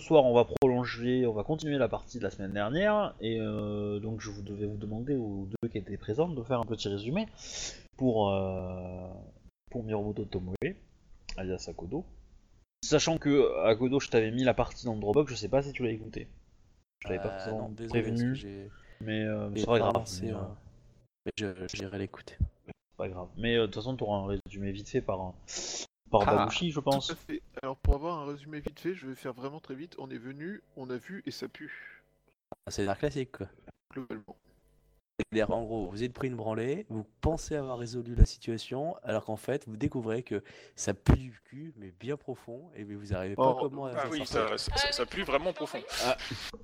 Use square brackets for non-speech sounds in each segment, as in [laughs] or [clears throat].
ce soir, on va prolonger, on va continuer la partie de la semaine dernière, et euh, donc je vous devais vous demander aux deux qui étaient présents de faire un petit résumé pour euh, pour Miromoto Tomoe, alias Akodo. Sachant que Akodo, je t'avais mis la partie dans le Dropbox, je sais pas si tu l'as écouté. Je t'avais pas Euh, non, désolé, prévenu, mais euh, c'est pas grave. lancé, mais, mais je- j'irai l'écouter. pas grave. Mais de toute façon, tu auras un résumé vite fait par par Ah. Babushi, je pense. Tout à fait. Alors pour avoir un résumé vite fait, je vais faire vraiment très vite. On est venu, on a vu et ça pue, Ah, C'est un classique quoi. globalement. En gros, vous êtes pris une branlée, vous pensez avoir résolu la situation, alors qu'en fait, vous découvrez que ça pue du cul, mais bien profond, et vous n'arrivez pas Oh, comment Ah s'en oui, ça, ça, ça pue vraiment profond.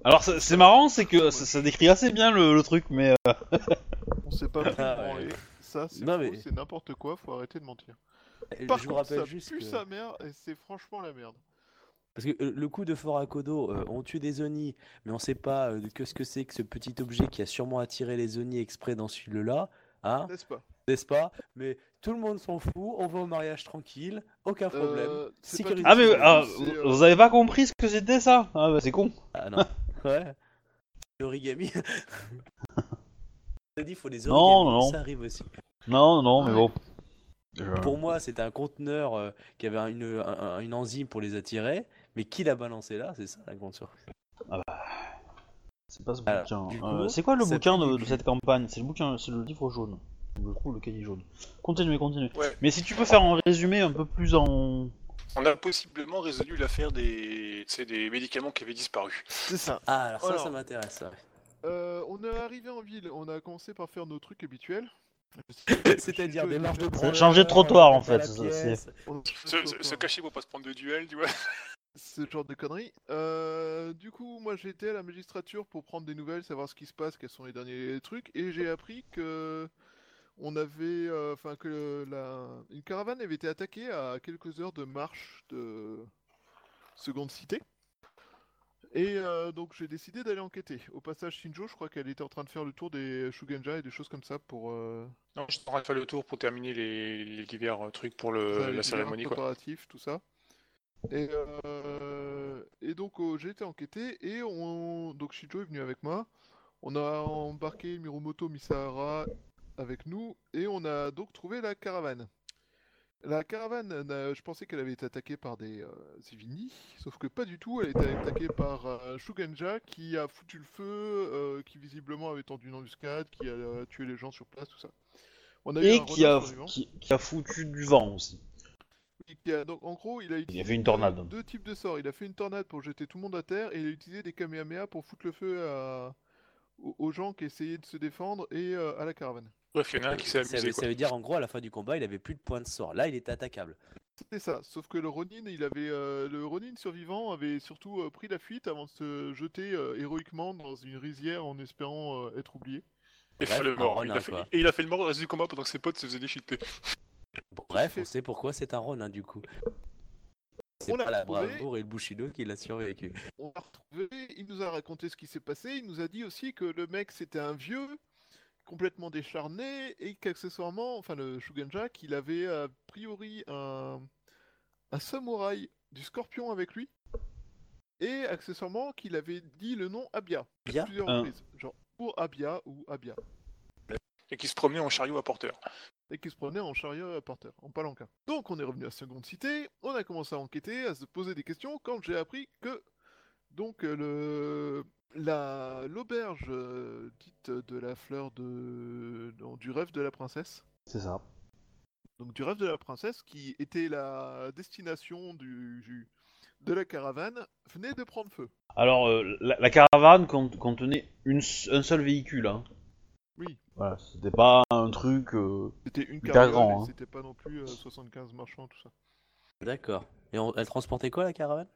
Alors c'est marrant, c'est que ça, ça décrit assez bien le, le truc, mais euh, [laughs] On s'est pas pris Ah, une branlée. ouais. Ça, mais- c'est n'importe quoi, faut arrêter de mentir. Par je vous contre, rappelle ça juste pue que- sa mère et c'est franchement la merde. Parce que euh, le coup de Fort Akodo, euh, on tue des Oni, mais on sait pas euh, que ce que c'est que ce petit objet qui a sûrement attiré les Oni exprès dans celui-là, hein, N'est-ce pas? N'est-ce pas? Mais tout le monde s'en fout, on va au mariage tranquille, aucun problème. Euh, Sécurité pas ah mais ah, euh, vous avez pas compris ce que c'était ça? Ah bah c'est con. Ah non, [laughs] ouais. L'origami. [laughs] T'as dit, il faut des Non, origamis, non, non. ça arrive aussi. Non non mais Ouais. bon. Pour moi, c'était un conteneur euh, qui avait une, un- un- une enzyme pour les attirer, mais qui l'a balancé là? C'est ça la grande surprise. C'est pas ce Alors, bouquin. Euh, coup, c'est quoi le bouquin de, cette campagne? C'est le bouquin, c'est le livre jaune. Je trouve le cahier jaune. Continuez, continuez. Ouais. Mais si tu peux faire un résumé un peu plus en. On a possiblement résolu l'affaire des, tu sais, des médicaments qui avaient disparu. C'est ça. Ah, alors ça, Alors. ça m'intéresse. ça. Euh, on est arrivé en ville, on a commencé par faire nos trucs habituels. [laughs] C'est-à-dire des marches de changer de trottoir, en fait, Se, se- se cacher pour pas se prendre de duel, tu vois. [laughs] ce genre de conneries. Euh, du coup, moi été à la magistrature pour prendre des nouvelles, savoir ce qui se passe, quels sont les derniers trucs, et j'ai appris que on avait, euh, enfin que la, une caravane avait été attaquée à quelques heures de marche de Seconde Cité. Et euh, donc j'ai décidé d'aller enquêter. Au passage, Shinjo, je crois qu'elle était en train de faire le tour des Shugenja et des choses comme ça pour euh, Non, je suis en train de faire le tour pour terminer les, les divers euh, trucs pour le, la cérémonie, préparatifs, tout ça. Et, euh, et donc euh, j'ai été enquêté et on donc Shijo est venu avec moi. On a embarqué Miromoto Misahara avec nous et on a donc trouvé la caravane. La caravane, n'a- je pensais qu'elle avait été attaquée par des euh, Zivini, sauf que pas du tout. Elle a été attaquée par un Shugenja qui a foutu le feu, euh, qui visiblement avait tendu une embuscade, qui a euh, tué les gens sur place, tout ça. On a Et un qui a, qui, qui a foutu du vent aussi. Donc, en gros, il a utilisé fait une deux- tornade. Deux, types de sorts. Il a fait une tornade pour jeter tout le monde à terre et il a utilisé des Kamehameha pour foutre le feu à- aux, gens qui essayaient de se défendre et euh, à la caravane. Bref, il y en a un qui s'est Ça, amusé, veut- quoi. ça veut dire en gros à la fin du combat il avait plus de points de sort. Là il était attaquable. C'était ça. Sauf que le Ronin, il avait, euh, le Ronin survivant avait surtout euh, pris la fuite avant de se jeter euh, héroïquement dans une rizière en espérant euh, être oublié. Et Bref, fait le mort. Il fait, et il a fait le mort au reste du combat pendant que ses potes se faisaient déchiqueter. Bref, on sait pourquoi c'est un Ronin du coup. C'est pas l'a la retrouvé. bravoure et le Bushido qui l'a survécu. On l'a retrouvé, il nous a raconté ce qui s'est passé, il nous a dit aussi que le mec c'était un vieux, complètement décharné, et qu'accessoirement, enfin le Shugenja, qu'il avait a priori un, un samouraï du scorpion avec lui, et accessoirement qu'il avait dit le nom Abia, plusieurs reprises, genre pour Abia ou Abia, Et qui se promenait en chariot à porteur. et qui se promenait en chariot à porteur, en palanquin. Donc on est revenu à Seconde Cité, on a commencé à enquêter, à se poser des questions, quand j'ai appris que donc euh, le la l'auberge euh, dite de la fleur de non, du rêve de la princesse. C'est ça. Donc du rêve de la princesse qui était la destination du, du- de la caravane venait de prendre feu. Alors, euh, la, la caravane cont- contenait une, s- un seul véhicule. Hein. Oui. Voilà, c'était pas un truc. euh, C'était une Hyper caravane, grand, hein. c'était pas non plus euh, 75 marchands tout ça. D'accord. Et on- elle transportait quoi la caravane?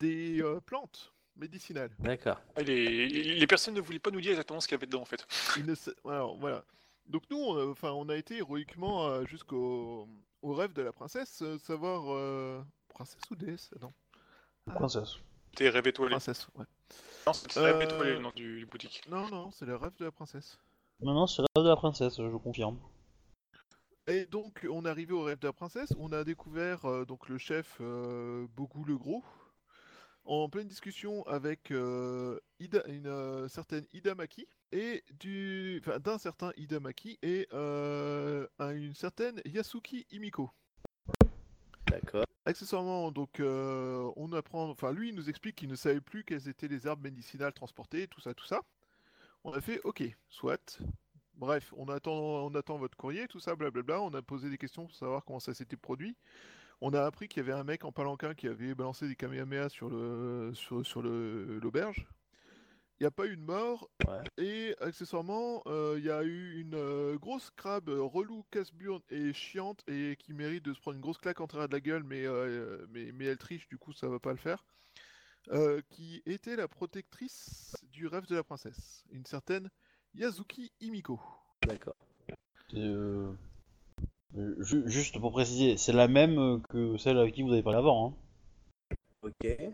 Des euh, plantes médicinales. D'accord. Ah, Les, les personnes ne voulaient pas nous dire exactement ce qu'il y avait dedans, en fait. Il ne sa- Alors voilà. Donc nous, on enfin, on a été héroïquement euh, jusqu'au au rêve de la princesse, euh, savoir euh, princesse ou déesse Non, princesse. T'es rêve étoilé. princesse. Ouais. Non, c'était Euh, rêve étoilé, le nom du, du boutique. Non, non, c'est le rêve de la princesse. Non, non, c'est le rêve de la princesse, je confirme. Et donc, on est arrivé au rêve de la princesse. On a découvert euh, donc le chef euh, Bogu le Gros. En pleine discussion avec euh, Ida- une euh, certaine Ida Maki et du, d'un certain Ida Maki et euh, un- une certaine Yasuki Imiko. D'accord. Accessoirement, donc, euh, on apprend, enfin, lui, il nous explique qu'il ne savait plus quelles étaient les herbes médicinales transportées, tout ça, tout ça. On a fait, ok, soit. Bref, on attend, on attend votre courrier, tout ça, blablabla. On a posé des questions pour savoir comment ça s'était produit. On a appris qu'il y avait un mec en palanquin qui avait balancé des kamehameha sur le, sur, sur le, l'auberge. Il n'y a pas eu de mort. Ouais. Et accessoirement, euh, il y a eu une euh, grosse crabe relou, casse-burne et chiante et qui mérite de se prendre une grosse claque en travers de la gueule, mais, euh, mais, mais elle triche, du coup ça va pas le faire. Euh, qui était la protectrice du rêve de la princesse, une certaine Yazuki Imiko. D'accord. Euh, euh, ju- juste pour préciser, c'est la même euh, que celle avec qui vous avez parlé avant. Hein. Ok. Euh,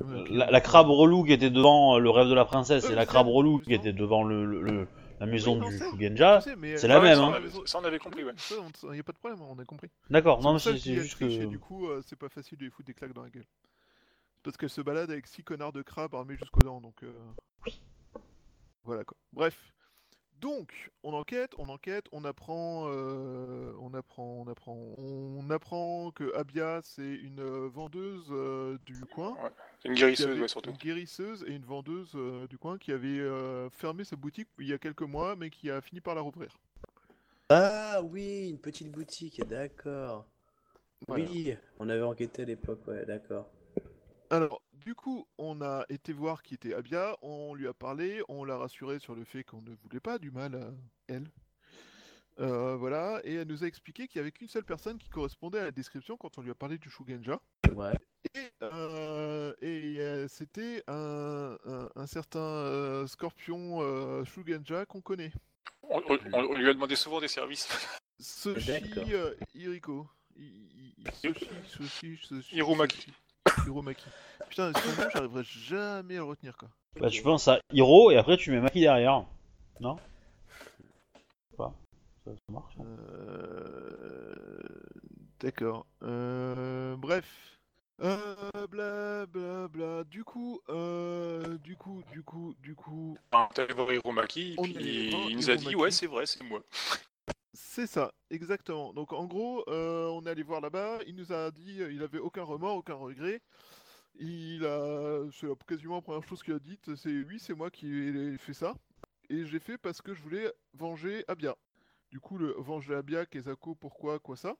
la Euh. La, la crabe relou qui était devant euh, le rêve de la princesse Ouais, et la c'est crabe relou qui était devant le, le- le- la maison Oui, non, du c'est- Shugenja. C'est la Ah, même, ça, hein. on avait- Ça, on avait compris, ouais. Il n'y a pas de problème, on a compris. D'accord, non, mais c'est juste que. Et du coup, euh, c'est pas facile de lui foutre des claques dans la gueule. Parce qu'elle se balade avec six connards de crabes armés jusqu'aux dents, donc. euh, Voilà quoi. Bref. Donc, on enquête, on enquête, on apprend, euh, on apprend, on apprend, on apprend que Abia c'est une euh, vendeuse euh, du coin, C'est une guérisseuse, avait- ouais, surtout. une guérisseuse et une vendeuse euh, du coin qui avait euh, fermé sa boutique il y a quelques mois, mais qui a fini par la rouvrir. Ah oui, une petite boutique, d'accord. Voilà. Oui, on avait enquêté à l'époque, ouais, d'accord. Alors, du coup, on a été voir qui était Abia, on lui a parlé, on l'a rassuré sur le fait qu'on ne voulait pas du mal à elle. Euh, voilà, et elle nous a expliqué qu'il n'y avait qu'une seule personne qui correspondait à la description quand on lui a parlé du Shugenja. Ouais. Et, euh, et, euh, c'était un, un- un certain euh, scorpion euh, Shugenja qu'on connaît. On, on- on lui a demandé souvent des services. Soshi euh, Hiriko. I- I- I- Soshi, Soshi, Soshi. Hiromaki. Soshi. Hiromaki. Putain, son nom, j'arriverai jamais à le retenir quoi. Bah, tu penses à Hiro et après tu mets Maki derrière. Non? Je sais pas. Ça, ça marche. hein. Euh... D'accord. Euh... Bref. Euh, bla bla bla. Du coup, euh, du coup, du coup, du coup, Enfin, T'es allé voir Hiromaki, et On puis est allé voir il nous a dit Hiromaki. Ouais, c'est vrai, c'est moi. C'est ça, exactement. Donc en gros, euh, on est allé voir là-bas. Il nous a dit, euh, il avait aucun remords, aucun regret. Il a, c'est quasiment la première chose qu'il a dite, c'est oui, c'est moi qui ai fait ça. Et j'ai fait parce que je voulais venger Abia. Du coup, le venger Abia, Kezako, pourquoi, quoi ça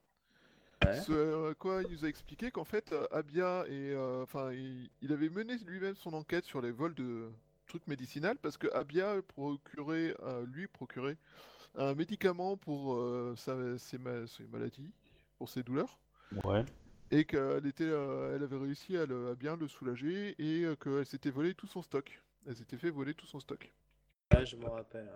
Ouais. Ce à quoi il nous a expliqué qu'en fait, Abia et euh, enfin, il, il avait mené lui-même son enquête sur les vols de trucs médicinaux parce que Abia procurait, euh, lui procurait un médicament pour euh, sa- ses, ma- ses maladies, pour ses douleurs, Ouais. et qu'elle était, euh, elle avait réussi à, le- à bien le soulager et euh, qu'elle s'était volé tout son stock. Elle s'était fait voler tout son stock. Ah, je m'en rappelle. ouais.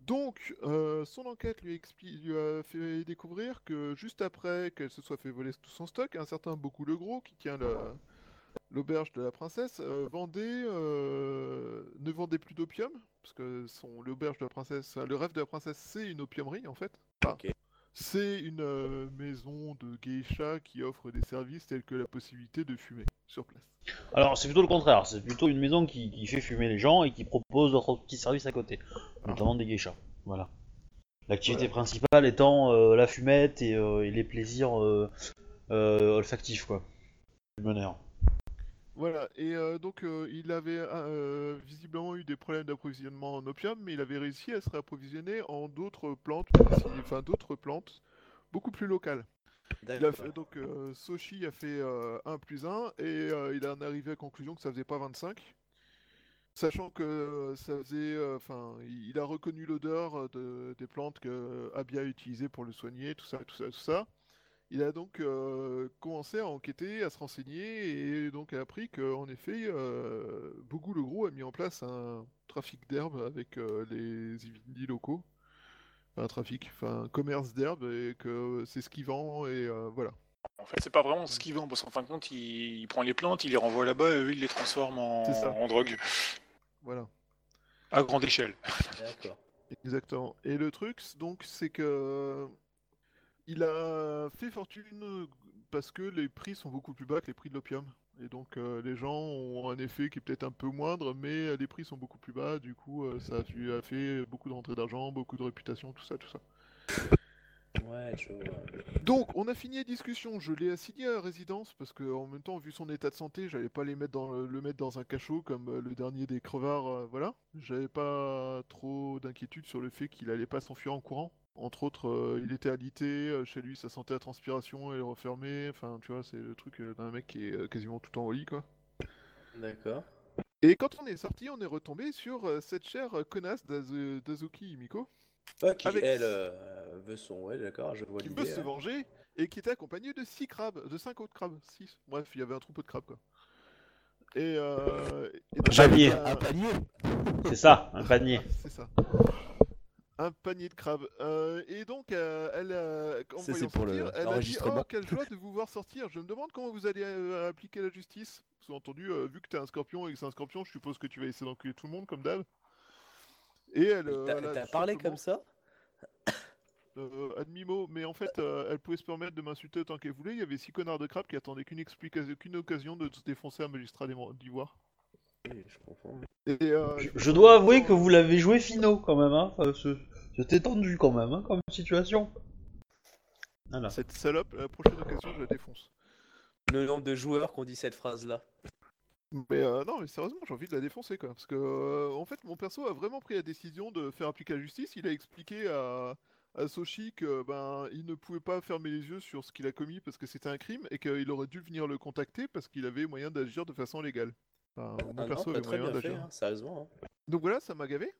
Donc, euh, son enquête lui, lui a fait découvrir que juste après qu'elle se soit fait voler tout son stock, un certain Beaucoup le Gros, qui tient la- l'auberge de la princesse, euh, vendait, euh, ne vendait plus d'opium, parce que son l'auberge de la princesse, le rêve de la princesse, c'est une opiumerie en fait. C'est une euh, maison de geisha qui offre des services tels que la possibilité de fumer sur place. Alors c'est plutôt le contraire, c'est plutôt une maison qui, qui fait fumer les gens et qui propose d'autres petits services à côté, notamment des geishas. Voilà. L'activité Voilà. principale étant euh, la fumette et, euh, et les plaisirs euh, euh, olfactifs quoi. Du meneur. Voilà, et euh, donc euh, il avait euh, visiblement eu des problèmes d'approvisionnement en opium, mais il avait réussi à se réapprovisionner en d'autres plantes, enfin d'autres plantes beaucoup plus locales. Il a D'accord. fait, donc Soshi a fait euh, 1 plus 1 et il en est arrivé à la conclusion que ça faisait pas 25. Sachant que ça faisait, enfin, il a reconnu l'odeur de- des plantes que Abia utilisait pour le soigner, tout ça, tout ça, tout ça. Il a donc euh, commencé à enquêter, à se renseigner et donc a appris qu'en effet, euh, Bougou le Gros a mis en place un trafic d'herbes avec euh, les Ivindi locaux. Enfin, un trafic, enfin un commerce d'herbes et que c'est ce qu'il vend et euh, voilà. En fait, c'est pas vraiment ce qu'il vend, parce qu'en fin de compte, il... il prend les plantes, il les renvoie là-bas, et eux, il les transforme en, C'est ça. en drogue, Voilà. à grande échelle. D'accord. Exactement. Et le truc, donc, c'est que il a fait fortune parce que les prix sont beaucoup plus bas que les prix de l'opium. Et donc euh, les gens ont un effet qui est peut-être un peu moindre, mais euh, les prix sont beaucoup plus bas. Du coup, euh, ça lui a fait beaucoup de rentrées d'argent, beaucoup de réputation, tout ça, tout ça. Ouais, je. Donc, on a fini la discussion. Je l'ai assigné à résidence parce que, en même temps, vu son état de santé, j'allais pas les mettre dans le, le mettre dans un cachot comme euh, le dernier des crevards. euh, voilà. J'avais pas trop d'inquiétude sur le fait qu'il allait pas s'enfuir en courant. Entre autres, euh, il était alité. euh, chez lui, ça sentait la transpiration et refermé. Enfin, tu vois, c'est le truc euh, d'un mec qui est quasiment tout le temps au lit, quoi. D'accord. Et quand on est sorti, on est retombé sur cette chère connasse d'Azu- d'Azuki Miko. Ouais, qui, Avec- elle, euh, veut son. Ouais, d'accord, je vois qui veut se venger et qui était accompagné de six crabes, de cinq autres crabes, six. Bref, il y avait un troupeau de crabes quoi. Et, euh, et donc, Panier. euh, Un panier C'est ça, un panier. C'est ça. Un panier de crabes. Euh, et donc, euh, elle, euh, en Ça, voyant c'est pour le- sortir, elle a dit l'enregistrement. Oh, quelle joie de vous voir sortir. Je me demande comment vous allez euh, appliquer la justice. Sous-entendu, euh, vu que t'es un scorpion et que c'est un scorpion, je suppose que tu vas essayer d'enculer tout le monde comme d'hab. Et elle. euh, T'as elle a t'as tout parlé simplement- comme ça? Euh, à demi-mot, mais en fait, euh, elle pouvait se permettre de m'insulter autant qu'elle voulait. Il y avait six connards de crabes qui attendaient qu'une explication, qu'une occasion de se défoncer un magistrat d'Imo- d'Ivoire. Oui, je comprends. Et, euh, Je, je dois avouer que vous l'avez joué finaux quand même, hein. Enfin, C'était tendu quand même, hein, comme situation. Voilà. Cette salope, la prochaine occasion, je la défonce. Le nombre de joueurs qui ont dit cette phrase-là. Mais euh, non, mais sérieusement, j'ai envie de la défoncer quoi. Parce que, euh, en fait, mon perso a vraiment pris la décision de faire appliquer la justice. Il a expliqué à, à Soshi que ben, il ne pouvait pas fermer les yeux sur ce qu'il a commis parce que c'était un crime et qu'il aurait dû venir le contacter parce qu'il avait moyen d'agir de façon légale. Enfin, mon Ah perso avait moyen d'agir. hein, sérieusement. hein. Donc voilà, ça m'a gavé.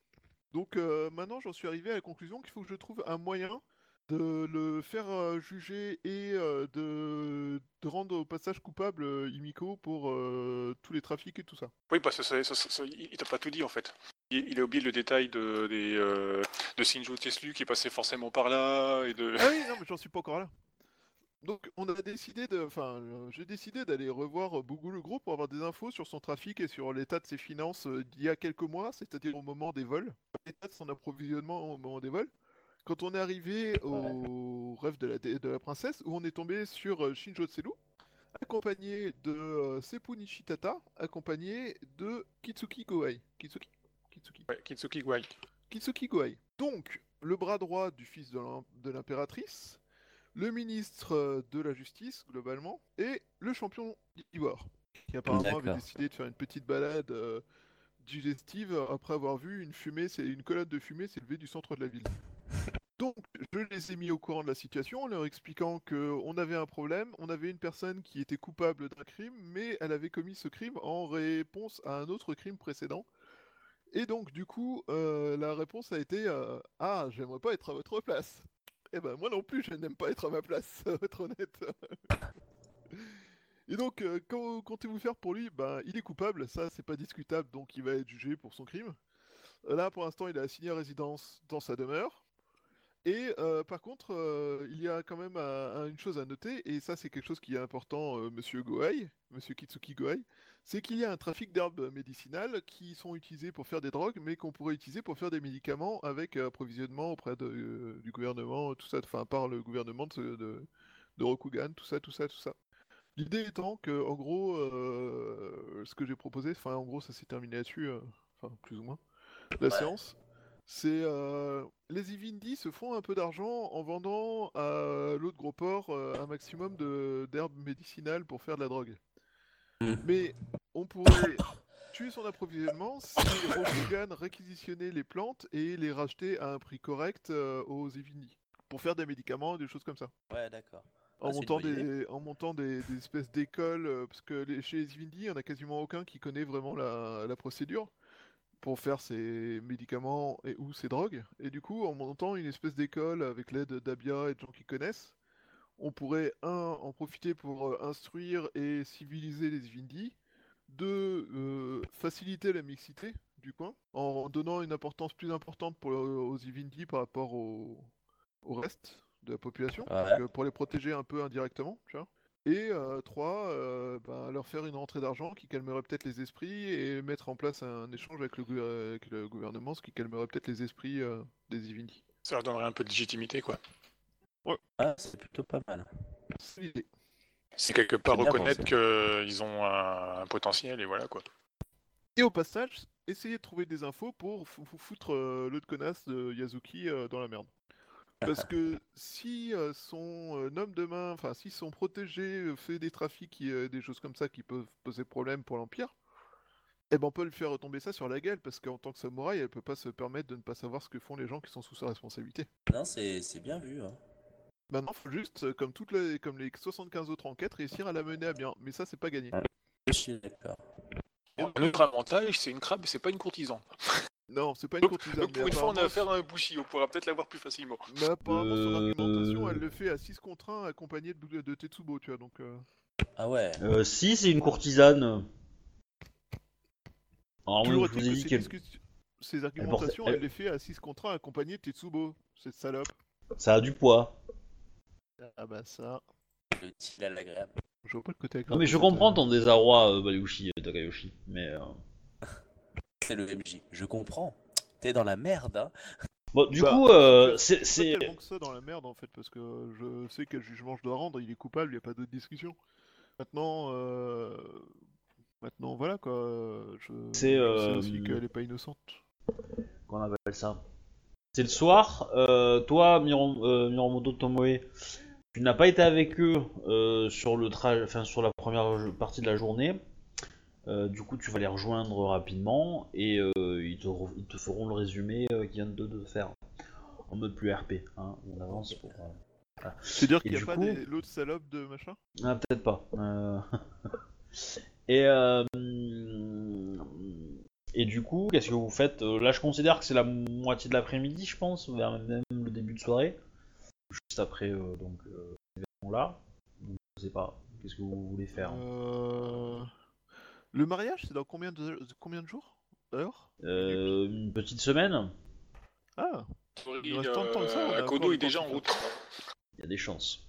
Donc euh, maintenant, j'en suis arrivé à la conclusion qu'il faut que je trouve un moyen de le faire euh, juger et euh, de, de rendre au passage coupable euh, Imiko pour euh, tous les trafics et tout ça. Oui, parce que ça- ça- ça- ça- il t'a pas tout dit en fait. Il, il a oublié le détail de, des, euh, de Shinjo Teslu qui passait forcément par là et de. Ah oui, non, mais j'en suis pas encore là. Donc on a décidé de, enfin, euh, j'ai décidé d'aller revoir euh, Bougou le groupe pour avoir des infos sur son trafic et sur l'état de ses finances euh, d'il y a quelques mois, c'est-à-dire au moment des vols, l'état de son approvisionnement au moment des vols. Quand on est arrivé au rêve de la, dé- de la princesse, où on est tombé sur Shinjo Tselu, accompagné de Seppu Nishitata, accompagné de Kitsuki Gohei. Kitsuki? Kitsuki. Ouais, Kitsuki Gwai. Kitsuki Gohei. Donc, le bras droit du fils de l'impératrice, le ministre euh, de la justice, globalement, et le champion d'Ivoire, qui apparemment avait décidé de faire une petite balade euh, digestive après avoir vu une fumée, c'est une colonne de fumée s'élever du centre de la ville. Donc, je les ai mis au courant de la situation en leur expliquant que on avait un problème, on avait une personne qui était coupable d'un crime, mais elle avait commis ce crime en réponse à un autre crime précédent. Et donc, du coup, euh, la réponse a été euh, Ah, j'aimerais pas être à votre place. Eh ben, moi non plus, je n'aime pas être à ma place, [laughs] être honnête. Et donc, euh, comptez-vous faire pour lui? Ben, il est coupable, ça, c'est pas discutable, donc il va être jugé pour son crime. Euh, Là, pour l'instant, il est assigné à résidence dans sa demeure. Et euh, par contre, euh, il y a quand même une chose à noter, et ça, c'est quelque chose qui est important, euh, monsieur Gohei, monsieur Kitsuki Gohei, c'est qu'il y a un trafic d'herbes médicinales qui sont utilisées pour faire des drogues, mais qu'on pourrait utiliser pour faire des médicaments avec euh, approvisionnement auprès de, du gouvernement, tout ça, enfin par le gouvernement de, de, de Rokugan, tout ça, tout ça, tout ça. L'idée étant que, en gros, ce que j'ai proposé, enfin en gros ça s'est terminé là-dessus, euh, enfin plus ou moins, la Ouais. séance, c'est euh, les Ivindi se font un peu d'argent en vendant à l'autre gros port euh, un maximum de- d'herbes médicinales pour faire de la drogue. Mm. Mais on pourrait tuer son approvisionnement si Rokugan réquisitionnait les plantes et les rachetait à un prix correct euh, aux Ivindi pour faire des médicaments, des choses comme ça. Ouais, d'accord. En Ah, montant, des, en montant des, des espèces d'écoles, euh, parce que les- chez les Ivindi, il n'y en a quasiment aucun qui connaît vraiment la, la procédure pour faire ces médicaments et ou ces drogues. Et du coup, en montant une espèce d'école avec l'aide d'Abia et de gens qui connaissent, on pourrait, un, en profiter pour euh, instruire et civiliser les Ivindi, deux, euh, faciliter la mixité du coin, en donnant une importance plus importante pour, aux Ivindi par rapport au, au reste de la population, Ouais. que pour les protéger un peu indirectement, tu vois. Et euh, trois, euh, ben, leur faire une rentrée d'argent qui calmerait peut-être les esprits et mettre en place un échange avec le, gou- avec le gouvernement, ce qui calmerait peut-être les esprits euh, des Ivindi. Ça leur donnerait un peu de légitimité quoi. Ah, c'est plutôt pas mal. C'est l'idée. C'est quelque part reconnaître qu'ils ont un, un potentiel et voilà quoi. Et au passage, essayez de trouver des infos pour vous foutre euh, l'autre connasse de Yazuki euh, dans la merde. Parce que si euh, son euh, homme de main, enfin si son protégé euh, fait des trafics, et, des choses comme ça qui peuvent poser problème pour l'Empire, eh ben on peut lui faire retomber ça sur la gueule parce qu'en tant que samouraï, elle peut pas se permettre de ne pas savoir ce que font les gens qui sont sous sa responsabilité. Non, c'est bien vu. Hein. Maintenant, faut juste, comme toutes les, comme les 75 autres enquêtes, réussir à la mener à bien. Mais ça, c'est pas gagné. Je suis d'accord. Un autre avantage, c'est une crabe, mais c'est pas une courtisane. Non, c'est pas une courtisane. donc mais pour une fois, on a affaire à un bushi, on pourra peut-être l'avoir plus facilement. Mais apparemment, son Euh, argumentation, elle le fait à 6 contre 1 accompagné de, de Tetsubo, tu vois, donc... euh, Ah ouais. Euh, si, c'est une courtisane. Alors, Toujours moi, je vous ai dit ces, qu'elle. ces argumentations, elle- elle les fait à 6 contre 1 accompagné de Tetsubo, cette salope. Ça a du poids. Ah bah ça... Le style à l'agréable. Je vois pas le côté Non, agréable mais de je comprends euh, ton désarroi, euh, Bayushi Takayoshi. Mais. euh, C'est le MJ. Je comprends. T'es dans la merde, hein. Bon, du Bah, coup, euh, c'est c'est. tellement que ça dans la merde en fait, parce que je sais quel jugement je dois rendre, il est coupable, il n'y a pas d'autre discussion. Maintenant, euh... maintenant voilà quoi, euh, je, C'est, je sais euh, aussi qu'elle est pas innocente. Qu'on appelle ça? C'est le soir. euh, toi, euh, Miromoto Tomoe, tu n'as pas été avec eux euh, sur, le tra- enfin, sur la première partie de la journée. Euh, du coup, tu vas les rejoindre rapidement et euh, ils, te re- ils te feront le résumé euh, qu'ils viennent de, de faire. En mode plus RP, hein, on avance pour. euh, C'est-à-dire Et qu'il n'y a pas coup- des- l'autre salope de machin? Ah, peut-être pas. [laughs] Et, et du coup, qu'est-ce que vous faites? Là, je considère que c'est la moitié de l'après-midi, je pense, vers même le début de soirée. Juste après donc événement-là. Donc, je sais pas. Qu'est-ce que vous voulez faire? Le mariage, c'est dans combien de, combien de jours d'ailleurs? Euh, Une petite semaine Ah, Il reste tant de temps que ça, on a à encore Kodo du est déjà en route. Il y a des chances.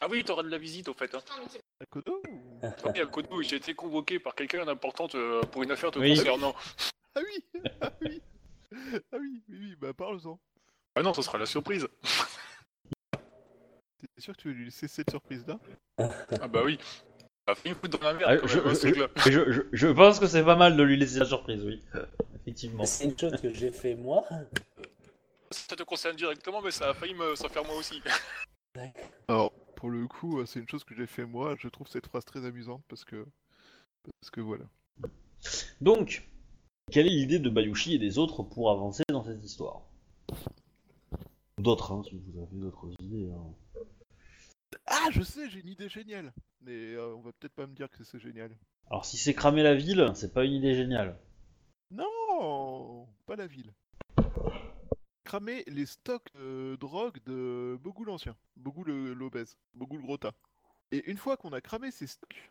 Ah oui, t'auras de la visite au fait. Hein. à Kodo ou- Ah oui, à Kodo, j'ai été convoqué par quelqu'un d'important euh, pour une affaire te Oui. concernant. Ah oui Ah oui Ah oui, oui, oui, bah parle-en. Ah non, ce sera la surprise. T'es sûr que tu veux lui laisser cette surprise-là? Ah bah oui. Ça a fait une foutre dans la merde Ah, quand je, même, hein, ce je- truc-là. je- je- je pense que c'est pas mal de lui laisser la surprise, oui. [laughs] Effectivement. C'est une chose que j'ai fait moi. Ça te concerne directement, mais ça a failli me s'en faire moi aussi. [laughs] Alors, pour le coup, euh, c'est une chose que j'ai fait moi. Je trouve cette phrase très amusante parce que. Parce que voilà. Donc, quelle est l'idée de Bayushi et des autres pour avancer dans cette histoire? D'autres, hein, si vous avez d'autres idées. hein. Ah, je sais, j'ai une idée géniale Mais euh, on va peut-être pas me dire que c'est génial. Alors, si c'est cramer la ville, c'est pas une idée géniale. Non Pas la ville. Cramer les stocks de drogue de Bogu l'ancien, Bogu le- l'obèse, Bogu le gros tas. Et une fois qu'on a cramé ces stocks,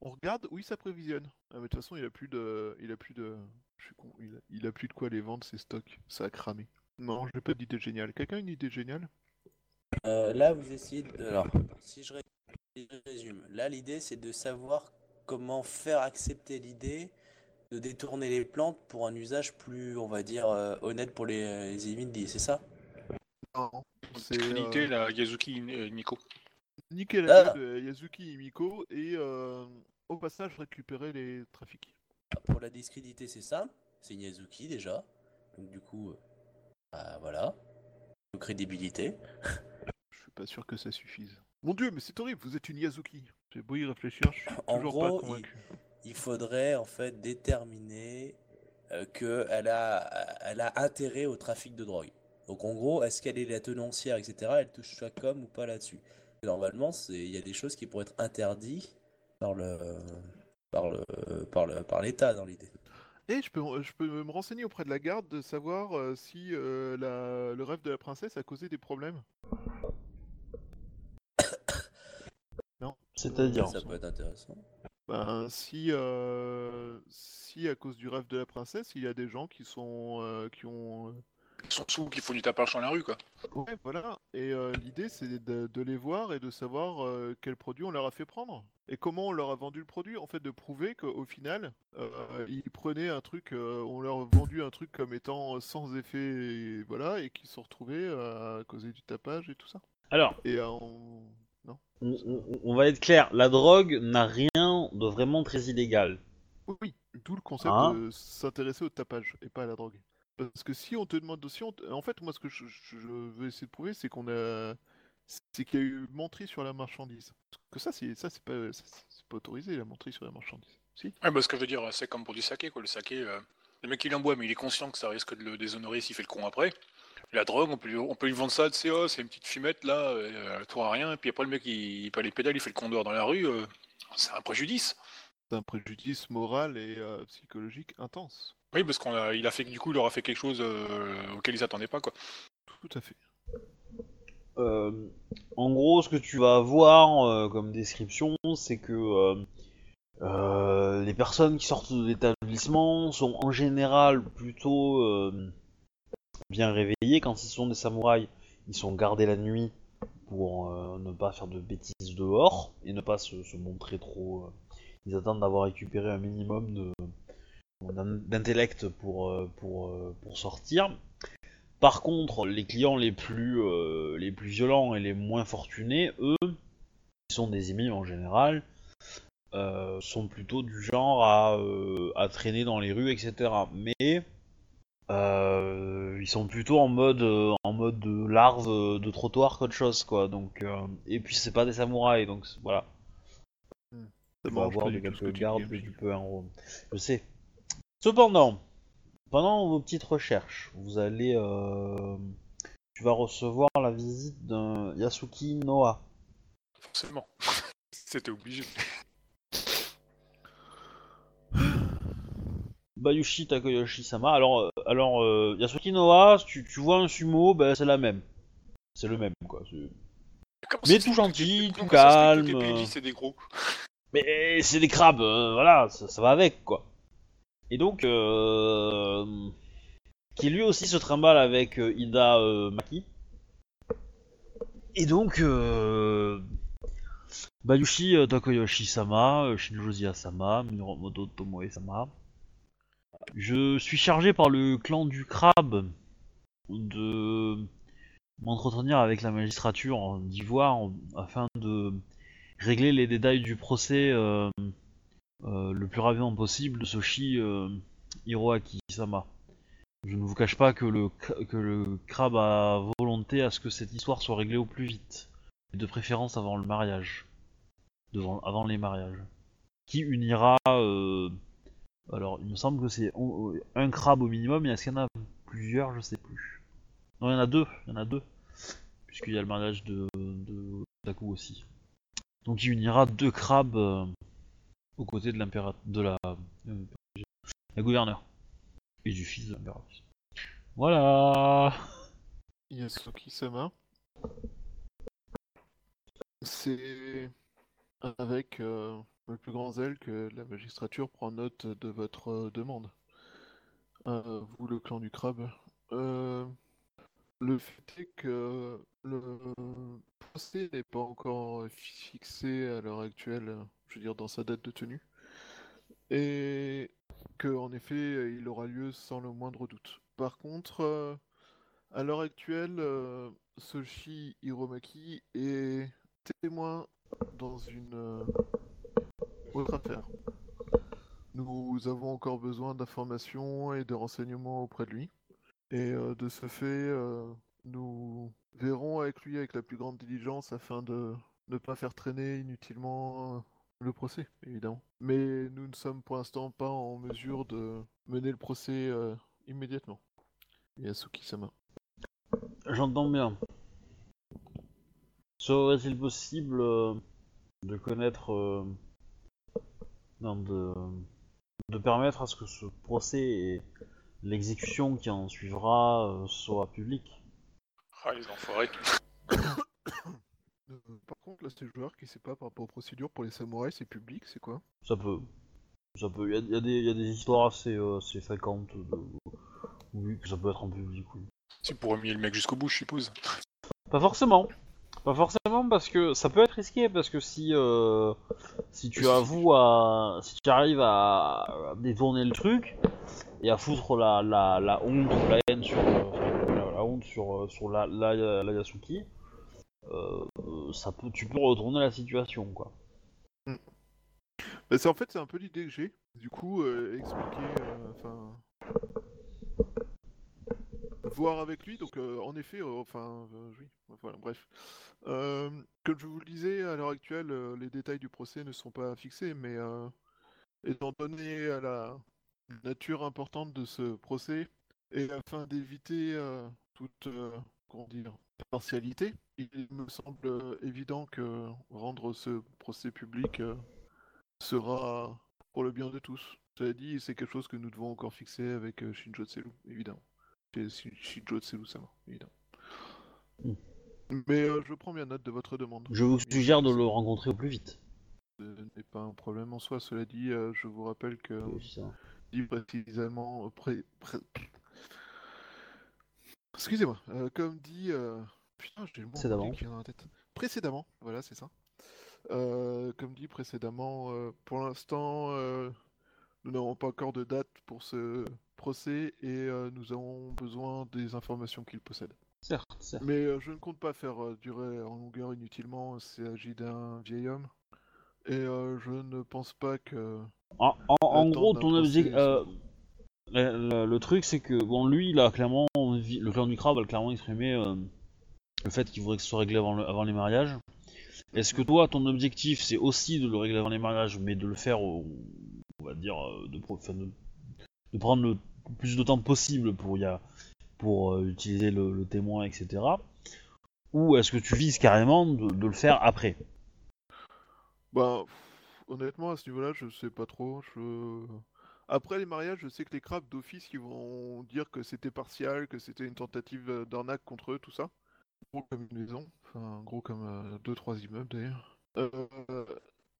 on regarde où il s'apprévisionne. Ah, mais de toute façon, il a plus de. Il a plus de. Je suis con, il a, il a plus de quoi les vendre ces stocks. Ça a cramé. Non, j'ai pas d'idée géniale. Quelqu'un a une idée géniale? Euh, là, vous essayez de... Alors, si je, résume, là, l'idée, c'est de savoir comment faire accepter l'idée de détourner les plantes pour un usage plus, on va dire, euh, honnête pour les, les c'est ça? Non. C'est. Trinité, euh, la Yazuki euh, Nico. niquer la Ah. de Yazuki Imiko et euh, au passage récupérer les trafics. Pour la discréditer, c'est ça. C'est Niazuki déjà. Donc, du coup, euh, bah, voilà. De crédibilité. Je suis pas sûr que ça suffise. Mon dieu, mais c'est horrible, vous êtes une Yazuki. J'ai beau y réfléchir, je suis En toujours gros, pas convaincu. il faudrait en fait déterminer euh, qu'elle a, elle a intérêt au trafic de drogue. Donc en gros, est-ce qu'elle est la tenancière, etc. Elle touche sa com ou pas là-dessus Normalement, il y a des choses qui pourraient être interdites par le par le par le par l'État dans l'idée. Et je peux, je peux me renseigner auprès de la garde de savoir euh, si euh, la- le rêve de la princesse a causé des problèmes. [coughs] non. C'est-à-dire Ça peut être intéressant. Ben, si, euh, si à cause du rêve de la princesse, il y a des gens qui sont, euh, qui ont, euh, Ils sont sous qu'il faut du tapage dans la rue, quoi. Ouais, voilà. Et euh, l'idée, c'est de, de les voir et de savoir euh, quel produit on leur a fait prendre. Et comment on leur a vendu le produit. En fait, de prouver qu'au final, euh, ils prenaient un truc, euh, on leur a vendu un truc comme étant sans effet, et voilà, et qu'ils se sont retrouvés euh, à causer du tapage et tout ça. Alors, Et, euh, on- non On, on- on va être clair, la drogue n'a rien de vraiment très illégal. Oui, d'où le concept Hein de s'intéresser au tapage et pas à la drogue. Parce que si on te demande aussi, on te- en fait, moi ce que je, je- je veux essayer de prouver, c'est qu'on a, c'est qu'il y a eu menterie sur la marchandise. Parce que ça, c'est ça, c'est pas, ça, c'est pas autorisé la menterie sur la marchandise. Si. Ouais, bah, ce que je veux dire, c'est comme pour du saké, quoi. Le saké, euh, le mec il en boit, mais il est conscient que ça risque de le déshonorer s'il fait le con après. La drogue, on peut lui, on peut lui vendre ça, tu sais, oh, c'est une petite fumette là, euh, tourne à rien, et puis après le mec il, il peut aller pédale, il fait le con dehors dans la rue, euh, c'est un préjudice. C'est un préjudice moral et euh, psychologique intense. Oui, parce qu'on a, il a fait, du coup, il aura fait quelque chose auquel ils s'attendaient pas, quoi. Tout à fait. Euh, en gros, ce que tu vas avoir euh, comme description, c'est que euh, les personnes qui sortent de l'établissement sont en général plutôt bien réveillées. Quand ils sont des samouraïs, ils sont gardés la nuit pour ne pas faire de bêtises dehors et ne pas se, montrer trop. ils attendent d'avoir récupéré un minimum d'intellect pour sortir. Par contre, les clients les plus, euh, les plus violents et les moins fortunés, eux, qui sont des émis en général, euh, sont plutôt du genre à, euh, à traîner dans les rues, etc. Mais euh, ils sont plutôt en mode, euh, en mode de larve de trottoir qu'autre chose, quoi. Donc, euh, et puis c'est pas des samouraïs, donc c'est- voilà. Ça Tu vas m'arrange avoir de quelques gardes que tu peux en Je sais. Cependant, pendant vos petites recherches, vous allez. euh, Tu vas recevoir la visite d'un Yasuki Noah. Forcément. [laughs] C'était obligé. Bayushi Takoyoshi-sama. Alors, euh, alors euh, Yasuki Noah, tu, tu vois un sumo, ben, c'est la même. C'est le même, quoi. Mais tout gentil, tout calme, les. PNJ, c'est des gros. Mais c'est des crabes, euh, voilà, ça, ça va avec, quoi. Et donc, euh, qui lui aussi se trimballe avec euh, Ida euh, Maki. Et donc, euh, Bayushi Takoyoshi-sama, Shinjozi-sama, Miromoto Tomoe-sama. Je suis chargé par le clan du crabe de m'entretenir avec la magistrature d'Ivoire afin de régler les détails du procès le plus rapidement possible de Soshi euh, Hiroaki-sama. Je ne vous cache pas que le, que le crabe a volonté à ce que cette histoire soit réglée au plus vite, et de préférence avant le mariage, devant, avant les mariages, qui unira. euh, alors, il me semble que c'est un crabe au minimum, et est-ce qu'il y en a plusieurs Je sais plus. Non, il y en a deux, il y en a deux, puisqu'il y a le mariage de, de Taku aussi. Donc il unira deux crabes euh, aux côtés de l'impératrice, de la, euh, la gouverneure et du fils de l'impératrice. Voilà. Yasuki-sama. C'est avec euh, le plus grand zèle que la magistrature prend note de votre euh, demande. Euh, vous, le clan du crabe. Le fait est que le procès n'est pas encore fixé à l'heure actuelle, je veux dire dans sa date de tenue, et que en effet il aura lieu sans le moindre doute. Par contre, euh, à l'heure actuelle, euh, Soshi Hiromaki est témoin dans une euh, autre affaire. Nous avons encore besoin d'informations et de renseignements auprès de lui. Et euh, de ce fait, nous verrons avec lui avec la plus grande diligence afin de ne pas faire traîner inutilement le procès, évidemment. Mais nous ne sommes pour l'instant pas en mesure de mener le procès euh, immédiatement. Yasuki-sama. J'entends bien. Serait-il possible euh, de connaître, euh, non, de, de permettre à ce que ce procès et l'exécution qui en suivra euh, soit public Ah, les enfoirés. [coughs] [coughs] [coughs] Euh, par contre, là, c'est le joueur qui sait pas par rapport aux procédures pour les samouraïs, c'est public, c'est quoi? Ça peut. Ça peut. Il y a, y a des- y a des histoires assez, euh, assez fréquentes de... Oui, que ça peut être en public, oui. C'est pour remuer le mec jusqu'au bout, je suppose. Pas forcément. Pas forcément parce que ça peut être risqué parce que si euh, si tu avoues à si tu arrives à, à détourner le truc et à foutre la, la, la honte ou la haine sur euh, enfin, la, la honte sur euh, sur la, la, la Yasuki, euh, ça peut, tu peux retourner la situation, quoi. Bah, c'est en fait c'est un peu l'idée que j'ai. Du coup, euh, expliquer, euh, enfin, voir avec lui. Donc, euh, en effet, euh, enfin, euh, oui, voilà, bref. Euh, comme je vous le disais, à l'heure actuelle, euh, les détails du procès ne sont pas fixés, mais euh, étant donné la nature importante de ce procès et afin d'éviter euh, toute, euh, comment dire, partialité, il me semble euh, évident que rendre ce procès public euh, sera pour le bien de tous. Cela dit, c'est quelque chose que nous devons encore fixer avec euh, Shinjo Tselu, évidemment. Shinjo Tselu sama, évidemment. Mais euh, je prends bien note de votre demande. Je vous suggère de le rencontrer au plus vite. Ce n'est pas un problème en soi. Cela dit, je vous rappelle que ça. dit précisément. pré- pré- Excusez-moi. euh, comme dit. euh, Putain, j'ai le mot en Précédemment. anglais qui vient dans la tête. Précédemment, voilà, c'est ça. Euh, comme dit précédemment, euh, pour l'instant, nous n'avons pas encore de date pour ce procès et nous avons besoin des informations qu'il possède. Certes, certes. Mais je ne compte pas faire durer en longueur inutilement. Il s'agit d'un vieil homme. Et je ne pense pas que. En, en- gros, ton objectif. Euh, le, truc, c'est que, bon, lui, Le clan du crabe a clairement exprimé euh, le fait qu'il voudrait que ce soit réglé avant, le- avant les mariages. Est-ce que toi, ton objectif, c'est aussi de le régler avant les mariages, mais de le faire, on va dire, euh, de, prendre le plus de temps possible pour, y pour utiliser le, témoin, etc. Ou est-ce que tu vises carrément de, le faire après? Bah, honnêtement, à ce niveau-là, je sais pas trop. Je... Après les mariages, je sais que les crabes d'office, ils vont dire que c'était partial, que c'était une tentative euh, d'arnaque contre eux, tout ça. Gros comme une maison, enfin gros comme euh, deux, trois immeubles d'ailleurs. Euh,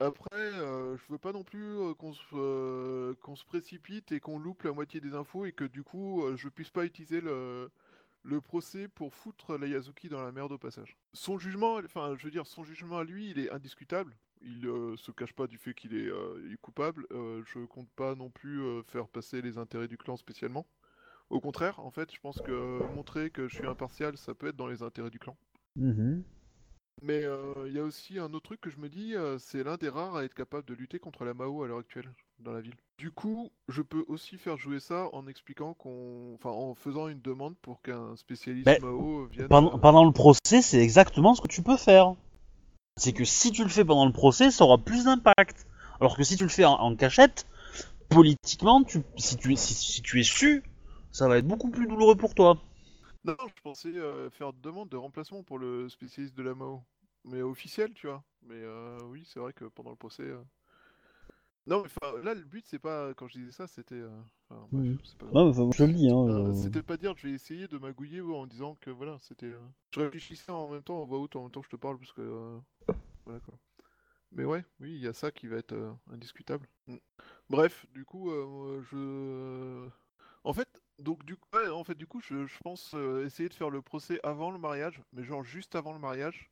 après, euh, je veux pas non plus euh, qu'on se, euh, qu'on se précipite et qu'on loupe la moitié des infos et que du coup, euh, je puisse pas utiliser le, le procès pour foutre la Yazuki dans la merde au passage. Son jugement, enfin, je veux dire, son jugement à lui, il est indiscutable. Il euh, se cache pas du fait qu'il est, euh, est coupable. Euh, je compte pas non plus euh, faire passer les intérêts du clan spécialement. Au contraire, en fait, je pense que montrer que je suis impartial, ça peut être dans les intérêts du clan. Mais euh, il y a aussi un autre truc que je me dis, c'est l'un des rares à être capable de lutter contre la Mao à l'heure actuelle dans la ville. Du coup, je peux aussi faire jouer ça en expliquant qu'on, enfin, en faisant une demande pour qu'un spécialiste Mao vienne. Pendant, pendant le procès, c'est exactement ce que tu peux faire. C'est que si tu le fais pendant le procès, ça aura plus d'impact. Alors que si tu le fais en, en cachette, politiquement, tu, si, tu, es- si, si tu es su, ça va être beaucoup plus douloureux pour toi. Non, je pensais euh, faire demande de remplacement pour le spécialiste de la Mao. Mais officiel, tu vois. Mais euh, oui, c'est vrai que pendant le procès. euh, Non, mais là, le but, c'est pas. Quand je disais ça, c'était. enfin, pas Non, mais je le dis. Hein, C'était pas dire je vais essayer de magouiller en disant que voilà, c'était. Je réfléchissais en même temps en voix haute en même temps que je te parle parce que. Voilà quoi. Mais ouais, oui, il y a ça qui va être euh, indiscutable. Mm. Bref, du coup, euh, je. En fait, donc du coup, ouais, en fait, du coup, je, je pense euh, essayer de faire le procès avant le mariage, mais genre juste avant le mariage,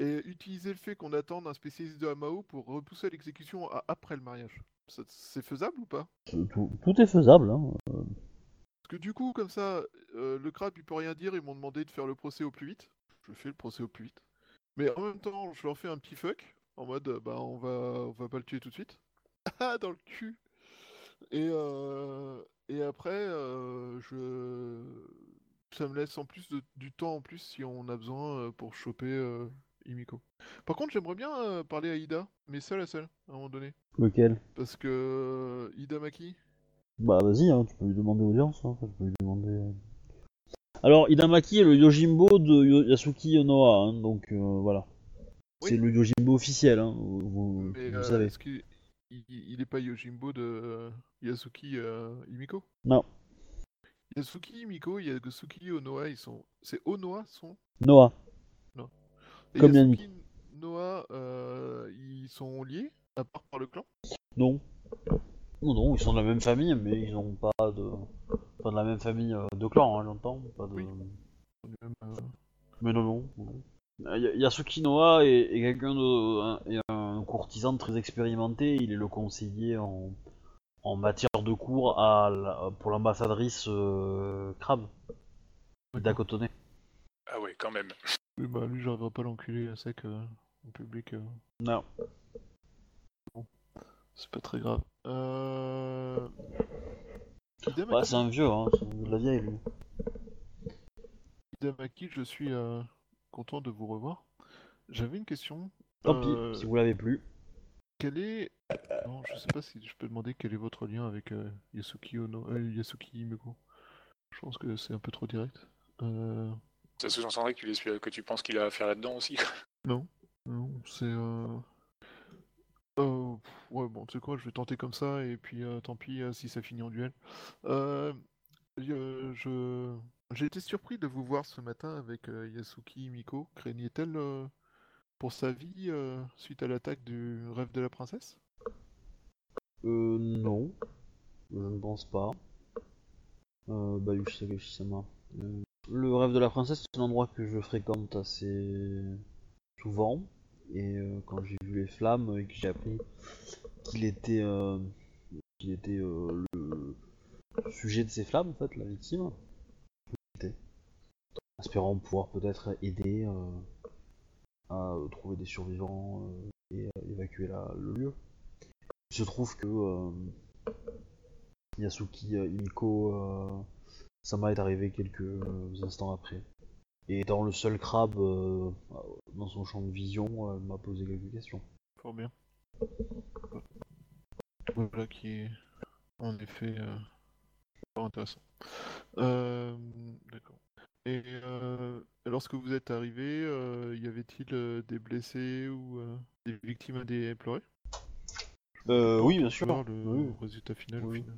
et utiliser le fait qu'on attende un spécialiste de Amao pour repousser l'exécution à après le mariage. Ça- C'est faisable ou pas? tout, tout est faisable. Hein. Parce que du coup, comme ça, euh, le crabe il peut rien dire, ils m'ont demandé de faire le procès au plus vite. Je fais le procès au plus vite. Mais en même temps, je leur fais un petit fuck, en mode, euh, bah on va, on va pas le tuer tout de suite. [laughs] Ah, dans le cul Et, euh, et après, euh, je... ça me laisse en plus de- du temps en plus si on a besoin euh, pour choper euh, Imiko. Par contre, j'aimerais bien euh, parler à Ida, mais seul à seul, à un moment donné. Lequel? Parce que Ida Maki, Bah vas-y, hein, tu peux lui demander audience. Hein, tu peux lui demander... Alors, Idamaki est le Yojimbo de Yasuki Noa, hein, donc euh, voilà. Oui. C'est le Yojimbo officiel, hein, vous, Mais vous euh, savez. est-ce qu'il il, il est pas Yojimbo de euh, Yasuki euh, Imiko Non, Yasuki Imiko, Yasuki Onoa, ils sont. C'est Onoa son Noah. Et Comme Yasuki Noa, euh, ils sont liés à part par le clan? Non. Non, non, ils sont de la même famille, mais ils n'ont pas de. Pas de la même famille euh, de clan, hein, j'entends. Pas de... Oui. Mais non, non. Euh, Y- est, est quelqu'un de. un- est un courtisan très expérimenté, il est le conseiller en, en matière de cours à la- pour l'ambassadrice euh, Crab. Ida Cotonnet. Ah ouais, quand même. Oui, bah lui, j'arriverai pas à l'enculer à sec euh, en public. euh, Non. c'est pas très grave. Euh... À c'est un vieux, hein, c'est de la vieille, lui. Je suis euh, content de vous revoir. J'avais une question. Tant Euh, pis, si vous l'avez plus. Quel est. Non, je sais pas si je peux demander quel est votre lien avec euh, Yasuki Ono... euh, Yasuki Himeko. Je pense que c'est un peu trop direct. Euh... Ça sous-entendrait que tu, que tu penses qu'il a affaire là-dedans aussi. Non, non, c'est. Euh... ouais, bon, tu sais quoi, je vais tenter comme ça, et puis euh, tant pis euh, si ça finit en duel. Euh, je... J'ai été surpris de vous voir ce matin avec Yasuki Miko. Craignait-elle pour sa vie suite à l'attaque du rêve de la princesse? Euh, non. Je ne pense pas. Sakashima. Euh, le rêve de la princesse, c'est un endroit que je fréquente assez souvent. Et euh, quand j'ai vu les flammes et que j'ai appris qu'il était, euh, était euh, le sujet de ces flammes, en fait, la victime, espérant pouvoir peut-être aider à trouver des survivants et évacuer la- le lieu. Il se trouve que Yasuki euh, Sama est arrivé quelques instants après. Et étant le seul crabe euh, dans son champ de vision, elle m'a posé quelques questions. Fort bien. Voilà qui est en effet euh, fort intéressant. Euh, D'accord. Et euh, lorsque vous êtes arrivé, y avait-il des blessés ou des victimes à déplorer? Euh, oui, bien sûr. le Oui. résultat final. au final.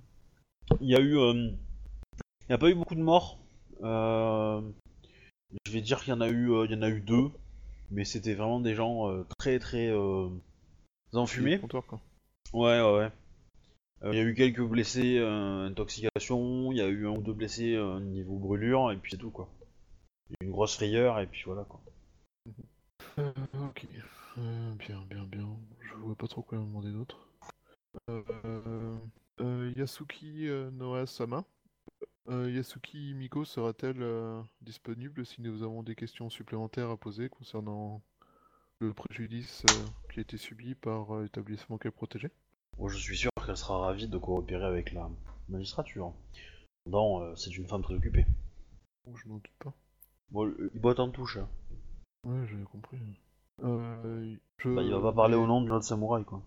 Il y a eu. Il n'y a pas eu beaucoup de morts. Euh, Je vais dire qu'il y en a eu, euh, il y en a eu deux, mais c'était vraiment des gens euh, très très euh, enfumés. Comptoir, quoi. Ouais, ouais, ouais. Euh, Il y a eu quelques blessés, euh, intoxication, il y a eu un ou deux blessés euh, niveau brûlure, et puis c'est tout quoi. Une grosse frayeur, et puis voilà quoi. Euh, ok. Euh, bien, bien, bien. Je vois pas trop quoi demander d'autre. Euh, euh, Yasuki euh, Noa Sama. Euh, Yasuki Miko sera-t-elle euh, disponible si nous avons des questions supplémentaires à poser concernant le préjudice euh, qui a été subi par l'établissement qu'elle protégeait? Bon, je suis sûr qu'elle sera ravie de coopérer avec la magistrature. Euh, c'est une femme très occupée. Oh, Je n'en doute pas. Bon, il botte en touche. hein. Ouais, j'ai compris. Euh, je... Bah, il va pas parler au nom d'une autre samouraï quoi.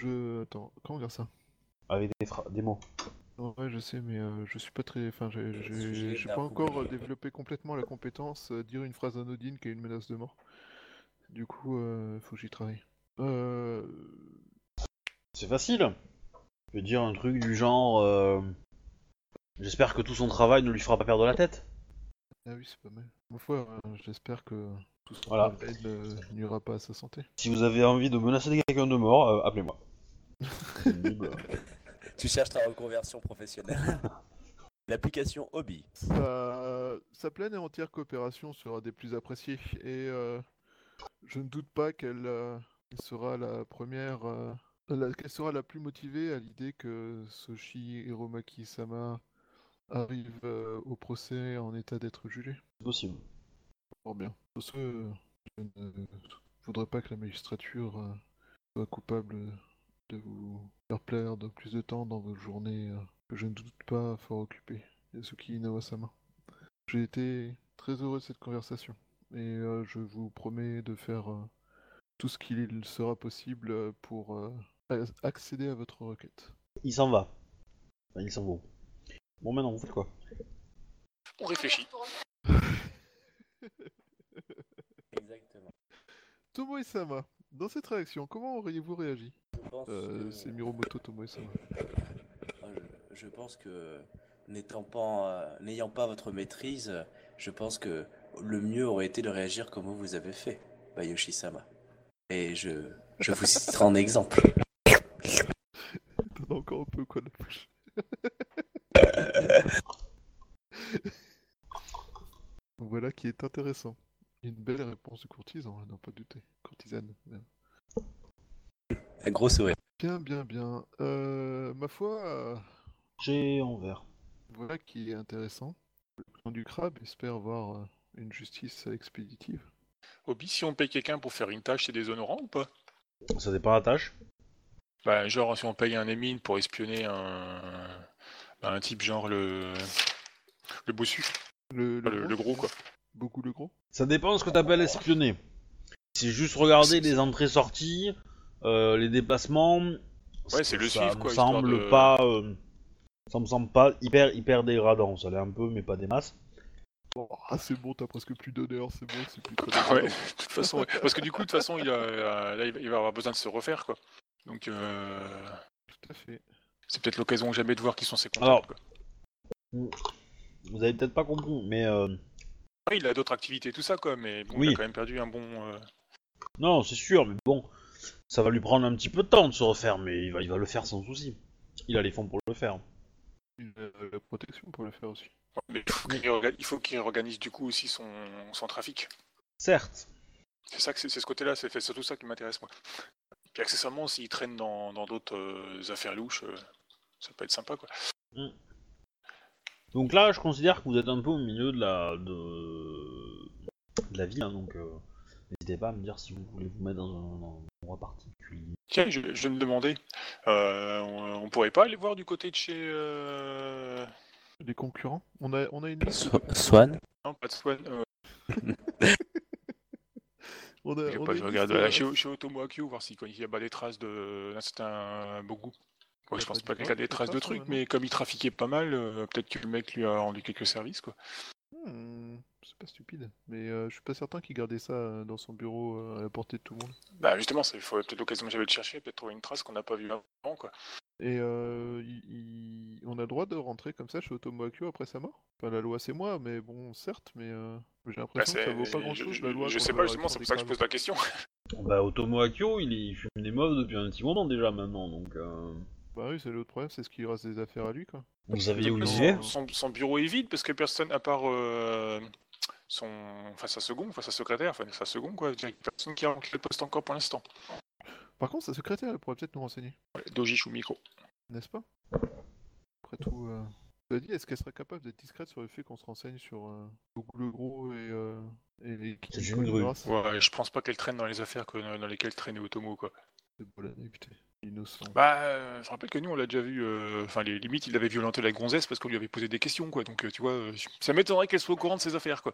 Je... Attends, comment dire ça Avec des, mots. Ouais, je sais, mais euh, je suis pas très. Enfin, j'ai Le j'ai- sujet j'ai d'un pas encore euh, développé complètement la compétence euh, dire une phrase anodine qui a une menace de mort. Du coup, euh, faut que j'y travaille. Euh... C'est facile. Je veux dire un truc du genre. euh, J'espère que tout son travail ne lui fera pas perdre la tête. Ah oui, c'est pas mal. Ma foi, euh, j'espère que tout ce Voilà. travail ne nuira pas à sa santé. Si vous avez envie de menacer quelqu'un de mort, euh, appelez-moi. [laughs] Tu cherches ta reconversion professionnelle. [laughs] L'application Hobby. Sa... sa pleine et entière coopération sera des plus appréciées et euh, je ne doute pas qu'elle euh, sera la première, euh, la- qu'elle sera la plus motivée à l'idée que Soshi Hiromaki-sama arrive euh, au procès en état d'être jugé. c'est possible. Fort bien. Euh, je ne voudrais pas que la magistrature euh, soit coupable de vous faire perdre plus de temps dans vos journées euh, que je ne doute pas fort occupées. Yasuki Inawa-sama. J'ai été très heureux de cette conversation et euh, je vous promets de faire euh, tout ce qu'il sera possible pour euh, accéder à votre requête. Il s'en va. Enfin, il s'en va. Bon, maintenant, vous faites quoi? On réfléchit. Exactement. Tomoe-sama, dans cette réaction, comment auriez-vous réagi? Euh, que- C'est Miromoto Tomoe-sama. Ah, je, pense que n'étant pas, euh, n'ayant pas votre maîtrise, euh, je pense que le mieux aurait été de réagir comme vous avez fait, Bayoshi-sama. Et je, je vous [laughs] citerai en exemple. T'en as encore un peu quoi de la bouche. [laughs] voilà qui est intéressant. Une belle réponse de courtisan, à n'en pas douter. Courtisane. même. Un gros sourire. Bien, bien, bien. Euh, ma foi, euh, J'ai en vert. voilà qui est intéressant. du crabe espère voir euh, une justice expéditive. Obi, si on paye quelqu'un pour faire une tâche, c'est déshonorant ou pas? Ça dépend de la tâche. Bah, genre, si on paye un émine pour espionner un, bah, un type genre le. Le bossu, Le, Enfin, le, le gros quoi. Beaucoup le gros Ça dépend de ce que t'appelles espionner. C'est juste regarder les entrées-sorties, euh, les déplacements. Ouais, c'est le ça suivre, me quoi, semble de- pas. euh, ça me semble pas hyper hyper dégradant. Ça l'est un peu, mais pas des masses. Oh, Ah c'est bon, t'as presque plus d'honneur, c'est bon, c'est plus très [laughs] Ouais, dégradant. de toute façon, ouais. parce que du coup, de toute façon, il, a, là, il va- il va avoir besoin de se refaire quoi. Donc, euh, Tout à fait. c'est peut-être l'occasion jamais de voir qui sont ses contacts. Alors- quoi. Vous avez peut-être pas compris, mais euh, Ouais, il a d'autres activités, tout ça quoi, mais bon, Oui. il a quand même perdu un bon. euh, non, c'est sûr, mais bon, ça va lui prendre un petit peu de temps de se refaire, mais il va, il va le faire sans souci. Il a les fonds pour le faire. Il a la protection pour le faire aussi. Mais il faut qu'il organise du coup aussi son, son trafic. Certes. C'est ça que c'est ce côté-là, c'est surtout ça qui m'intéresse moi. Puis accessoirement, s'il traîne dans dans d'autres euh, affaires louches, euh, ça peut être sympa quoi. Donc là, je considère que vous êtes un peu au milieu de la de, de la ville, hein, donc euh, n'hésitez pas à me dire si vous voulez vous mettre dans un, dans un endroit particulier. Tiens, je, je me demandais, euh, on, on pourrait pas aller voir du côté de chez. euh, Les concurrents On a, on a une So- Swan Non, pas de Swan. euh, [laughs] On a, je, on pas, a je regarde liste, euh, chez, chez voir s'il il y a pas des traces de d'un certain Bogu. Ouais, je pense pas qu'il y a des traces de trucs, mais comme il trafiquait pas mal, euh, peut-être que le mec lui a rendu quelques services quoi. hmm, c'est pas stupide. Mais euh, je suis pas certain qu'il gardait ça euh, dans son bureau euh, à la portée de tout le monde. Bah justement, il faut peut-être l'occasion que j'avais de chercher, peut-être trouver une trace qu'on n'a pas vue avant quoi. Et euh, il- il- on a le droit de rentrer comme ça chez Otomo Akio après sa mort? Enfin, la loi c'est moi, mais bon, certes, mais euh, j'ai Bah, l'impression que ça vaut pas grand je, chose je- la loi. je sais pas justement, c'est pour ça que je pose la question. [laughs] Bah, Otomo Akio, il, est- il fume des meufs depuis un petit moment déjà maintenant, donc euh, Bah oui, c'est l'autre problème, c'est ce qu'il reste des affaires à lui, quoi. vous saviez où son- son bureau est vide parce que personne, à part euh, son, enfin sa seconde, enfin sa secrétaire, enfin sa seconde quoi, je dirais que personne qui a rempli le poste encore pour l'instant. Par contre, sa secrétaire, elle pourrait peut-être nous renseigner, Ouais, Doji Shumiko. n'est-ce pas? Après tout, euh... cela dit, est-ce qu'elle serait capable d'être discrète sur le fait qu'on se renseigne sur euh, le Gros et, euh, et les C'est Ouais, je pense pas qu'elle traîne dans les affaires que, dans lesquelles traînait Otomo quoi. C'est l'année, putain. Innocent. Bah, euh, je rappelle que nous on l'a déjà vu, euh, enfin les limites il avait violenté la gonzesse parce qu'on lui avait posé des questions quoi, donc euh, tu vois, euh, ça m'étonnerait qu'elle soit au courant de ses affaires quoi.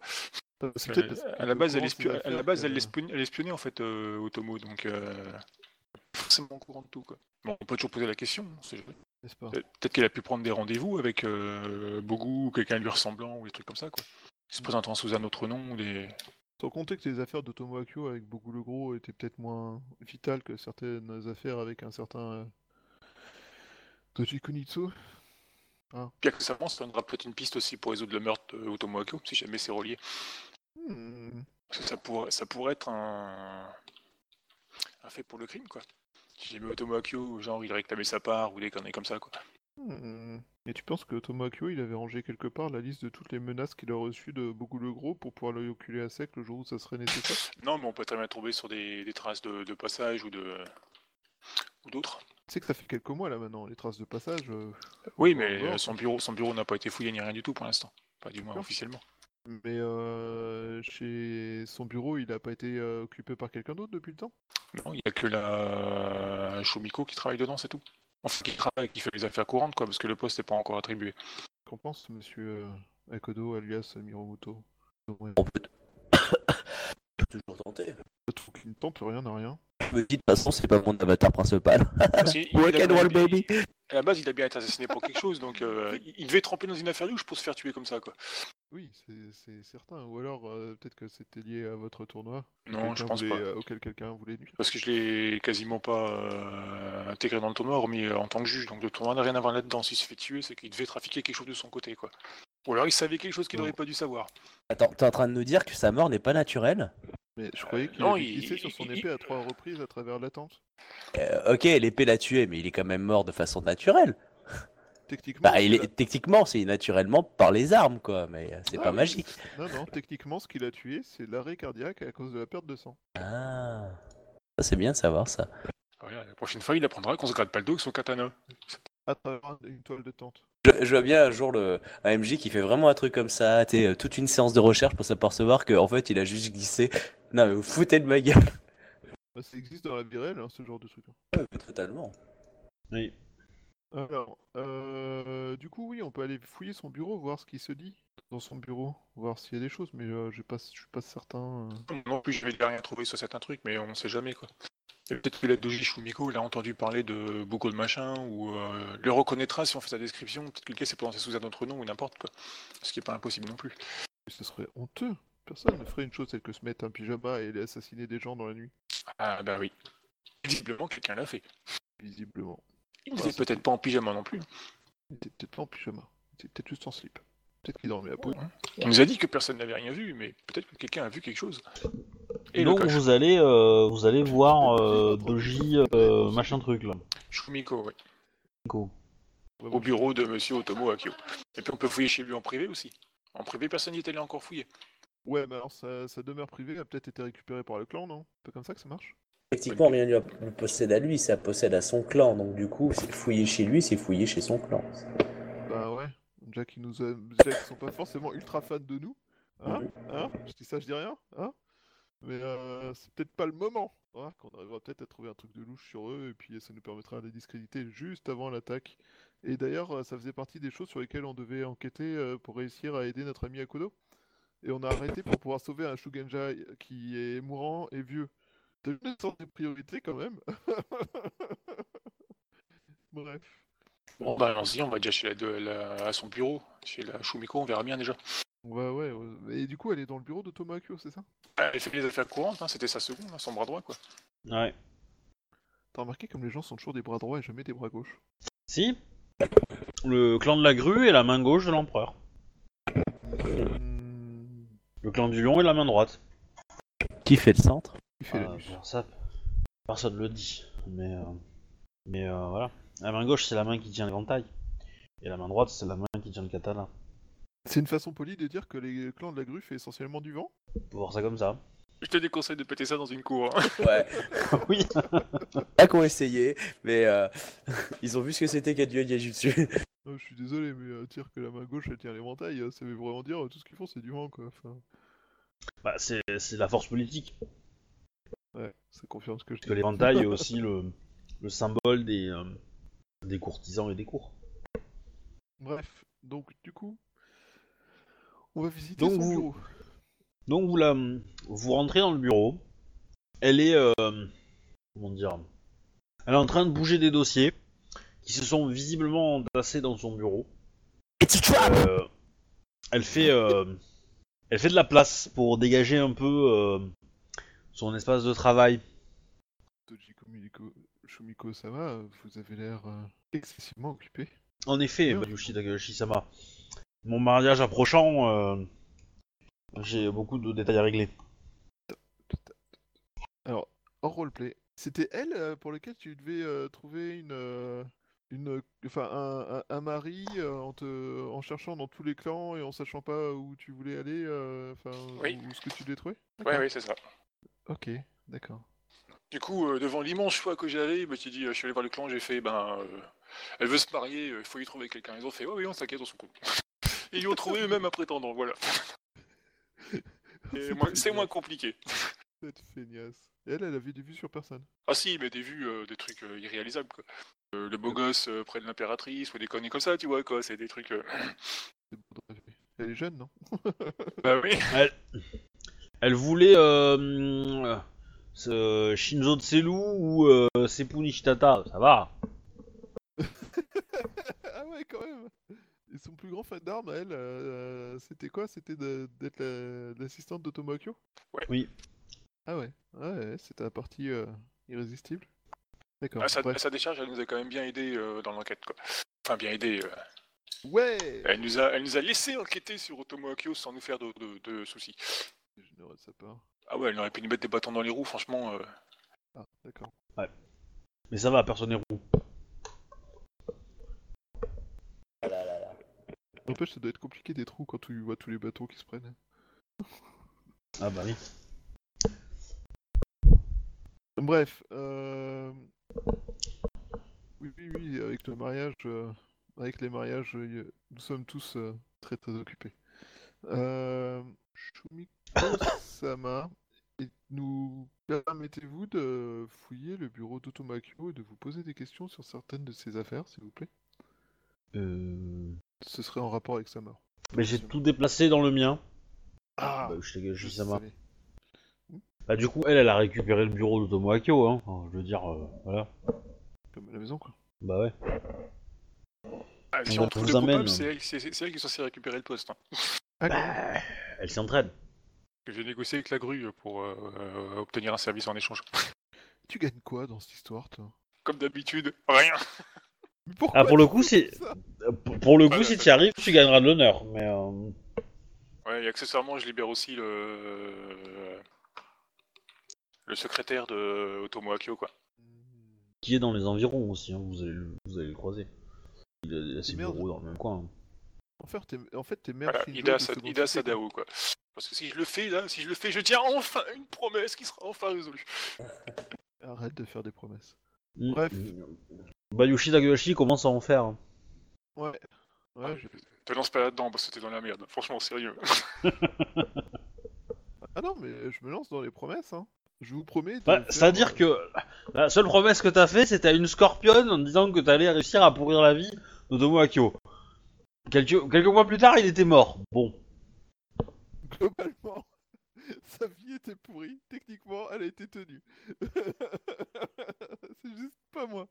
C'est parce à la base elle, courant de espio- ses à la base que- elle espionnait, elle espionnait en fait euh, Otomo, donc euh, forcément au courant de tout quoi. Bon, on peut toujours poser la question, Peut- Peut-être qu'elle a pu prendre des rendez-vous avec euh, Bogu ou quelqu'un lui ressemblant ou des trucs comme ça, quoi. Se présentant sous un autre nom ou des. Sans compter que les affaires d'Otomo Akio avec Bogu le Gros étaient peut-être moins vitales que certaines affaires avec un certain euh, Toji Kunitsu. Puis accessoirement, ça donnera peut-être une piste aussi pour résoudre le meurtre de Akio, si jamais c'est relié. Hmm, que ça pourrait, ça pourrait être un... un fait pour le crime, quoi. Si jamais Otomo Akio, genre, il réclamait sa part ou des conneries comme ça, quoi. hmm. Et tu penses que Otomo Akio, il avait rangé quelque part la liste de toutes les menaces qu'il a reçues de Bogu le Gros pour pouvoir le oculer à sec le jour où ça serait nécessaire? [coughs] Non, mais on peut très bien trouver sur des, des traces de, de passage ou de. ou d'autres. Tu sais que ça fait quelques mois là maintenant, les traces de passage. euh, Oui, mais euh, son bureau, son bureau n'a pas été fouillé ni rien du tout pour l'instant. Pas du moins officiellement. Mais euh, chez son bureau, il a pas été occupé par quelqu'un d'autre depuis le temps? Non, il n'y a que la Shumiko qui travaille dedans, c'est tout. Enfin, qui travaille, qui fait les affaires courantes, quoi, parce que le poste n'est pas encore attribué. Qu'en pense monsieur euh, Akodo alias Miromoto? Ouais, [coughs] On peut toujours tenter. Je qu'il ne tente rien à rien. Je me dis, de toute façon, c'est pas mon avatar principal. [laughs] Parce qu'il- il Rock a- and roll, il- baby À la base, il a bien été assassiné pour quelque chose, donc euh, il devait tremper dans une affaire louche pour se faire tuer comme ça, quoi. Oui, c'est- certain. Ou alors euh, peut-être que c'était lié à votre tournoi. Non, je pense voulait- pas. euh, auquel quelqu'un voulait nuire. Parce que je l'ai quasiment pas euh, intégré dans le tournoi, hormis euh, en tant que juge. Donc le tournoi n'a rien à voir là-dedans. S'il se fait tuer, c'est qu'il devait trafiquer quelque chose de son côté, quoi. Ou alors il savait quelque chose qu'il n'aurait pas dû savoir. Attends, t'es en train de nous dire que sa mort n'est pas naturelle? Mais je croyais qu'il non, avait il- glissé sur son il- épée à trois reprises à travers la tente. Euh, Ok, l'épée l'a tué, mais il est quand même mort de façon naturelle. Techniquement, Bah, il qu'il est... techniquement, c'est naturellement par les armes, quoi, mais euh, c'est Ah pas oui. magique. Non, non, techniquement, ce qu'il a tué, c'est l'arrêt cardiaque à cause de la perte de sang. Ah, ça c'est bien de savoir ça. Voilà, la prochaine fois, il apprendra qu'on se gratte pas le dos avec son katana. à travers une toile de tente. Je, je vois bien un jour le, un MJ qui fait vraiment un truc comme ça, t'es, euh, toute une séance de recherche pour s'apercevoir qu'en fait il a juste glissé. Non mais vous foutez de ma gueule. Bah, ça existe dans la vie réelle, hein, ce genre de truc. Ouais, mais totalement. Oui. Alors, euh, du coup, oui, on peut aller fouiller son bureau, voir ce qui se dit dans son bureau, voir s'il y a des choses, mais euh, j'ai pas, je suis pas certain. euh. Non plus, je vais rien trouver sur certains trucs, mais on sait jamais quoi. Peut-être que la Doji Shumiko, il a entendu parler de beaucoup de machin, ou euh, le reconnaîtra si on fait sa description. Peut-être que gars s'est prononcé sous un autre nom ou n'importe quoi. Ce qui est pas impossible non plus. Ce serait honteux. Personne ne ferait une chose telle que se mettre un pyjama et aller assassiner des gens dans la nuit, Ah bah oui. Visiblement, quelqu'un l'a fait. visiblement. Il n'était peut-être pas en pyjama non plus. Il était peut-être pas en pyjama, il était peut-être juste en slip. Peut-être qu'il dormait à peau. On nous a dit que personne n'avait rien vu, mais peut-être que quelqu'un a vu quelque chose. Et Donc vous allez, euh, vous allez voir euh, Doji euh, machin truc là. Shumiko, ouais. Go. Vraiment. au bureau de Monsieur Otomo Akio. Et puis on peut fouiller chez lui en privé aussi. En privé, personne n'y est allé encore fouiller. Ouais, mais alors sa, sa demeure privée a peut-être été récupérée par le clan, non? C'est pas comme ça que ça marche? Effectivement, rien ne lui possède à lui, ça possède à son clan. Donc du coup, c'est fouiller chez lui, c'est fouiller chez son clan. Déjà qu'ils nous a... déjà sont pas forcément ultra fans de nous. Hein. Hein Je dis ça, je dis rien. Hein Mais euh, c'est peut-être pas le moment. Hein Qu'on arrivera peut-être à trouver un truc de louche sur eux et puis ça nous permettra de les discréditer juste avant l'attaque. Et d'ailleurs, euh, ça faisait partie des choses sur lesquelles on devait enquêter euh, pour réussir à aider notre ami Akodo. Et on a arrêté pour pouvoir sauver un Shugenja qui est mourant et vieux. T'as vu le sens des priorités quand même [laughs] Bref. Bon, bah allons-y, on va déjà chez la, de- la- à son bureau, chez la Shumiko, on verra bien déjà. Ouais, ouais, ouais. Et du coup, elle est dans le bureau de Tomakyo, c'est ça? Ah, Elle fait les affaires courantes, hein, c'était sa seconde, hein, son bras droit quoi. Ouais. T'as remarqué comme les gens sont toujours des bras droits et jamais des bras gauches? Si. Le clan de la grue est la main gauche de l'empereur. Le clan du lion est la main droite. Qui fait le centre? Il fait Ah, nuit. bon, ça, personne le dit. Mais, euh, mais euh, voilà. La main gauche, c'est la main qui tient l'éventail. Et la main droite, c'est la main qui tient le katana. C'est une façon polie de dire que les clans de la grue fait essentiellement du vent? On peut voir ça comme ça. Je te déconseille de péter ça dans une cour. hein. [laughs] Ouais. [laughs] oui. [laughs] Pas qu'on essayé, mais euh, ils ont vu ce que c'était qu'être du Yajutsu. Oh, Je suis désolé, mais euh, dire que la main gauche elle tient l'éventail, euh, ça veut vraiment dire euh, tout ce qu'ils font c'est du vent quoi. Enfin, Bah, c'est c'est la force politique. ouais, ça confirme ce que je dis. Que l'éventail est aussi le, le symbole des, euh, des courtisans et des cours. Bref, donc du coup, on va visiter Donc son vous- bureau. Donc vous, la, vous rentrez dans le bureau. Elle est... euh, comment dire Elle est en train de bouger des dossiers qui se sont visiblement entassés dans son bureau. Euh, elle fait... euh, elle fait de la place pour dégager un peu euh, son espace de travail. Shumiko Sama, vous avez l'air euh, excessivement occupé. En effet, Mayushi Takashi-sama. Mon mariage approchant, euh, j'ai beaucoup de détails à régler. Alors, hors roleplay, c'était elle euh, pour laquelle tu devais euh, trouver une, une, enfin un, un- un mari euh, en, te, en cherchant dans tous les clans et en sachant pas où tu voulais aller, euh, enfin Oui. où, ce que tu devais trouver? Ouais, ouais, c'est ça. Ok, d'accord. Du coup, euh, devant l'immense choix que j'avais, bah, tu dis, euh, je suis allé voir le clan, j'ai fait, ben, euh, elle veut se marier, il faut y trouver quelqu'un. Ils ont fait, oh oui, on s'inquiète, on s'en couple. Et ils ont trouvé [laughs] eux-mêmes un prétendant, voilà. C'est moins compliqué. Cette feignasse. Et elle, elle avait des vues sur personne. Ah si, mais des vues, euh, des trucs euh, irréalisables, quoi. Euh, le beau gosse euh, près de l'impératrice, ou des conneries comme ça, tu vois, quoi, c'est des trucs... euh. [clears throat] Elle est jeune, non? Bah oui. Elle voulait euh, ce Shinzo Tselu ou euh, Seppu Nishitata, ça va. [laughs] Ah ouais, quand même Et son plus grand fan d'armes, elle, euh, c'était quoi? C'était de- d'être la- l'assistante de Tomakyo Oui. Ah ouais, ouais, ouais, c'était la partie euh, irrésistible. D'accord. Sa décharge, elle nous a quand même bien aidé euh, dans l'enquête, quoi. Enfin, bien aidé. euh, Ouais elle, nous a, elle nous a laissé enquêter sur Otomo Akio sans nous faire de, de- de soucis. Généreux de sa part. Ah ouais, elle aurait pu nous mettre des bâtons dans les roues, franchement. euh, Ah, d'accord. Mais ça va, personne n'est roux. Ah là là là. N'empêche, ça doit être compliqué des trous quand tu vois tous les bateaux qui se prennent. Ah bah oui. Bref, euh... Oui, oui, oui, avec le mariages, euh, avec les mariages, euh, y- nous sommes tous euh, très très occupés. Euh, et nous permettez-vous de fouiller le bureau d'Otomakio et de vous poser des questions sur certaines de ses affaires, s'il vous plaît? Euh... Ce serait en rapport avec sa mort. Mais j'ai tout déplacé dans le mien. Ah, Bah, je t'ai- je je- ça m'a- savais. Bah, du coup, elle, elle a récupéré le bureau d'Otomo Akio, hein. Enfin, je veux dire, euh, voilà. Comme à la maison, quoi. Bah ouais. Ah, si On on trouve vous le amène. coupable, c'est elle, c'est- c'est elle qui est censée récupérer le poste. hein. Ah, Bah, elle s'entraîne. J'ai négocié avec la grue pour euh, euh, obtenir un service en échange. [laughs] Tu gagnes quoi dans cette histoire, toi? Comme d'habitude, rien. [laughs] Mais pourquoi Ah, pour le coup, Euh, Pour le coup, Ouais, si tu y arrives, tu gagneras de l'honneur. Mais euh, Ouais, et accessoirement, je libère aussi le le secrétaire de Otomo Akio, quoi. qui est dans les environs aussi, hein, vous, allez, le- vous allez le croiser. Il a, ses bureaux dans le même coin. hein. En fait, t'es en fait, mère Voilà, Ida, Sa- Ida. Sadao, quoi. Parce que si je le fais, là, si je le fais, je tiens enfin une promesse qui sera enfin résolue. Arrête de faire des promesses. Mm. Bref. Bayushi Takahashi commence à en faire. Ouais. Ouais, j'ai- Te lance pas là-dedans, parce que t'es dans la merde. Franchement, sérieux. [laughs] Ah non, mais je me lance dans les promesses, hein. Je vous promets. de Bah, faire, C'est-à-dire euh, que la seule promesse que t'as fait, c'était à une scorpionne en disant que t'allais réussir à pourrir la vie d'Otomo Akio. Quelques, quelques mois plus tard, il était mort. Bon. Globalement, [laughs] sa vie était pourrie. Techniquement, elle a été tenue. [laughs] C'est juste pas moi.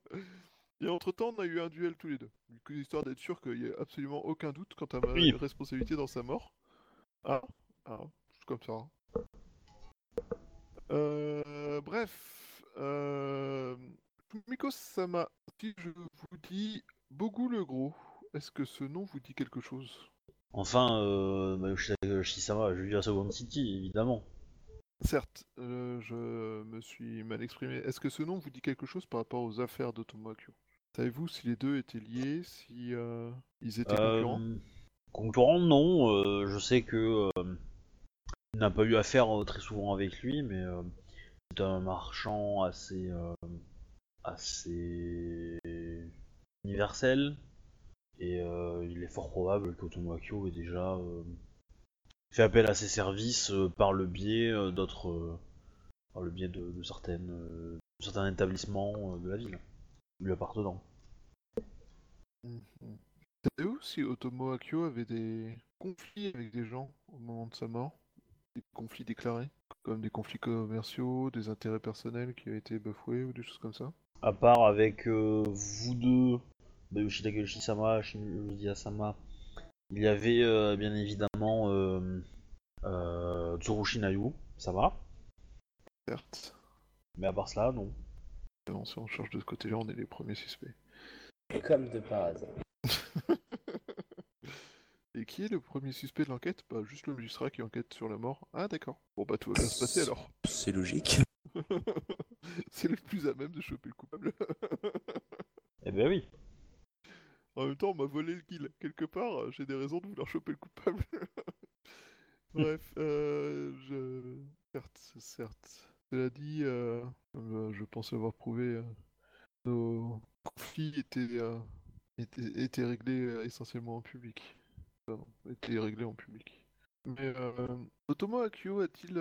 Et entre temps, on a eu un duel tous les deux. Du coup, histoire d'être sûr qu'il n'y ait absolument aucun doute quant à ma Oui. responsabilité dans sa mort. Ah, ah, juste comme ça. hein. Euh, bref. Euh... Miko-sama, si je vous dis Bogu le Gros, est-ce que ce nom vous dit quelque chose? Enfin, euh, Bayushi Takahashi-sama, je vis à Second City, évidemment. Certes, euh, je me suis mal exprimé. Est-ce que ce nom vous dit quelque chose par rapport aux affaires d'Otomo Akio Savez-vous si les deux étaient liés, si euh, ils étaient concurrents? Euh, concurrent, non. euh, je sais que euh, il n'a pas eu affaire très souvent avec lui, mais c'est un marchand assez assez universel et euh, il est fort probable qu'Otomo Akio ait déjà euh, fait appel à ses services euh, par le biais d'autres par le biais de, de certaines de certains établissements de la ville lui appartenant. Mhm. Savez-vous si Otomo Akio avait des conflits avec des gens au moment de sa mort? Des conflits déclarés? Comme des conflits commerciaux, des intérêts personnels qui ont été bafoués ou des choses comme ça? À part avec euh, vous deux, Bayushi Shinji Asama, il y avait euh, bien évidemment euh, euh, Tsurushi Nayu, ça va. Certes. Mais à part cela, non. Non, si on cherche de ce côté-là, on est les premiers suspects. Comme de par hasard. [laughs] Et qui est le premier suspect de l'enquête? Bah juste le magistrat qui enquête sur la mort. Ah d'accord. Bon bah tout va bien se passer alors. [laughs] C'est logique. [laughs] C'est le plus à même de choper le coupable. Eh ben oui. En même temps, on m'a volé le kill. Quelque part, euh, j'ai des raisons de vouloir choper le coupable. [laughs] Bref, euh. Certes, certes. Cela dit, euh, je pense avoir prouvé, euh, nos conflits étaient, étaient, étaient réglés essentiellement en public. Pardon, étaient réglés en public. Mais Otomo Akio a-t-il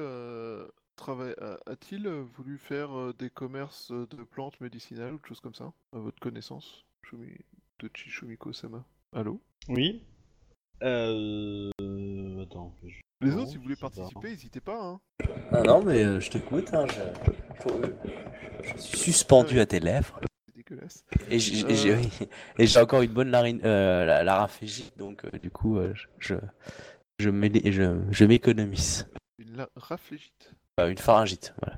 a-t-il voulu faire des commerces de plantes médicinales ou choses comme ça, à votre connaissance. Tochi Shumiko-sama. Allô? Oui. Euh... Attends. je- Les autres, si vous voulez participer, n'hésitez pas. Hein. Ah non, mais euh, je t'écoute. Hein, je... suis suspendu à tes lèvres. C'est dégueulasse. Et j'ai Euh. oui. Et j'ai encore une bonne larine, euh, la, laryngite, donc euh, du coup, euh, je, je, je m'é- je- je m'économise. Une la... raflégite. Enfin, une pharyngite, voilà.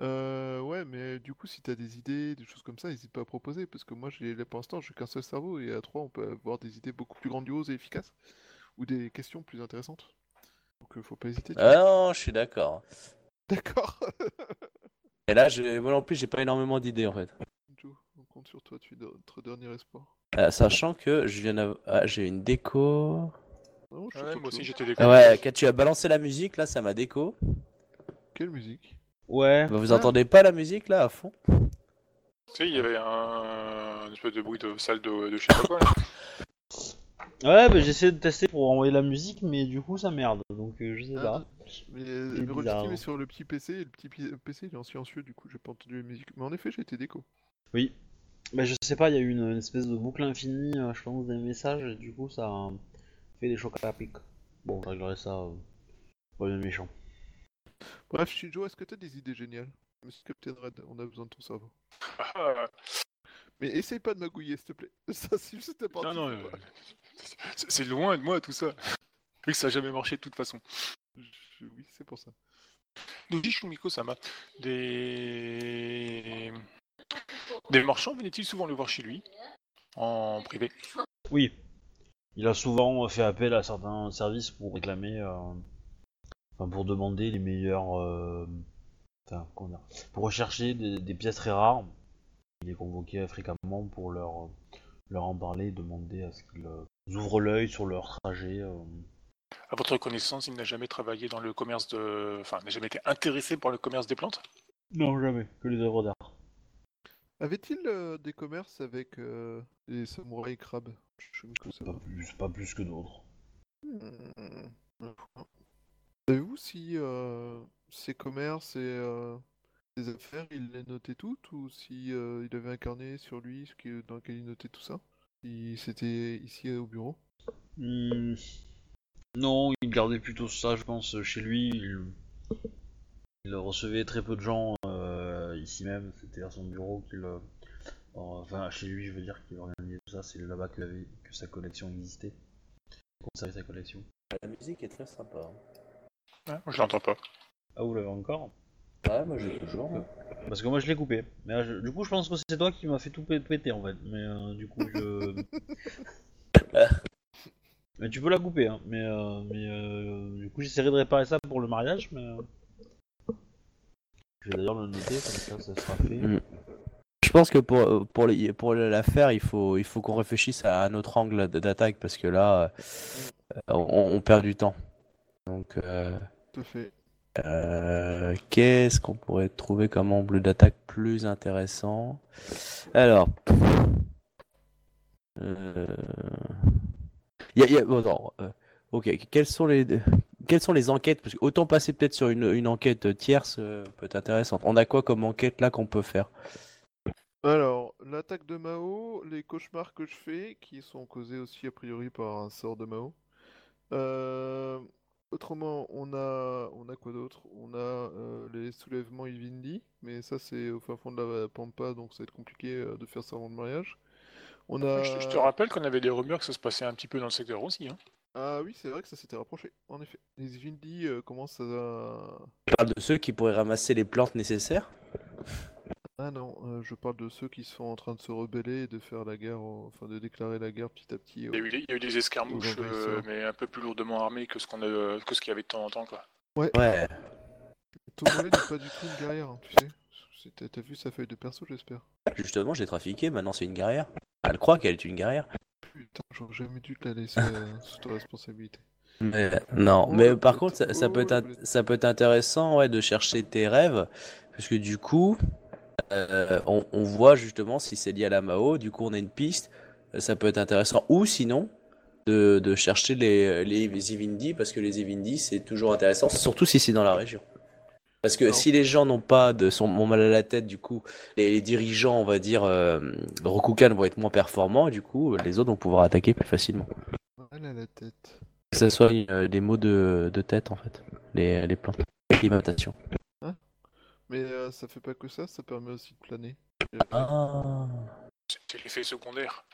Euh, ouais, mais du coup, si t'as des idées, des choses comme ça, n'hésite pas à proposer, parce que moi, j'ai, là, pour l'instant, j'ai qu'un seul cerveau, et à trois, on peut avoir des idées beaucoup plus grandioses et efficaces, ou des questions plus intéressantes. Donc, euh, faut pas hésiter. Ah vois. non, je suis d'accord. D'accord. [laughs] Et là, je, moi non plus, j'ai pas énormément d'idées en fait. Joe, on compte sur toi, tu es notre dernier espoir. Euh, sachant que je viens d'avoir- ah, j'ai une déco. Non, je suis Ouais, sur moi aussi Joe. j'étais Ah ouais, quand tu as balancé la musique, là, ça m'a déco. Quelle musique? Ouais. Bah, vous Ah. entendez pas la musique là à fond? Tu sais, il y avait un une espèce de bruit de salle de, pas quoi. là. Ouais, bah j'essaie de tester pour envoyer la musique, mais du coup ça merde, donc euh, je sais Ah, pas. Mais, C'est euh, mais bizarre, Rollsty hein. est sur le petit PC et le petit pi- PC il est en silencieux du coup j'ai pas entendu la musique. Mais en effet j'ai été déco. Oui. Bah je sais pas, il y a eu une, une espèce de boucle infinie, euh, je pense, des messages, et du coup ça a fait des chocs à pic. Bon, je réglerai ça, euh, pas bien méchant. Bref Shinjo est-ce que t'as des idées géniales? Monsieur Captain Red, on a besoin de ton cerveau. [laughs] Mais essaye pas de magouiller s'il te plaît. [laughs] Ça c'est juste important. non, non, euh, c'est loin de moi tout ça. Vu que ça a jamais marché de toute façon. Je- Oui c'est pour ça. Dit Shumiko Sama. Des. Des marchands venaient-ils souvent le voir chez lui? En privé? Oui. Il a souvent fait appel à certains services pour réclamer, euh, enfin pour demander les meilleurs, euh, enfin comment dire, pour rechercher des, des pièces très rares. Il est convoqué fréquemment pour leur, euh, leur en parler, demander à ce qu'ils euh, ouvrent l'œil sur leur trajet. euh. À votre connaissance, il n'a jamais travaillé dans le commerce de. Enfin, n'a jamais été intéressé par le commerce des plantes? Non, jamais, que les œuvres d'art. Avait-il euh, des commerces avec euh, les samouraïs crabes? Shumiko Pas Sama. plus, pas plus que d'autres. Hmm. Savez-vous si euh, ces commerces et euh, ces affaires, il les notait toutes ou si euh, il avait un carnet sur lui ce qui- dans lequel il notait tout ça? Si c'était ici au bureau? Hmm, Non, il gardait plutôt ça, je pense, chez lui. Il, il recevait très peu de gens euh, ici même. C'était à son bureau qu'il. euh, Enfin, chez lui, je veux dire qu'il organisait tout ça. C'est là-bas qu'il avait que sa collection existait. Il conservait sa collection. La musique est très sympa. hein. Ouais, Je l'entends pas. Ah, vous l'avez encore Ouais, moi j'ai toujours. Parce que moi, je l'ai coupé. Mais là, je- du coup, je pense que c'est toi qui m'as fait tout pé- péter en fait. Mais euh, du coup, je. [laughs] mais tu peux la couper, hein. Mais, euh, mais euh, du coup, j'essaierai de réparer ça pour le mariage. Mais. euh, Je vais d'ailleurs le noter, comme ça, ça sera fait. Mm. Je pense que pour, pour, les- pour l'affaire, il faut, il faut qu'on réfléchisse à un autre angle d'attaque parce que là, euh, on, on perd du temps. Donc, euh, à fait. euh, qu'est-ce qu'on pourrait trouver comme angle d'attaque plus intéressant? Alors, euh, il y a- il y a- bon, non, euh, ok, quelles sont les, quelles sont les enquêtes? Parce que autant passer peut-être sur une, une enquête tierce euh, peut être intéressante. On a quoi comme enquête là qu'on peut faire? Alors, l'attaque de Mao, les cauchemars que je fais, qui sont causés aussi a priori par un sort de Mao. Euh, autrement, on a, on a quoi d'autre? On a euh, les soulèvements Ivindi, mais ça c'est au fin fond de la Pampa, donc ça va être compliqué euh, de faire ça avant le mariage. On a... Je, je te rappelle qu'on avait des rumeurs que ça se passait un petit peu dans le secteur aussi. Hein. Ah oui, c'est vrai que ça s'était rapproché, en effet. Les Ivindi euh, commencent à... Je parle de ceux qui pourraient ramasser les plantes nécessaires. Ah non, euh, je parle de ceux qui sont en train de se rebeller et de faire la guerre, au- enfin de déclarer la guerre petit à petit. Il y a eu, des- il y a eu des escarmouches, euh, mais un peu plus lourdement armées que ce qu'on a, que ce qu'il y avait de temps en temps. Quoi. Ouais. Tomoe n'est pas du tout une guerrière, hein, tu sais. T'as vu sa feuille de perso, j'espère. Justement, j'ai trafiqué, maintenant c'est une guerrière. Elle croit qu'elle est une guerrière. Putain, j'aurais jamais dû te la laisser euh, [laughs] sous ta responsabilité. Mais, non, Oh, mais par contre, ça, ça oh, peut être, ça peut être intéressant ouais, de chercher tes rêves, parce que du coup, euh, on, on voit justement si c'est lié à la Mao, du coup on a une piste, euh, ça peut être intéressant. Ou sinon, de, de chercher les, les Ivindi, parce que les Ivindi c'est toujours intéressant, surtout si c'est dans la région. Parce que Non. si les gens n'ont pas de sont ont mal à la tête, du coup, les, les dirigeants, on va dire, euh, Rokugan vont être moins performants, et du coup, les autres vont pouvoir attaquer plus facilement. Mal à la tête. Que ce soit euh, des mots de, de tête en fait, les, les plantes. Mais euh, ça fait pas que ça, ça permet aussi de planer. Ah. C'est l'effet secondaire.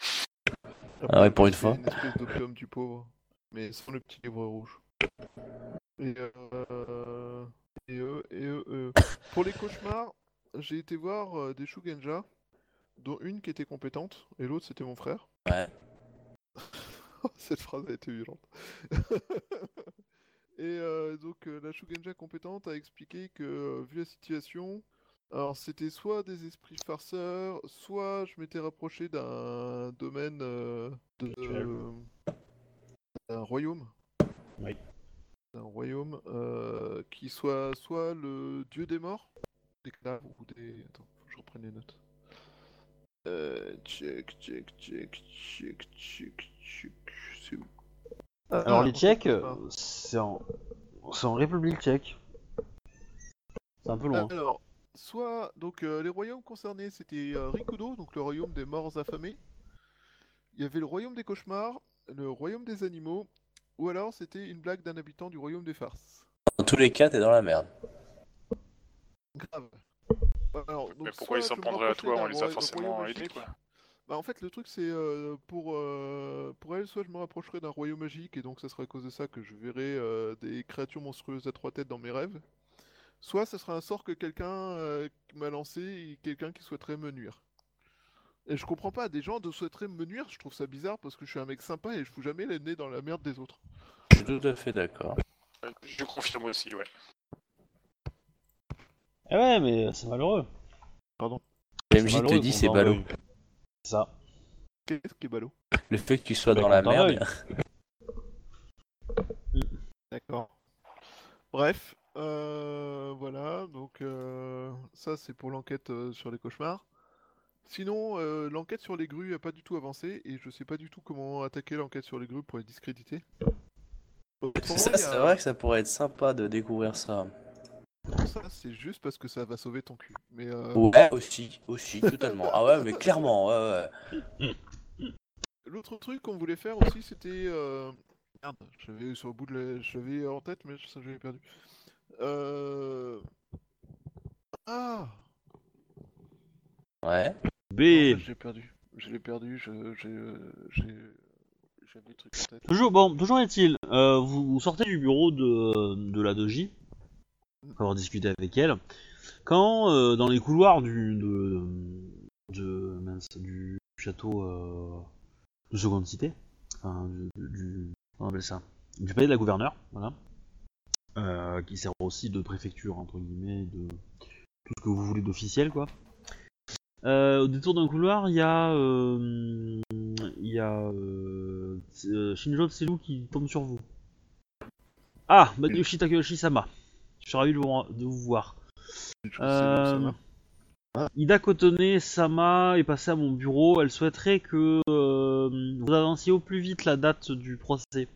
Ah ouais, pour une c'est fois. Une espèce d'opium du pauvre, mais sans le petit livre rouge. Et euh... Et euh, et euh, euh. Pour les cauchemars, j'ai été voir euh, des Shugenja, dont une qui était compétente, et l'autre c'était mon frère. Ouais. [laughs] Cette phrase a été violente. [laughs] Et euh, donc euh, la Shugenja compétente a expliqué que, euh, vu la situation, alors c'était soit des esprits farceurs, soit je m'étais rapproché d'un domaine de d'un royaume. Oui. D'un royaume euh, qui soit soit le dieu des morts, des cadavres ou des. Attends, faut que je reprenne les notes. Euh, check, check, check, check, check, check. C'est où? Alors Ah, les Tchèques, euh, c'est en... République tchèque. C'est un peu loin. Alors, soit donc euh, les royaumes concernés, c'était euh, Rikudo, donc le royaume des morts affamés. Il y avait le royaume des cauchemars, le royaume des animaux, ou alors c'était une blague d'un habitant du royaume des farces. Dans tous les cas, t'es dans la merde. Grave. Alors, donc, Mais pourquoi ils s'en prendraient à toi On les a forcément aidés, quoi. Bah en fait le truc c'est euh, pour euh, pour elle soit je me rapprocherai d'un royaume magique et donc ça sera à cause de ça que je verrai euh, des créatures monstrueuses à trois têtes dans mes rêves. Soit ce sera un sort que quelqu'un euh, m'a lancé et quelqu'un qui souhaiterait me nuire. Et je comprends pas, des gens de souhaiteraient me nuire, je trouve ça bizarre parce que je suis un mec sympa et je fous jamais le nez dans la merde des autres. Je suis tout à fait d'accord. Je confirme aussi, ouais. Eh ouais, mais c'est malheureux. Le MJ te dit c'est ballot. Ça. Qu'est-ce qui est ballot? Le fait que tu sois Bah, dans la merde. [laughs] D'accord. Bref, euh, voilà, donc euh, ça c'est pour l'enquête euh, sur les cauchemars. Sinon, euh, l'enquête sur les grues a pas du tout avancé et je sais pas du tout comment attaquer l'enquête sur les grues pour les discréditer. Autrement, Ça, c'est a- vrai que ça pourrait être sympa de découvrir ça. Ça, c'est juste parce que ça va sauver ton cul. Mais euh, Ouais, aussi, aussi, totalement. Ah ouais, mais clairement, ouais, ouais. l'autre truc qu'on voulait faire aussi, c'était euh, merde, j'avais sur le bout de la... j'avais en tête, mais ça j'avais perdu. Euh... Ah, Ouais. B. fait, j'ai perdu. Je l'ai perdu, je- j'ai j'ai- j'avais le truc en tête. Toujours, bon, toujours est-il, euh, vous, vous sortez du bureau de, de la 2J, après avoir discuté avec elle, quand dans les couloirs du, château euh, de seconde cité, du, on appelle ça, du palais de la gouverneure, voilà, euh, qui sert aussi de préfecture, entre guillemets, de tout ce que vous voulez d'officiel, quoi. Euh, au détour d'un couloir, il y a, euh, y a euh, euh, Shinjo Tseru qui tombe sur vous. Ah, Madoshi Takayoshi-sama. Je suis ravi de vous, de vous voir. Euh. Ida Kotone-sama est passée à mon bureau. Elle souhaiterait que euh, vous avanciez au plus vite la date du procès.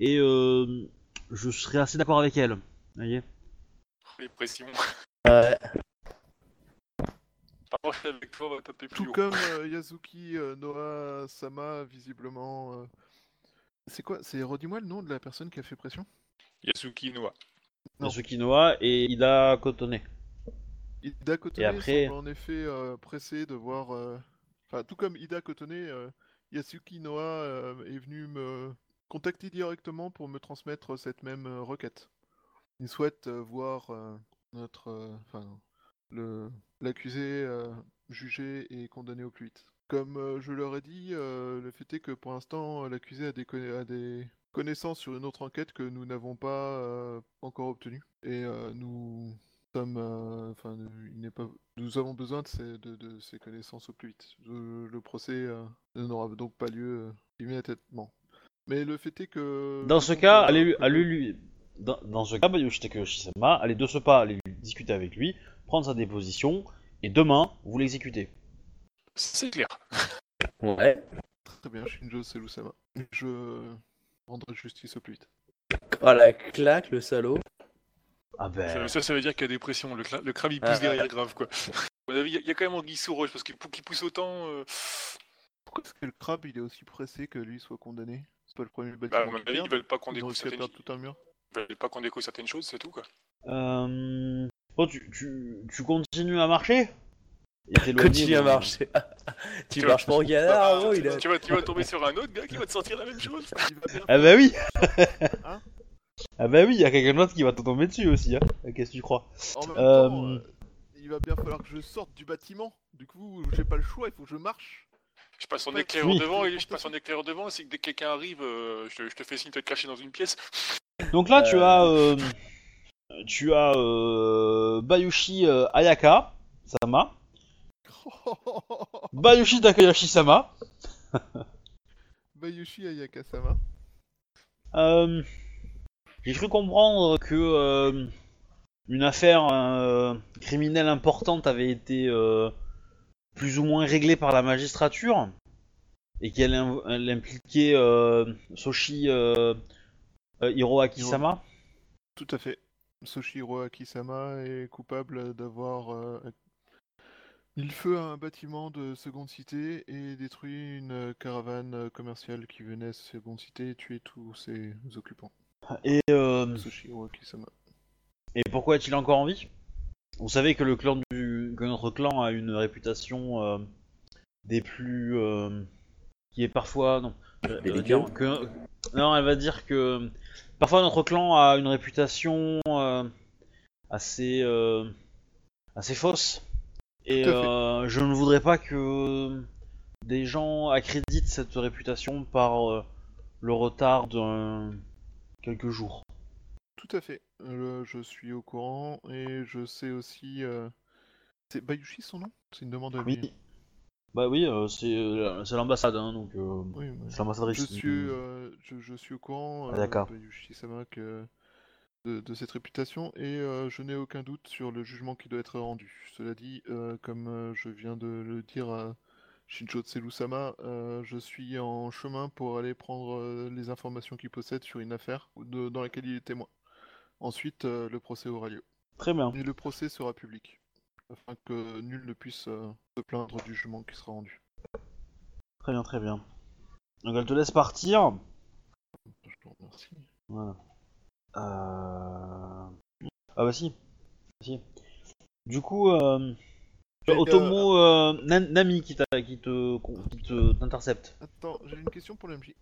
Et euh, je serais assez d'accord avec elle. Vous voyez Les pressions. Ouais. [laughs] Avec toi, on va taper plus Tout haut. comme [laughs] euh, Yazuki euh, Noah Sama, visiblement. euh, C'est quoi C'est redis-moi le nom de la personne qui a fait pression? Yasuki Noah. Non. Yasuki Noa et Ida Kotone. Ida Kotone Et après- semble en effet euh, pressé de voir. euh, Enfin, tout comme Ida Kotone, euh, Yasuki euh, est venu me contacter directement pour me transmettre cette même requête. Il souhaite voir notre, enfin, le l'accusé jugé et condamné au plus vite. Comme je leur ai dit, le fait est que pour l'instant, l'accusé a des, a des connaissances sur une autre enquête que nous n'avons pas euh, encore obtenue. Et euh, nous sommes, euh, enfin, il n'est pas, nous avons besoin de ces, de, de ces connaissances au plus vite. Le, le procès euh, n'aura donc pas lieu euh, immédiatement. Mais le fait est que Dans ce cas, allez, allez lui. Dans, dans ce cas, Madoshi Takayoshi-sama, allez de ce pas, allez discuter avec lui, prendre sa déposition, et demain, vous l'exécutez. C'est clair. Ouais. Très bien, Shinjo Selusama. Je rendrai justice au plus vite. Oh la claque, le salaud. Ah ben. Ça, ça, ça veut dire qu'il y a des pressions. Le, crabe il pousse Ah, ouais. derrière grave quoi. À mon avis, il y a- il y, a quand même Anguille sous roche parce qu'il pour qu'il pousse autant. euh, Pourquoi est-ce que le crabe il est aussi pressé que lui soit condamné? C'est pas le premier Bah, bâtiment à mon qui avis, ils veulent pas qu'on découvre à certaines... tout un mur. ils veulent pas qu'on découvre certaines choses, c'est tout quoi. Euh... Bon, tu, tu, tu continues à marcher? Continue à marcher. tu [laughs] Tu marches pas en galère, gros, il tu, a... tu vas, tu vas tomber sur un autre gars qui va te sortir la même chose. Il Ah bah oui Hein [laughs] Ah bah oui, il y a quelqu'un d'autre qui va te tomber dessus aussi, hein. Qu'est-ce que tu crois? En même Euh, temps, euh, il va bien falloir que je sorte du bâtiment. Du coup, j'ai pas le choix, il faut que je marche. Je passe en oui. devant et je passe en éclaireur devant, c'est que dès que quelqu'un arrive, euh, je, te- je te fais signe de te cacher dans une pièce. Donc là, tu Euh. as... euh, Tu as euh, Bayushi euh, Ayaka, Sama, [laughs] Bayushi Takayashi-sama, [laughs] Bayushi Ayaka-sama. Euh, J'ai cru comprendre que euh, une affaire euh, criminelle importante avait été plus ou moins réglée par la magistrature et qu'elle im- elle impliquait Soshi Hiroaki-sama. Tout à fait. Soshiro Akisama est coupable d'avoir le feu à un bâtiment de seconde cité et détruit une euh, caravane euh, commerciale qui venait de seconde cité et tué tous ses occupants. Et, euh, et pourquoi est-il encore en vie? Vous savez que le clan du que notre clan a une réputation euh, des plus euh, qui est parfois non euh, Belliqueux. dire que non elle va dire que parfois notre clan a une réputation euh, assez euh, assez fausse et euh, je ne voudrais pas que des gens accréditent cette réputation par euh, le retard de quelques jours. Tout à fait. Euh, je suis au courant et je sais aussi. euh, C'est Bayushi son nom? C'est une demande à lui. Oui. Bah oui, c'est l'ambassade, hein, donc Oui, c'est l'ambassadrice. Je suis, je, je suis au courant, Ah, d'accord. Bayushi-sama, que- de, de cette réputation et euh, je n'ai aucun doute sur le jugement qui doit être rendu. Cela dit, euh, comme euh, je viens de le dire à Shinjo Tseru-sama, euh, je suis en chemin pour aller prendre les informations qu'il possède sur une affaire de- dans laquelle il est témoin. Ensuite, le procès aura lieu. Très bien. Et le procès sera public, afin que nul ne puisse se plaindre du jugement qui sera rendu. Très bien, très bien. Donc elle te laisse partir. Je te remercie. Voilà. Euh... Ah bah si. si. Du coup, euh... Otomo euh, Nan- Nami qui, t'a- qui te qui te t'intercepte. Attends, j'ai une question pour l'MJ.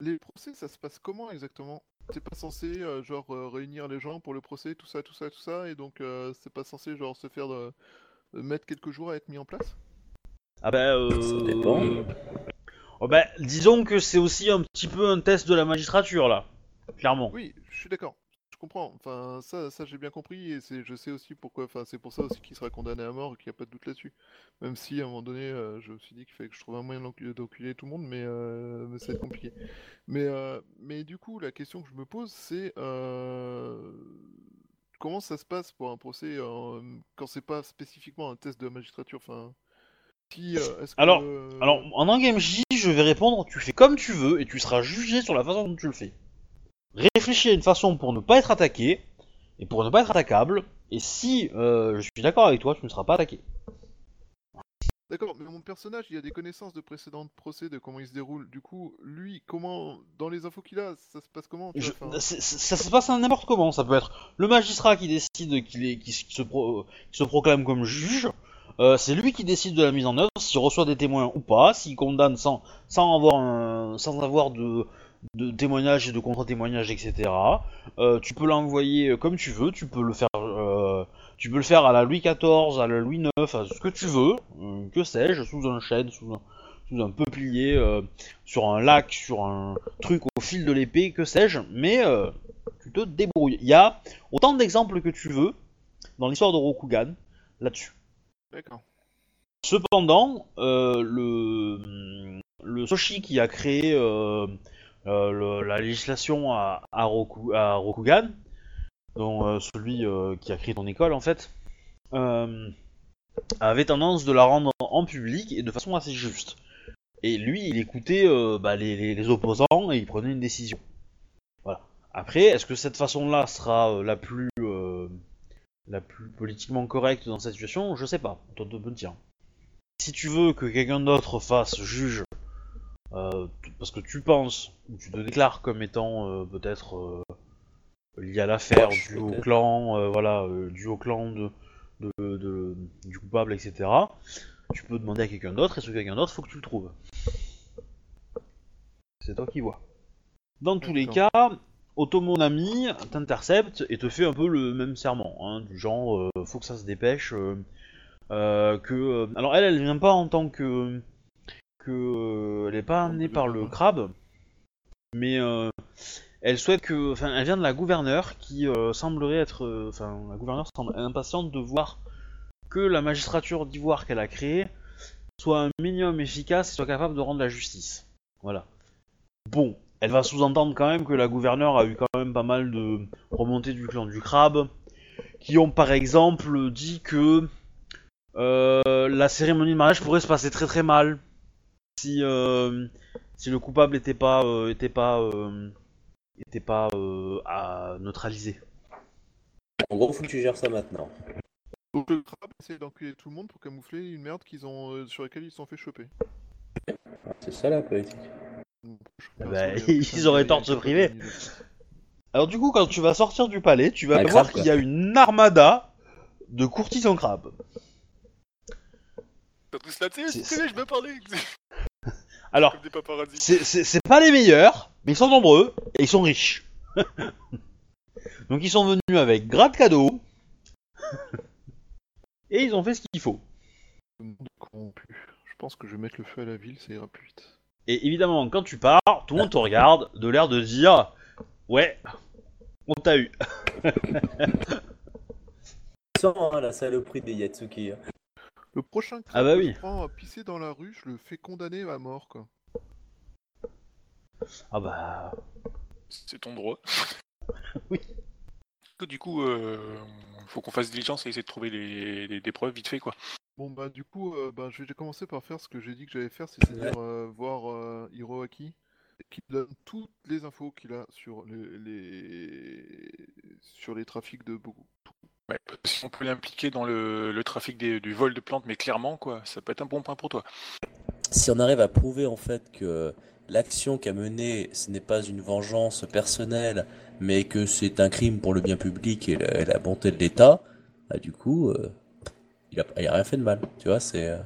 Les procès, ça se passe comment exactement? T'es pas censé euh, genre euh, réunir les gens pour le procès, tout ça, tout ça, tout ça, et donc euh, c'est pas censé genre se faire euh, mettre quelques jours à être mis en place? Ah bah euh... Ça dépend. Oh bah, disons que c'est aussi un petit peu un test de la magistrature là, clairement. Oui, je suis d'accord. Je comprends. Enfin, ça, ça j'ai bien compris, et c'est, je sais aussi pourquoi. Enfin, c'est pour ça aussi qu'il sera condamné à mort et qu'il n'y a pas de doute là-dessus. Même si à un moment donné, euh, je me suis dit qu'il fallait que je trouve un moyen d'encu- d'enculer tout le monde, mais, euh, mais ça va être compliqué. Mais, euh, mais du coup, la question que je me pose, c'est comment ça se passe pour un procès quand c'est pas spécifiquement un test de magistrature? Enfin, si, euh, que, Alors- Alors, en tant qu'MJ, je vais répondre, tu fais comme tu veux et tu seras jugé sur la façon dont tu le fais. Réfléchis à une façon pour ne pas être attaqué et pour ne pas être attaquable. Et si euh, je suis d'accord avec toi, tu ne seras pas attaqué. D'accord, mais mon personnage, il a des connaissances de précédents procès, de comment il se déroule. Du coup, lui, comment, dans les infos qu'il a, ça se passe comment Je- vois, ça se passe n'importe comment. Ça peut être le magistrat qui décide qu'il est, se- qui se pro- qui se proclame comme juge. Euh, c'est lui qui décide de la mise en œuvre, s'il reçoit des témoins ou pas, s'il condamne sans, sans avoir, un, sans avoir de, de témoignages et de contre-témoignages, etc. Euh, tu peux l'envoyer comme tu veux, tu peux le faire, euh, tu peux le faire à la Louis XIV, à la Louis IX, à ce que tu veux, euh, que sais-je, sous un chêne, sous un, sous un peuplier, euh, sur un lac, sur un truc au fil de l'épée, que sais-je, mais euh, tu te débrouilles. Il y a autant d'exemples que tu veux dans l'histoire de Rokugan là-dessus. D'accord. Cependant, euh, le, le Soshi qui a créé euh, euh, le- la législation à, à, Roku- à Rokugan, donc euh, celui euh, qui a créé ton école en fait, euh, avait tendance de la rendre en, public et de façon assez juste. Et lui, il écoutait euh, bah, les, opposants et il prenait une décision. Voilà. Après, est-ce que cette façon-là sera euh, la plus euh, politiquement correcte dans cette situation? Je sais pas. Toi de me. Si tu veux que quelqu'un d'autre fasse juge, euh, parce que tu penses ou tu te déclares comme étant euh, peut-être euh, lié à l'affaire, dû au clan, euh, voilà, euh, dû au clan de, de, de- du coupable, etc. Tu peux demander à quelqu'un d'autre et ce quelqu'un d'autre, faut que tu le trouves. C'est toi qui vois. Dans tous les cas, Otomo Nami t'intercepte et te fait un peu le même serment, hein, du genre euh, faut que ça se dépêche. euh, euh, que euh, alors elle, elle vient pas en tant que que euh, elle est pas amenée par le crabe, mais euh, elle souhaite que, enfin, elle vient de la gouverneure qui euh, semblerait être, enfin, la gouverneure semble impatiente de voir que la magistrature d'ivoire qu'elle a créée soit un minimum efficace et soit capable de rendre la justice. Voilà. Bon, elle va sous-entendre quand même que la gouverneure a eu quand même pas mal de remontées du clan du crabe, qui ont par exemple dit que euh, la cérémonie de mariage pourrait se passer très très mal si euh, si le coupable était pas euh, était pas euh, était pas euh, à neutraliser. En gros, faut que tu gères ça maintenant. Donc le crabe essaie d'enculer tout le monde pour camoufler une merde qu'ils ont euh, sur laquelle ils se sont fait choper. C'est ça la politique. Donc, je Eh pense ben, qu'il y a- ils auraient tort de se priver. Alors du coup, quand tu vas sortir du palais, tu vas Un voir qu'il y a une armada de courtisans crabes. T'as tous là, tu sais, C'est- je connais, je veux parler. [laughs] [laughs] Alors, c'est- pas les meilleurs, mais ils sont nombreux et ils sont riches. [laughs] Donc ils sont venus avec grade cadeau [laughs] et ils ont fait ce qu'il faut. Je pense que je vais mettre le feu à la ville, ça ira plus vite. Et évidemment, quand tu pars, tout le monde te regarde de l'air de dire Ouais, on t'a eu. [laughs] Sans hein, la saloperie des Yatsuki. Le prochain crabe Ah bah que oui. je prends à pisser dans la rue, je le fais condamner à mort quoi. Ah bah. C'est ton droit. [laughs] Oui. Que Du coup, euh, faut qu'on fasse diligence et essayer de trouver les, les- des preuves vite fait, quoi. Bon bah du coup, euh, bah, je vais commencer par faire ce que j'ai dit que j'allais faire, c'est-à-dire euh, voir euh, Hiroaki, qui donne toutes les infos qu'il a sur les, les... sur les trafics de Bogu. Ouais, si on peut l'impliquer dans le, le trafic des- du vol de plantes, mais clairement, quoi, ça peut être un bon point pour toi. Si on arrive à prouver en fait que l'action qu'a menée, ce n'est pas une vengeance personnelle, mais que c'est un crime pour le bien public et la, et la bonté de l'État, bah, du coup, euh, il, a, il a rien fait de mal. Tu vois, c'est euh,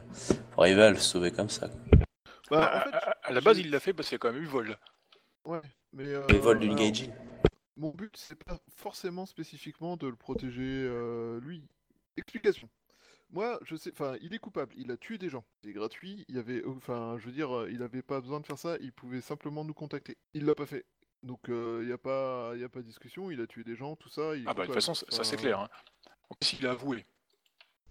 faut arriver à le sauver comme ça. quoi. Bah, à, en fait, à- à la base, il l'a fait parce qu'il y a quand même eu vol. ouais, mais euh, Les vols d'une alors, Gaijin. Mon but, c'est pas forcément spécifiquement de le protéger euh, lui. Explication. Moi, je sais, enfin, il est coupable, il a tué des gens. C'est gratuit, il y avait, enfin, je veux dire, euh, il avait pas besoin de faire ça, il pouvait simplement nous contacter. Il l'a pas fait. Donc, il n'y a pas, y a pas de discussion, il a tué des gens, tout ça. il Ah bah de toute façon, ça, ça, c'est clair. Hein. En plus, il a avoué.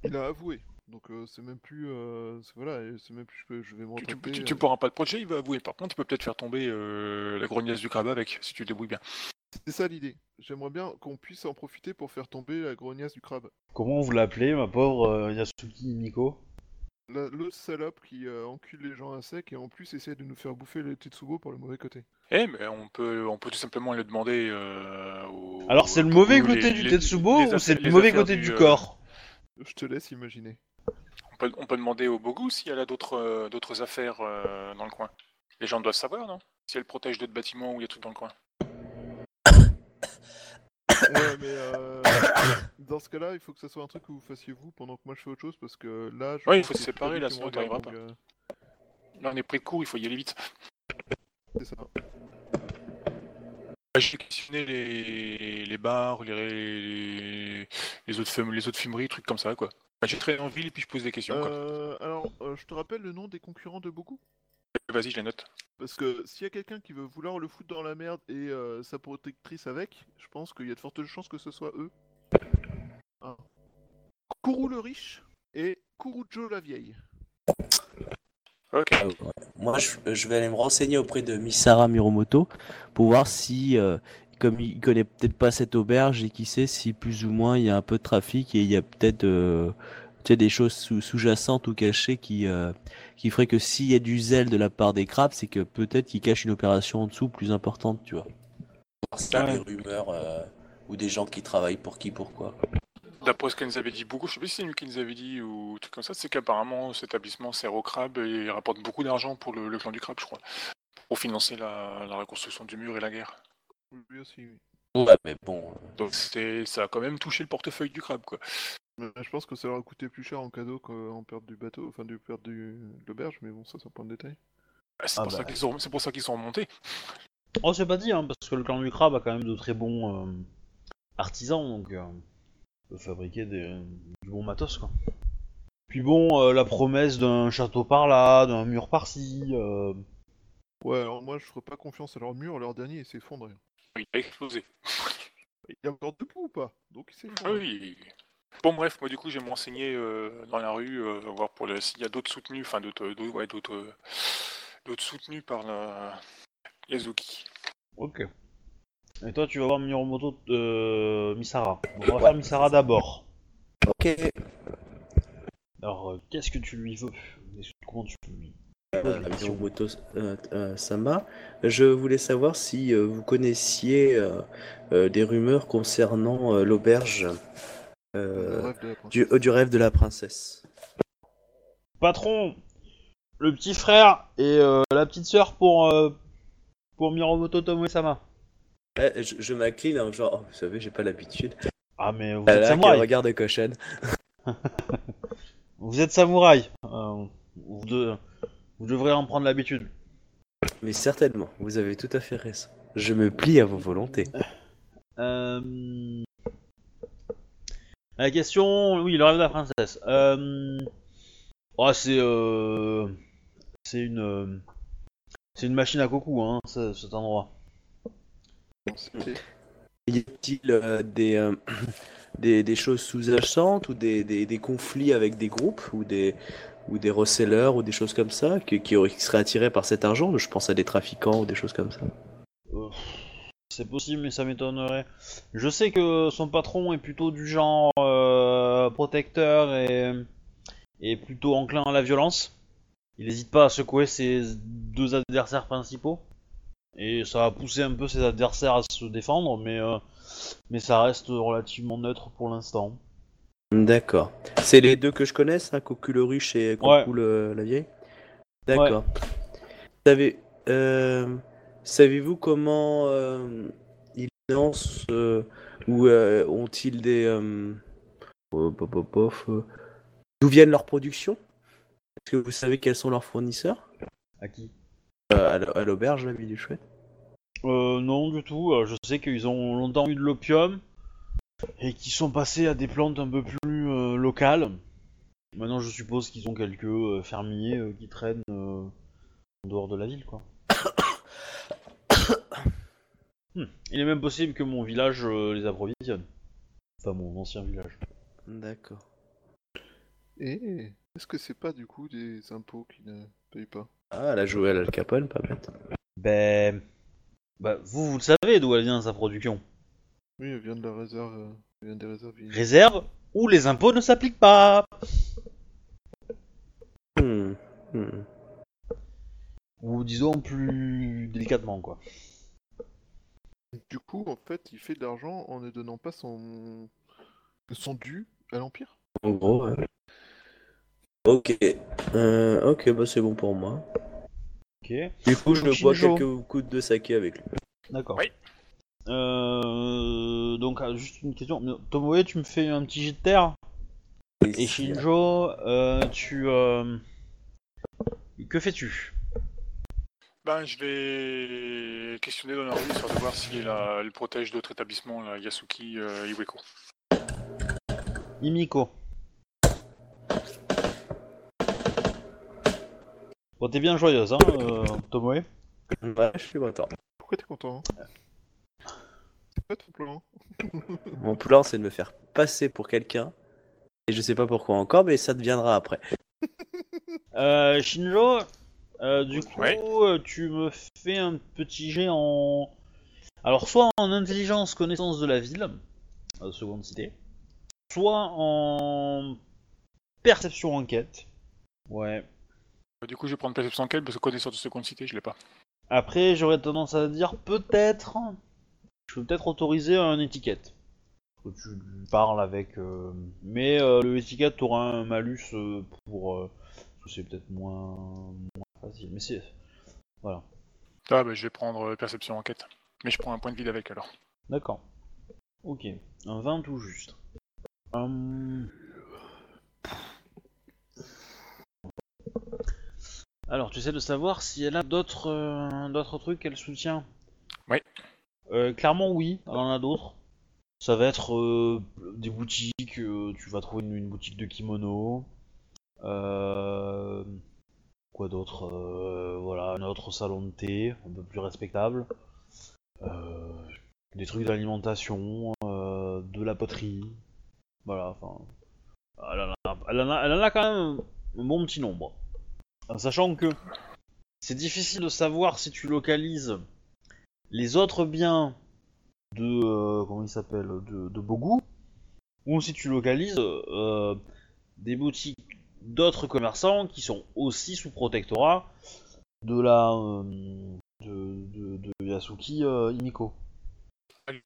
Il a avoué. Donc, euh, c'est même plus, euh, voilà, c'est même plus, je, peux- je vais me Tu, tu, retracter, tu- euh, tu pourras pas te protéger, il va avouer. Par contre, tu peux peut-être faire tomber euh, la grognasse du crabe avec, si tu te débrouilles bien. C'est ça l'idée. J'aimerais bien qu'on puisse en profiter pour faire tomber la grognasse du crabe. Comment vous l'appelez, ma pauvre euh, Yasuki Miko La- L'autre salope qui euh, encule les gens à sec et en plus essaie de nous faire bouffer le Tetsubo pour le mauvais côté. Eh, mais on peut, on peut tout simplement le demander euh, au- Alors c'est le au- mauvais côté les- du les- Tetsubo les ou c'est le mauvais côté du euh, corps? Je te laisse imaginer. on, peut, on peut demander au Bogu si elle a d'autres d'autres affaires euh, dans le coin. Les gens doivent savoir, non? Si elle protège d'autres bâtiments ou il y a tout dans le coin. Ouais, mais euh, dans ce cas-là, il faut que ça soit un truc que vous fassiez vous pendant que moi je fais autre chose parce que là, je Ouais, il faut se séparer, là, sinon t'arriveras donc, euh, Là, on est pris de court, il faut y aller vite. C'est ça. Bah, J'ai questionné les, les bars, les, les, les autres fum- les autres fumeries, trucs comme ça, quoi. Bah, J'ai traîné en ville et puis je pose des questions, quoi. Euh, alors, euh, je te rappelle le nom des concurrents de beaucoup Vas-y, je les note. Parce que s'il y a quelqu'un qui veut vouloir le foutre dans la merde et euh, sa protectrice avec, je pense qu'il y a de fortes chances que ce soit eux. Un. Kourou le riche et Kurujo la vieille. Ok. Ah, ouais. Moi, je, je vais aller me renseigner auprès de Misara Miromoto pour voir si, euh, comme il connaît peut-être pas cette auberge et qui sait si plus ou moins il y a un peu de trafic et il y a peut-être euh, tu sais, des choses sous- sous-jacentes ou cachées qui, euh, qui feraient que s'il y a du zèle de la part des crabes, c'est que peut-être qu'ils cachent une opération en dessous plus importante, tu vois. S'il y a Ouais. des rumeurs euh, ou des gens qui travaillent pour qui, pourquoi. D'après ce qu'elle nous avait dit beaucoup, je sais pas si c'est lui qui nous avait dit ou un truc comme ça, c'est qu'apparemment cet établissement sert au crabe et il rapporte beaucoup d'argent pour le, le clan du crabe, je crois. Pour financer la, la reconstruction du mur et la guerre. Lui aussi, oui. Ouais, mais bon. euh, Donc c'est, ça a quand même touché le portefeuille du crabe, quoi. Mais je pense que ça leur a coûté plus cher en cadeau qu'en perte du bateau, enfin du perte du... de l'auberge, mais bon, ça c'est un point de détail. Ah, C'est Ah pour, ça bah. qu'ils sont, c'est pour ça qu'ils sont remontés. Oh, c'est pas dit, hein, parce que le clan du crabe a quand même de très bons euh, artisans, donc euh, on peut fabriquer des, du bon matos, quoi. Puis bon, euh, la promesse d'un château par là, d'un mur par-ci. euh, Ouais, alors moi je ferais pas confiance à leur mur, leur dernier il s'est effondré. Il a explosé. Il est encore debout ou pas? Donc il s'est effondré. oui. Bon bref, moi du coup je vais me renseigner euh, dans la rue, euh, voir pour le, s'il y a d'autres soutenus, enfin d'autres, d'autres, ouais, d'autres, euh, d'autres soutenus par la Yazuki. Ok. Et toi, tu vas voir Miromoto euh, Misara. On va faire Misara d'abord. Ok. Alors, euh, qu'est-ce que tu lui veux? Comment tu lui Euh, Miromoto euh, euh, Sama, je voulais savoir si euh, vous connaissiez euh, euh, des rumeurs concernant euh, l'auberge euh, du, euh, du rêve de la princesse. Patron, le petit frère et euh, la petite sœur pour euh, pour Miromoto Tomoe-sama. Eh, je je m'incline, hein, genre, oh, vous savez, j'ai pas l'habitude. Ah mais vous Ah êtes samouraï. regard de cochonne. [laughs] Vous êtes samouraï. Euh, vous, de- vous devrez en prendre l'habitude. Mais certainement, vous avez tout à fait raison. Je me plie à vos volontés. Euh... La question, oui, le rêve de la princesse. Euh... oh, c'est euh... c'est une euh, c'est une machine à coucou, hein, ce- cet endroit. Y a-t-il euh, des, euh, [coughs] des, des choses sous-jacentes ou des, des, des conflits avec des groupes ou des, ou des resellers ou des choses comme ça qui, qui seraient attirés par cet argent? Je pense à des trafiquants ou des choses comme ça. Euh, C'est possible, mais ça m'étonnerait. Je sais que son patron est plutôt du genre euh, protecteur et, et plutôt enclin à la violence. Il n'hésite pas à secouer ses deux adversaires principaux. Et ça va pousser un peu ses adversaires à se défendre, mais, euh, mais ça reste relativement neutre pour l'instant. D'accord. C'est les deux que je connais, ça Cocu le ruche et Cocu le- la vieille D'accord. Savez, euh, Savez-vous comment euh, ils lancent euh, ou euh, ont-ils des. oh, D'où viennent leurs productions? Est-ce que vous savez quels sont leurs fournisseurs? À qui? À l'auberge, la vie du chouette? Euh, non, du tout. Je sais qu'ils ont longtemps eu de l'opium et qu'ils sont passés à des plantes un peu plus locales. Maintenant, je suppose qu'ils ont quelques fermiers qui traînent en dehors de la ville, quoi. Hmm. Il est même possible que mon village euh, les approvisionne. Enfin, mon ancien village. D'accord. Et est-ce que c'est pas du coup des impôts qui ne payent pas? Ah, elle a joué à l'Al Capone, pas bête. Ben. Bah, vous, vous le savez d'où elle vient sa production. Oui, elle vient de la réserve, euh, elle vient des réserves. Réserve où les impôts ne s'appliquent pas. Hmm, hmm. Ou disons plus délicatement, quoi. Du coup, en fait, il fait de l'argent en ne donnant pas son son dû à l'Empire. En gros, ouais. Ok. Euh, ok, bah c'est bon pour moi. Ok. Du coup, je bois quelques coups de saké avec lui. D'accord. Oui. Euh, donc, ah, juste une question. Tomoe, tu me fais un petit jet de terre Et Shinjo, euh, tu. euh, Que fais-tu? Ben, je vais questionner dans la rue, histoire de voir si elle, protège d'autres établissements, la Yasuki euh, Iweko. Imiko. Bon, t'es bien joyeuse, hein, euh, Tomoe Ouais, je suis content. Pourquoi t'es content hein? C'est pas ton plan [laughs] Mon plan, c'est de me faire passer pour quelqu'un. Et je sais pas pourquoi encore, mais ça deviendra après. Euh, Shinjo, euh, du coup, Ouais. euh, tu me fais un petit jet en. Alors, soit en intelligence, connaissance de la ville, euh, seconde cité, soit en perception enquête. Ouais. Euh, Du coup, je vais prendre perception enquête parce que connaissance de seconde cité, je l'ai pas. Après, j'aurais tendance à dire peut-être. Je peux peut-être autoriser un étiquette. Que tu lui parles avec. euh, Mais euh, le étiquette aura un malus euh, pour. euh, parce que c'est peut-être moins... facile. Mais c'est. Voilà. Ah, bah, je vais prendre euh, perception enquête. Mais je prends un point de vide avec alors. D'accord. Ok. Un 20 tout juste. Hum. Alors, tu essaies de savoir si elle a d'autres euh, d'autres trucs qu'elle soutient? Oui. Euh, clairement, oui, elle en a d'autres. Ça va être euh, des boutiques, tu vas trouver une, une boutique de kimono. Euh, quoi d'autre Euh, Voilà, un autre salon de thé, un peu plus respectable. Euh, des trucs d'alimentation, euh, de la poterie. Voilà, enfin. Elle en, a, elle en a- quand même un bon petit nombre. En sachant que c'est difficile de savoir si tu localises les autres biens de. comment il s'appelle De, de Bogu, ou si tu localises des boutiques d'autres commerçants qui sont aussi sous protectorat de la euh, de, de, de Yasuki euh, Himiko.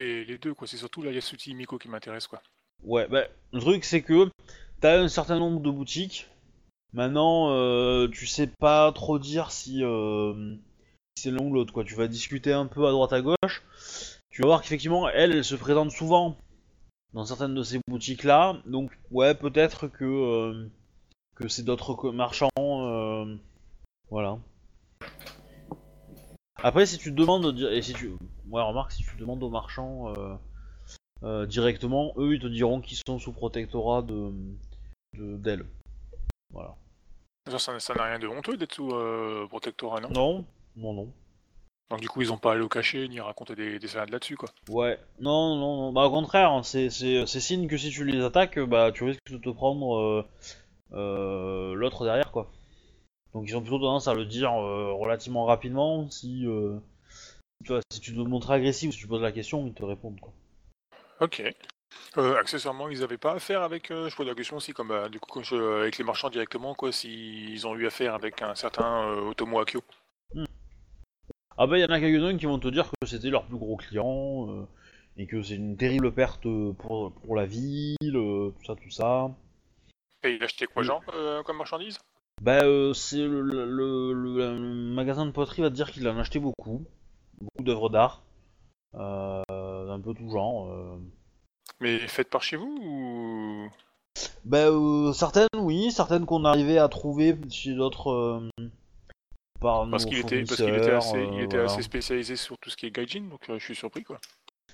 Les, les deux, quoi. C'est surtout la Yasuti Miko qui m'intéresse, quoi. Ouais, bah, le truc c'est que t'as un certain nombre de boutiques. Maintenant, euh, tu sais pas trop dire si, euh, c'est l'un ou l'autre, quoi. Tu vas discuter un peu à droite à gauche. Tu vas voir qu'effectivement, elle, elle se présente souvent dans certaines de ces boutiques-là. Donc, ouais, peut-être que, que c'est d'autres marchands. euh, voilà. Après, si tu demandes, et si tu, ouais, remarque, si tu demandes aux marchands euh, euh, directement, eux, ils te diront qu'ils sont sous protectorat de de- d'elle. Voilà. Ça, ça n'a rien de honteux d'être sous protectorat, non? Non, non, non. Donc du coup, ils ont pas à le cacher ni à raconter des, des salades là-dessus, quoi. Ouais, non, non, non. Bah, au contraire, hein, c'est signe que si tu les attaques, bah, tu risques de te prendre euh, l'autre derrière, quoi. Donc, ils ont plutôt tendance à le dire euh, relativement rapidement. Si, euh, tu vois, si tu te montres agressif ou si tu poses la question, ils te répondent, quoi. Ok. Euh, accessoirement, ils avaient pas affaire avec, euh, je pose la question aussi, comme du coup, je- avec les marchands directement, quoi, s'ils ont eu affaire avec un certain euh, Otomo Akio. Ah bah, il y en a quelques-uns qui vont te dire que c'était leur plus gros client euh, et que c'est une terrible perte pour, pour la ville, euh, tout ça, tout ça. Et il achetait quoi, genre, euh, comme marchandise? Bah, euh, c'est le, le, le- le- le magasin de poterie va te dire qu'il en a acheté beaucoup, beaucoup d'œuvres d'art, euh, d'un peu tout genre. euh. Mais faites par chez vous ou? Bah, euh, certaines oui, certaines qu'on arrivait à trouver chez d'autres euh, par parce nos qu'il était, parce qu'il était assez, il euh, était voilà. assez spécialisé sur tout ce qui est gaijin, donc euh, je suis surpris, quoi.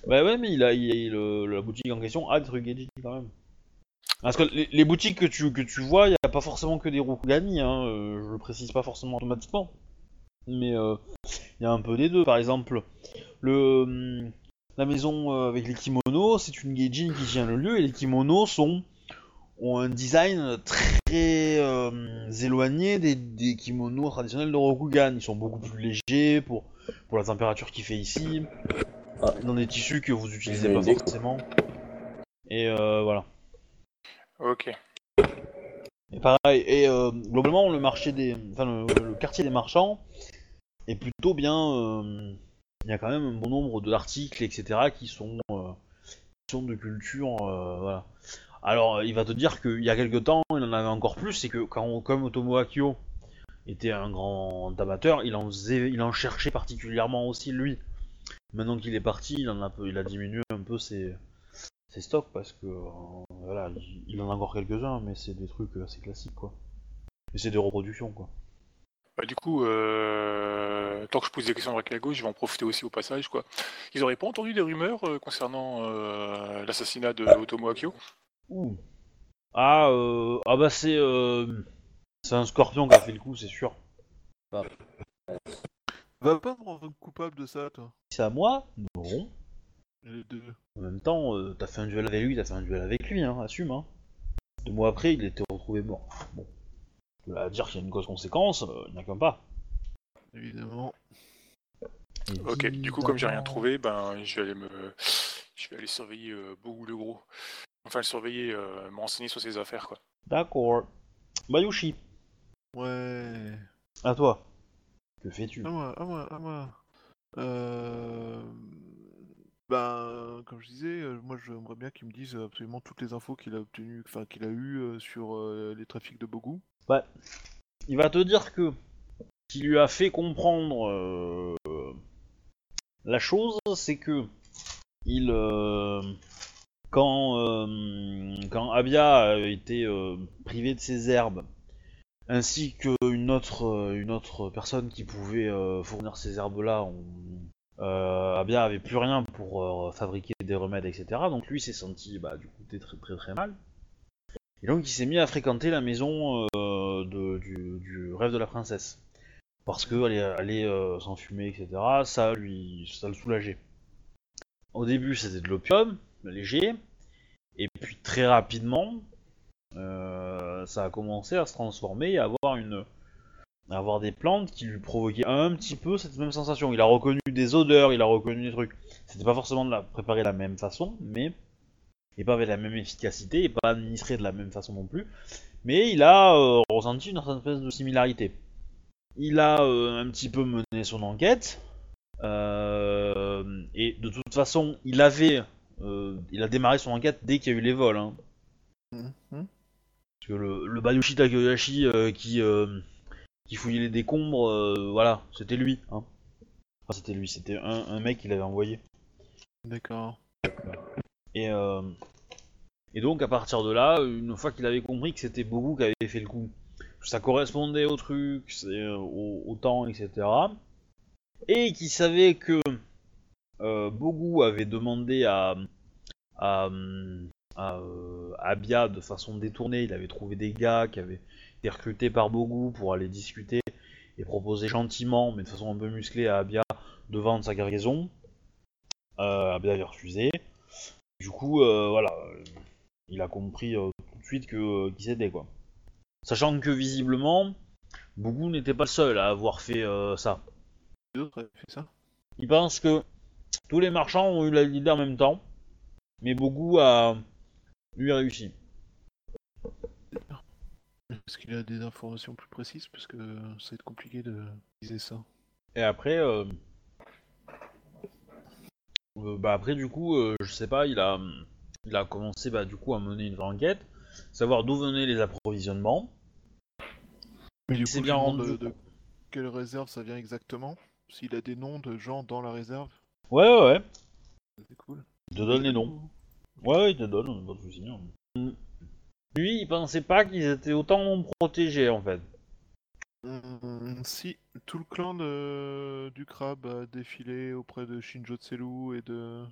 Bah ouais, mais il a, il a- le- la boutique en question a des trucs Gaijin quand même. Parce que les, les boutiques que tu, que tu vois, il n'y a pas forcément que des Rokugani, hein, euh, je le précise pas forcément automatiquement. Mais euh, il y a un peu des deux. Par exemple, le, hum, la maison euh, avec les kimonos, c'est une Gaijin qui tient le lieu et les kimonos sont, ont un design très euh, éloigné des, des kimonos traditionnels de Rokugan. Ils sont beaucoup plus légers pour, pour la température qu'il fait ici Ah. dans des tissus que vous utilisez pas forcément. Et voilà. Ok. Et pareil, et euh, globalement, le marché des, enfin le, quartier des marchands est plutôt bien. euh, Il y a quand même un bon nombre d'articles, etc., qui sont, euh, qui sont de culture, voilà. Alors, il va te dire qu'il y a quelques temps, il en avait encore plus, c'est que quand, comme Otomo Akio était un grand amateur, il en il en cherchait particulièrement aussi lui. Maintenant qu'il est parti, il en a, il a diminué un peu ses, ses stocks parce que euh, voilà, il, en a encore quelques-uns, mais c'est des trucs assez classiques quoi. Et c'est des reproductions quoi. Bah, du coup, euh, tant que je pose des questions avec la gauche, je vais en profiter aussi au passage, quoi. Ils auraient pas entendu des rumeurs euh, concernant euh, l'assassinat de Otomo Akio? Ouh. Ah, euh, ah bah c'est euh, c'est un scorpion qui a fait le coup, c'est sûr. Va pas me rendre coupable de ça, toi. C'est à moi? Non. Les deux. En même temps, euh, t'as fait un duel avec lui, t'as fait un duel avec lui, hein, assume. Hein. Deux mois après, il était retrouvé mort. Bon. De là à dire qu'il y a une cause-conséquence, euh, il n'y a qu'un pas. Évidemment. Ok, du coup, comme j'ai rien trouvé, ben, je vais aller me, je vais aller surveiller euh, le gros. Enfin, le surveiller, euh, me renseigner sur ses affaires, quoi. D'accord. Bayushi, Ouais. à toi. Que fais-tu? À moi, à moi, à moi. Euh... Ben, comme je disais, euh, moi j'aimerais bien qu'il me dise absolument toutes les infos qu'il a obtenues, enfin qu'il a eues euh, sur euh, les trafics de Bogu. Ouais. Il va te dire que qui lui a fait comprendre euh, la chose, c'est que il euh, quand euh, quand Abia a été euh, privé de ses herbes, ainsi qu'une autre euh, une autre personne qui pouvait euh, fournir ces herbes là, euh, Abia avait plus rien pour euh, fabriquer des remèdes, etc. Donc lui s'est senti bah, du coup très très très mal. Et donc il s'est mis à fréquenter la maison euh, du, rêve de la princesse. Parce que aller, aller euh, s'enfumer, etc., ça lui ça le soulageait. Au début c'était de l'opium, léger, et puis très rapidement, ça a commencé à se transformer et à avoir une avoir des plantes qui lui provoquaient un petit peu cette même sensation. Il a reconnu des odeurs, il a reconnu des trucs. C'était pas forcément de la préparer de la même façon, mais et pas avec la même efficacité et pas administré de la même façon non plus. mais il a euh, ressenti une certaine espèce de similarité. Il a euh, un petit peu mené son enquête, euh, et de toute façon, il avait, il a démarré son enquête dès qu'il y a eu les vols. Hein. Mhm. Parce que le, le Bayushi Takahashi euh, qui, qui fouillait les décombres, euh, voilà, c'était lui. Hein. Enfin, c'était lui, c'était un, un mec qu'il avait envoyé. D'accord. Et, euh, et donc, à partir de là, une fois qu'il avait compris que c'était Bogu qui avait fait le coup, ça correspondait au truc, euh, au, au temps, etc. Et qu'il savait que euh, Bogu avait demandé à, à, à, à Abia de façon détournée, il avait trouvé des gars qui avaient été recrutés par Bogu pour aller discuter et proposer gentiment, mais de façon un peu musclée à Abia, de vendre sa cargaison. Euh, Abia avait refusé. Du coup, euh, voilà, il a compris euh, tout de suite que euh, qui c'était quoi. Sachant que visiblement, Bougou n'était pas le seul à avoir fait ça. Il pense que tous les marchands ont eu la l'idée en même temps, mais Bougou a lui réussi. Est-ce qu'il a des informations plus précises Parce que ça va être compliqué de viser ça. Et après, euh, euh, bah après du coup, euh, je sais pas, il a, il a commencé bah du coup à mener une vraie enquête, savoir d'où venaient les approvisionnements. Mais du coup, bien rendu. de, de quelle réserve ça vient exactement? S'il a des noms de gens dans la réserve, Ouais ouais ouais. c'est cool. Il te donne les noms. Ouais, ouais, il te donne, pas de soucis. hein. Lui, il pensait pas qu'ils étaient autant protégés en fait. Hum, si tout le clan de... du crabe a défilé auprès de Shinjo Tselu et de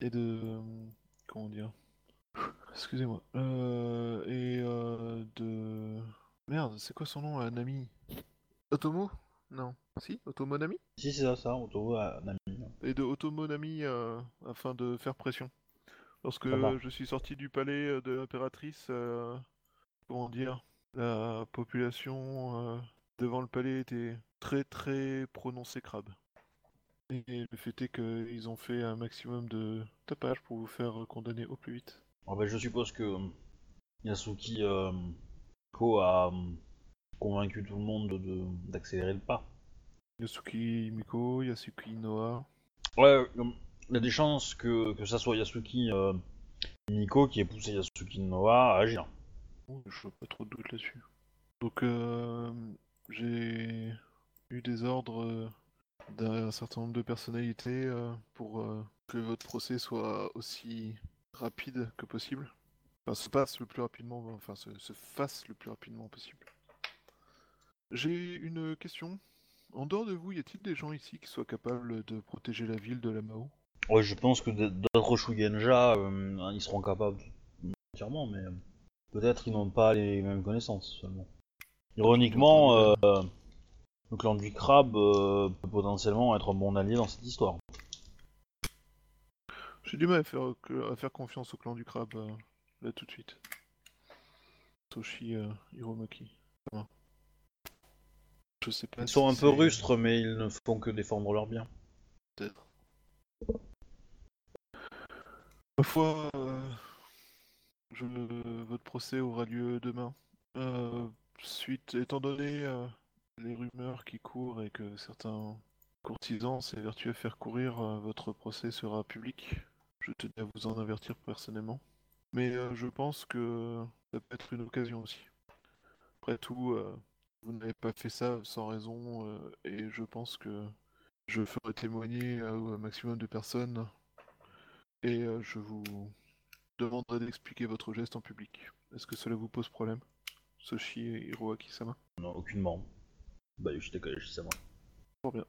et de hum, comment dire? [laughs] Excusez-moi. Euh, et euh, de merde c'est quoi son nom euh, Nami? Otomo? Non. Si Otomo Nami? Si, c'est ça, ça, à Nami. et de Otomo Nami euh, afin de faire pression lorsque je suis sorti du palais euh, de l'impératrice euh, comment dire la population euh, devant le palais était très très prononcée crabe. Et le fait est qu'ils ont fait un maximum de tapage pour vous faire condamner au plus vite. Ah bah, je suppose que Yasuki euh, Ko a convaincu tout le monde de- de- d'accélérer le pas. Yasuki Miko, Yasuki Noah. Ouais, il y a des chances que, que ça soit Yasuki euh, Miko qui ait poussé Yasuki Noah à agir. Je vois pas trop de doute là-dessus. Donc euh, j'ai eu des ordres euh, d'un certain nombre de personnalités euh, pour que votre procès soit aussi rapide que possible. Enfin, se passe le plus rapidement, enfin se, se fasse le plus rapidement possible. J'ai une question. En dehors de vous, y a-t-il des gens ici qui soient capables de protéger la ville de la Mao? Ouais, je pense que d'autres Shugenja, euh, ils seront capables entièrement, mais peut-être ils n'ont pas les mêmes connaissances seulement. Ironiquement, euh, le clan du crabe euh, peut potentiellement être un bon allié dans cette histoire. J'ai du mal à faire, à faire confiance au clan du crabe, euh, là tout de suite. Toshi Hiromaki. Je sais pas Ils si sont un peu rustres, mais ils ne font que défendre leur bien. Peut-être. Ma foi, euh, votre procès aura lieu demain. Euh, suite, étant donné euh, les rumeurs qui courent et que certains courtisans s'évertuent à faire courir, votre procès sera public. Je tenais à vous en avertir personnellement. Mais je pense que ça peut être une occasion aussi. Après tout, vous n'avez pas fait ça sans raison et je pense que je ferai témoigner au maximum de personnes et euh, je vous demanderai d'expliquer votre geste en public. Est-ce que cela vous pose problème Soshi et Hiroaki-sama Non, aucunement. Bah, je moi. Fort bien.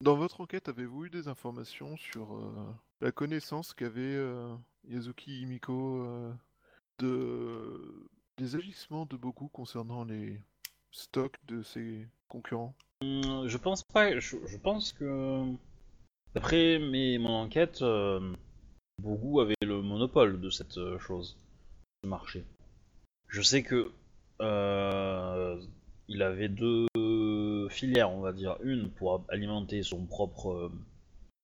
Dans votre enquête, avez-vous eu des informations sur euh, la connaissance qu'avait euh, Yazuki Himiko euh, de... des agissements de Boku concernant les stocks de ses concurrents? Hum, Je pense pas. Je, je pense que. D'après mon enquête, Bogu avait le monopole de cette euh, chose, ce marché. Je sais que. euh, il avait deux filières, on va dire. Une pour alimenter son propre, euh,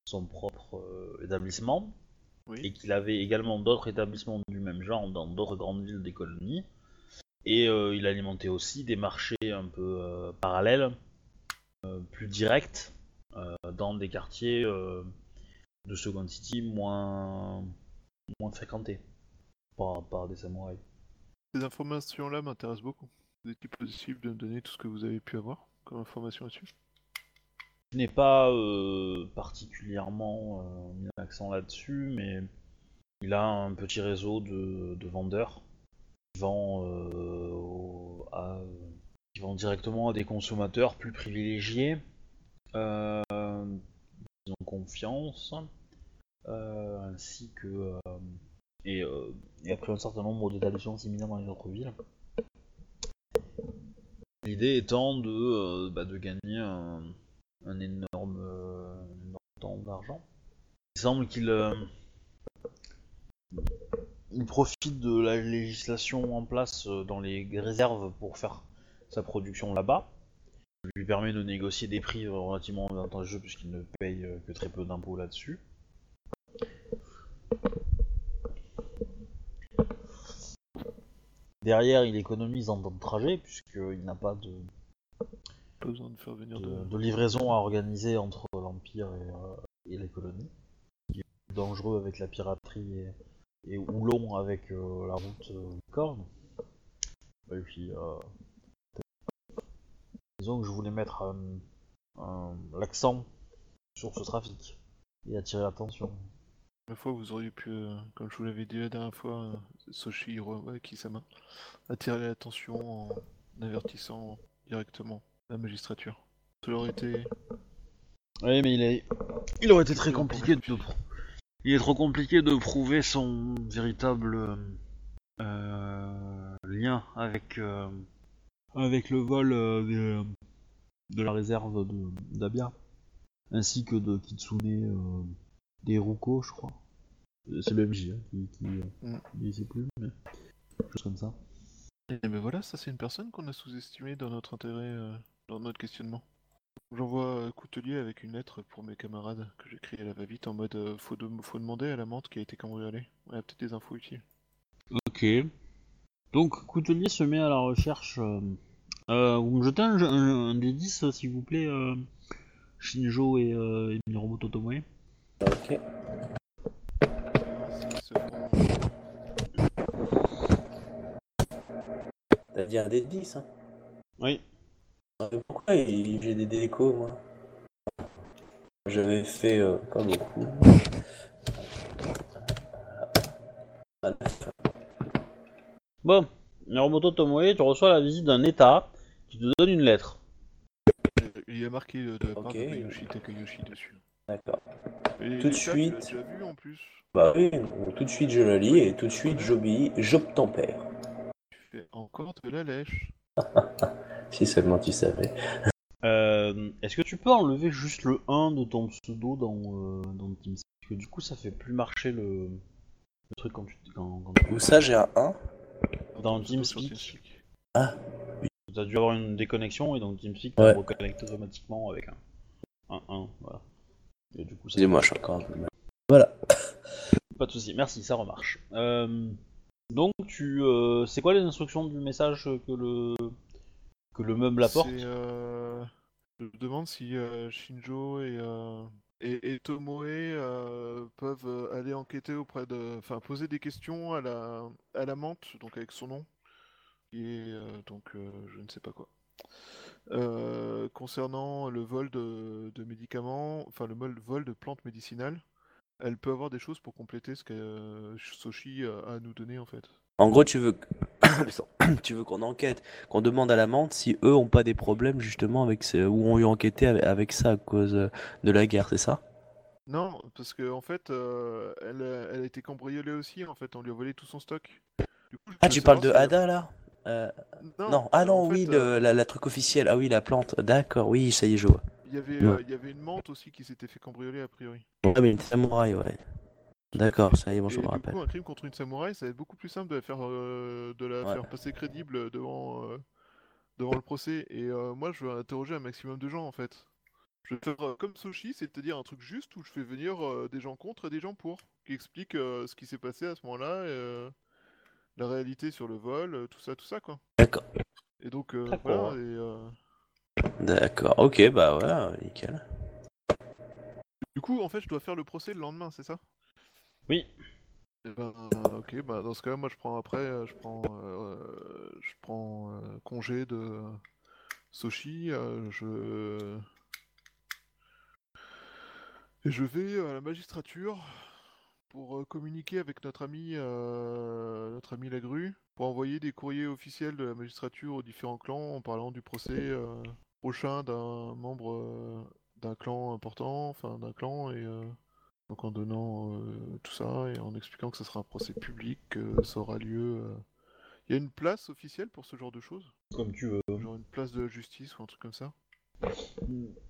son propre euh, établissement, Oui. et qu'il avait également d'autres établissements du même genre dans d'autres grandes villes des colonies. Et euh, il alimentait aussi des marchés un peu euh, parallèles, plus directs, dans des quartiers de Second City moins, moins fréquentés par, par des samouraïs. Ces informations-là m'intéressent beaucoup. Vous est-il possible de me donner tout ce que vous avez pu avoir comme information là-dessus? Je n'ai pas euh, particulièrement euh, mis l'accent là-dessus, mais il a un petit réseau de, de vendeurs qui vend, euh, au- à- qui vend directement à des consommateurs plus privilégiés, qui ont confiance, ainsi que euh, et, euh, et après un certain nombre d'établissements similaires dans les autres villes. L'idée étant de, euh, bah, de gagner un, un énorme, euh, énorme temps d'argent. Il semble qu'il euh, il profite de la législation en place euh, dans les réserves pour faire sa production là-bas. Ça lui permet de négocier des prix relativement avantageux puisqu'il ne paye euh, que très peu d'impôts là-dessus. Derrière, il économise en temps de trajet puisqu'il n'a pas de, Pas besoin de faire venir de, de... de livraison à organiser entre l'Empire et, euh, et les colonies. Qui est dangereux avec la piraterie et, et ou long avec euh, la route euh, Corne. Et puis, disons que je voulais mettre l'accent sur ce trafic et attirer l'attention. La fois, vous auriez pu, euh, comme je vous l'avais dit la dernière fois, euh, Soshi Hirowa Kisama, attirer l'attention en avertissant directement la magistrature. Ça aurait été... Oui, mais il, est... il aurait été très compliqué de. Il est trop compliqué de prouver son véritable euh, lien avec euh, avec le vol des- de la réserve de d'Abia, ainsi que de Kitsune des Ruko, je crois. Euh, C'est le MJ hein, qui, qui, euh, Mm. il sait plus, mais quelque chose comme ça. Et ben voilà, ça c'est une personne qu'on a sous-estimée dans notre intérêt, euh, dans notre questionnement. J'envoie euh, Coutelier avec une lettre pour mes camarades que j'écris à la va-vite en mode euh, faut, de- faut demander à la menthe qui a été cambriolée. On a peut-être des infos utiles. Ok. Donc, Coutelier se met à la recherche. euh, euh, vous me jetez un, un, un des 10, s'il vous plaît, euh, Shinjo et, euh, et Miromoto Tomoe. Ok. T'as dit un dé de 10, hein Oui. Mais Pourquoi il- j'ai des décos, moi? J'avais fait euh, pas beaucoup. Bon, Miromoto Tomoe, tu reçois la visite d'un état qui te donne une lettre. Il y a marqué de la part Ok. de Yoshi Takayoshi dessus. D'accord. Tout de tu l'as suite. déjà vu en plus. Bah oui, donc tout de suite je la lis et tout de suite j'obéis, j'obtempère. Tu fais encore de la lèche. [laughs] Si seulement tu savais. [laughs] Euh, Est-ce que tu peux enlever juste le 1 de ton pseudo dans, euh, dans TeamSpeak Parce que du coup, ça fait plus marcher le, le truc quand tu. Quand, quand- Où ça j'ai un 1 Dans TeamSpeak, TeamSpeak. tu as dû avoir une déconnexion et donc TeamSpeak Ouais. te reconnecte automatiquement avec un, un 1. Voilà. Et du coup, ça Excusez-moi, je suis encore un peu mal. Voilà. Pas de soucis, merci, ça remarche. Euh, donc, tu, euh, c'est quoi les instructions du message que le que le meuble apporte? C'est, euh, Je me demande si euh, Shinjo et, euh, et, et Tomoe euh, peuvent aller enquêter auprès de. Enfin, poser des questions à la, à la menthe, donc avec son nom. Et euh, donc, euh, je ne sais pas quoi. Euh, concernant le vol de, de médicaments, enfin le vol, de plantes médicinales, elle peut avoir des choses pour compléter ce que euh, Soshi a à nous donner en fait. En gros, tu veux [coughs] tu veux qu'on enquête, qu'on demande à la menthe si eux ont pas des problèmes justement avec ce... ou ont eu enquêté avec, ça à cause de la guerre, c'est ça? Non, parce que en fait, euh, elle, a- elle a été cambriolée aussi. En fait, on lui a volé tout son stock. Du coup, je Ah, tu parles de Ada là? Euh, Non, ah non, oui, fait, le- euh, la, la truc officiel. Ah oui, la plante. D'accord, oui, ça y est, je vois. Il y avait, Ouais. euh, il y avait une menthe aussi qui s'était fait cambrioler a priori. Ah, mais une samouraï, ouais. D'accord, ça y est, bon, je me rappelle. coup, un crime contre une samouraï, ça va être beaucoup plus simple de la faire, euh, de la Ouais. faire passer crédible devant, euh, devant le procès. Et euh, moi, je veux interroger un maximum de gens en fait. Je vais faire comme Soshi, c'est-à-dire un truc juste où je fais venir euh, des gens contre et des gens pour, qui expliquent euh, ce qui s'est passé à ce moment-là. Et, euh, la réalité sur le vol, euh, tout ça, tout ça quoi. D'accord. Et donc euh, D'accord. voilà. Et, euh, D'accord. Ok, bah voilà, nickel. du coup, en fait, je dois faire le procès le lendemain, c'est ça? Oui. Eh ben, ok, bah dans ce cas, moi je prends après, euh, je prends, euh, je prends euh, congé de Sochi, euh, je et je vais à la magistrature pour euh, communiquer avec notre ami, euh, notre ami Lagru, pour envoyer des courriers officiels de la magistrature aux différents clans en parlant du procès euh, prochain d'un membre euh, d'un clan important, enfin d'un clan et euh, donc en donnant euh, tout ça et en expliquant que ce sera un procès public, que ça aura lieu. euh. Il y a une place officielle pour ce genre de choses? Comme tu veux. Genre une place de la justice ou un truc comme ça?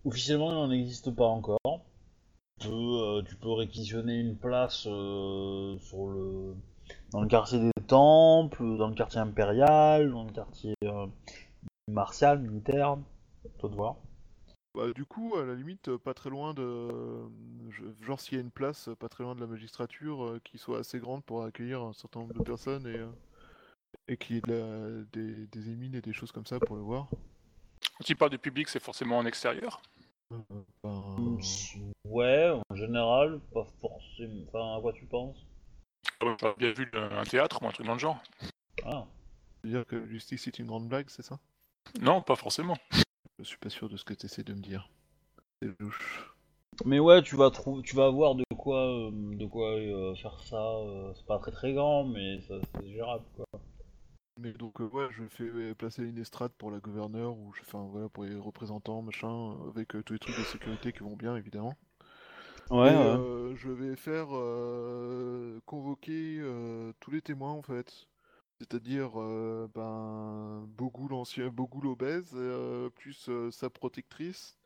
Officiellement, il n'en existe pas encore. Tu peux, euh, tu peux réquisitionner une place euh, sur le... dans le quartier des temples, dans le quartier impérial, dans le quartier euh, martial, militaire. Toi de voir. Bah, du coup, à la limite, pas très loin de. Genre, s'il y a une place pas très loin de la magistrature euh, qui soit assez grande pour accueillir un certain nombre de personnes et, euh, et qu'il y ait de la- des, des émines et des choses comme ça pour le voir. Quand tu parles du public, c'est forcément en extérieur. Euh, ben, Mm, Ouais, en général, pas forcément. Enfin, à quoi tu penses? T'as bien vu un théâtre ou un truc dans le genre. Ah, dire que justice est une grande blague, c'est ça? Non, pas forcément. Je suis pas sûr de ce que tu essaies de me dire. C'est louche. Mais ouais, tu vas trouver, tu vas avoir de quoi, euh, de quoi euh, faire ça. euh, c'est pas très très grand, mais ça, c'est gérable quoi. Mais donc, euh, ouais, je fais euh, placer une estrade pour la gouverneure ou je enfin, voilà, pour les représentants, machin, euh, avec euh, tous les trucs de sécurité qui vont bien, évidemment. Ouais, Et, ouais. je vais faire convoquer tous les témoins en fait. C'est-à-dire ben Bogou l'ancien, Bogou l'obèse, euh, plus sa protectrice,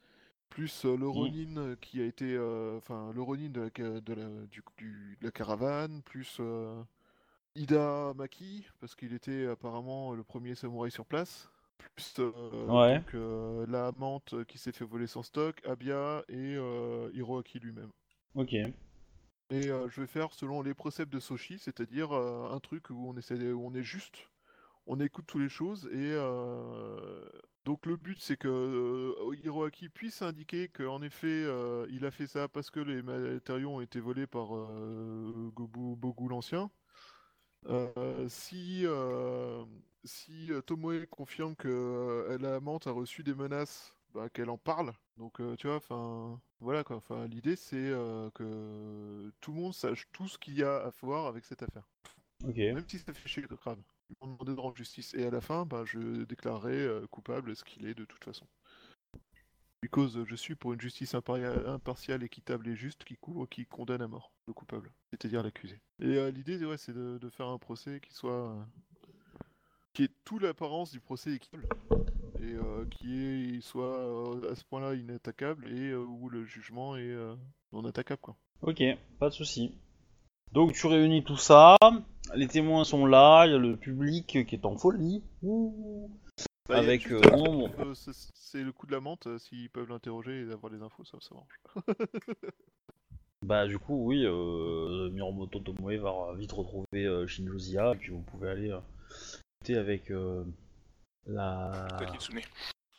plus euh, le Ronin qui a été, enfin le Ronin de la, ca- de la, du, du- de la caravane, plus Ida Maki parce qu'il était apparemment le premier samouraï sur place. Plus euh, Ouais. donc, euh, la amante qui s'est fait voler son stock, Abia et euh, Hiroaki lui-même. Ok. Et euh, je vais faire selon les préceptes de Soshi, c'est-à-dire un truc où on essaie, où on est juste, on écoute toutes les choses et euh, donc le but c'est que euh, Hiroaki puisse indiquer qu'en effet euh, il a fait ça parce que les matériaux ont été volés par Gobu, Bogu l'ancien. Euh, si euh, si euh, Tomoe confirme que euh, la amante a reçu des menaces, bah, qu'elle en parle. Donc tu vois, enfin voilà quoi. Enfin l'idée c'est que tout le monde sache tout ce qu'il y a à voir avec cette affaire, Ok. même si ça fait chier le crâne. Ils vont demander de rendre justice et à la fin, bah, je déclarerai coupable ce qu'il est de toute façon. Because je suis pour une justice impartiale, équitable et juste qui couvre, qui condamne à mort le coupable, c'est-à-dire l'accusé. Et euh, l'idée, c'est de, faire un procès qui soit, euh, qui ait toute l'apparence du procès équitable et euh, qui soit à ce point-là inattaquable et où le jugement est non attaquable quoi. Ok, pas de souci. Donc tu réunis tout ça, les témoins sont là, il y a le public qui est en folie. Ouh. Bah, Avec, juste, euh, euh, euh, c'est- le coup de la menthe, euh, s'ils peuvent l'interroger et avoir les infos, ça, ça marche. [laughs] Bah du coup oui, euh, Miromoto Tomoe va vite retrouver euh, Shinjozia et puis vous pouvez aller euh, discuter avec euh, la...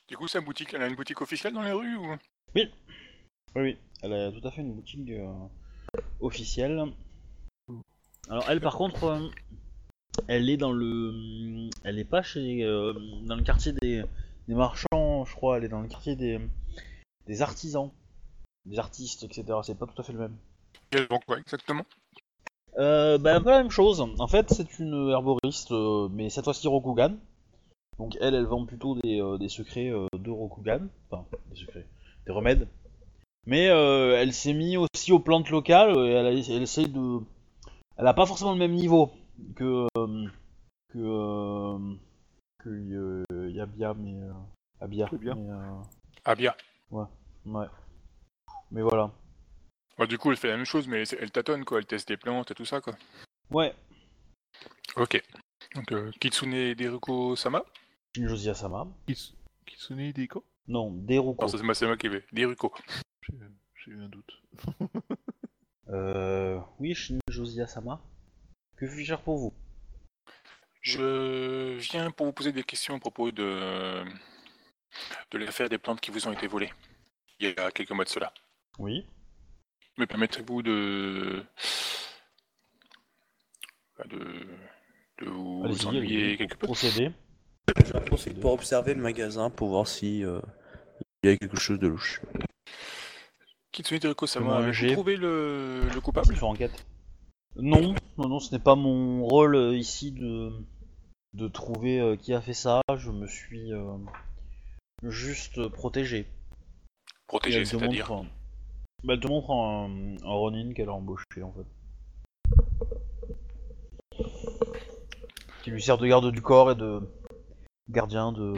Du coup, sa boutique, elle a une boutique officielle dans les rues ou? Oui, oui, elle a tout à fait une boutique euh, officielle. Alors elle par contre, euh, elle est dans le, elle est pas chez, euh, dans le quartier des, des marchands, je crois. Elle est dans le quartier des, des artisans, des artistes, etc. C'est pas tout à fait le même. Elle vend quoi exactement Euh, bah, un peu la même chose. En fait, c'est une herboriste, euh, mais cette fois-ci Rokugan. Donc elle, elle vend plutôt des, des secrets de Rokugan. Enfin, des secrets, des remèdes. Mais elle s'est mise aussi aux plantes locales et elle, elle essaye de... Elle a pas forcément le même niveau que... euh, que... euh, que euh, Yabia, mais... euh, Abia, Yabia. mais, euh, Ah bien. ouais. Mais voilà. Bah, du coup, elle fait la même chose, mais elle tâtonne quoi. Elle teste des plantes et tout ça quoi. Ouais. Ok. Donc, euh, Kitsune Deruko Sama? Shinjozia Sama. Kits- Kitsune Deiko Non, Deruko. Non, ça c'est moi, moi qui vais. Deruko. J'ai eu un doute. [laughs] Euh, oui, Shinjozia Sama. Que puis-je faire pour vous? Je viens pour vous poser des questions à propos de, de l'affaire des plantes qui vous ont été volées il y a quelques mois de cela. Oui. Me permettrez-vous de... bah, de... de vous ennuyer quelque peu? Procédez. J'en profite pour observer le magasin pour voir si euh, il y a quelque chose de louche. Kitsune Teriko avez-vous jet. trouvé le, le Je coupable enquête. Non, non, non, ce n'est pas mon rôle euh, ici de, de trouver euh, qui a fait ça. Je me suis euh, juste protégé. Et Protégé, elle c'est-à-dire un- bah, elle te montre un, un Ronin qu'elle a embauché en fait. Qui lui sert de garde du corps et de gardien de.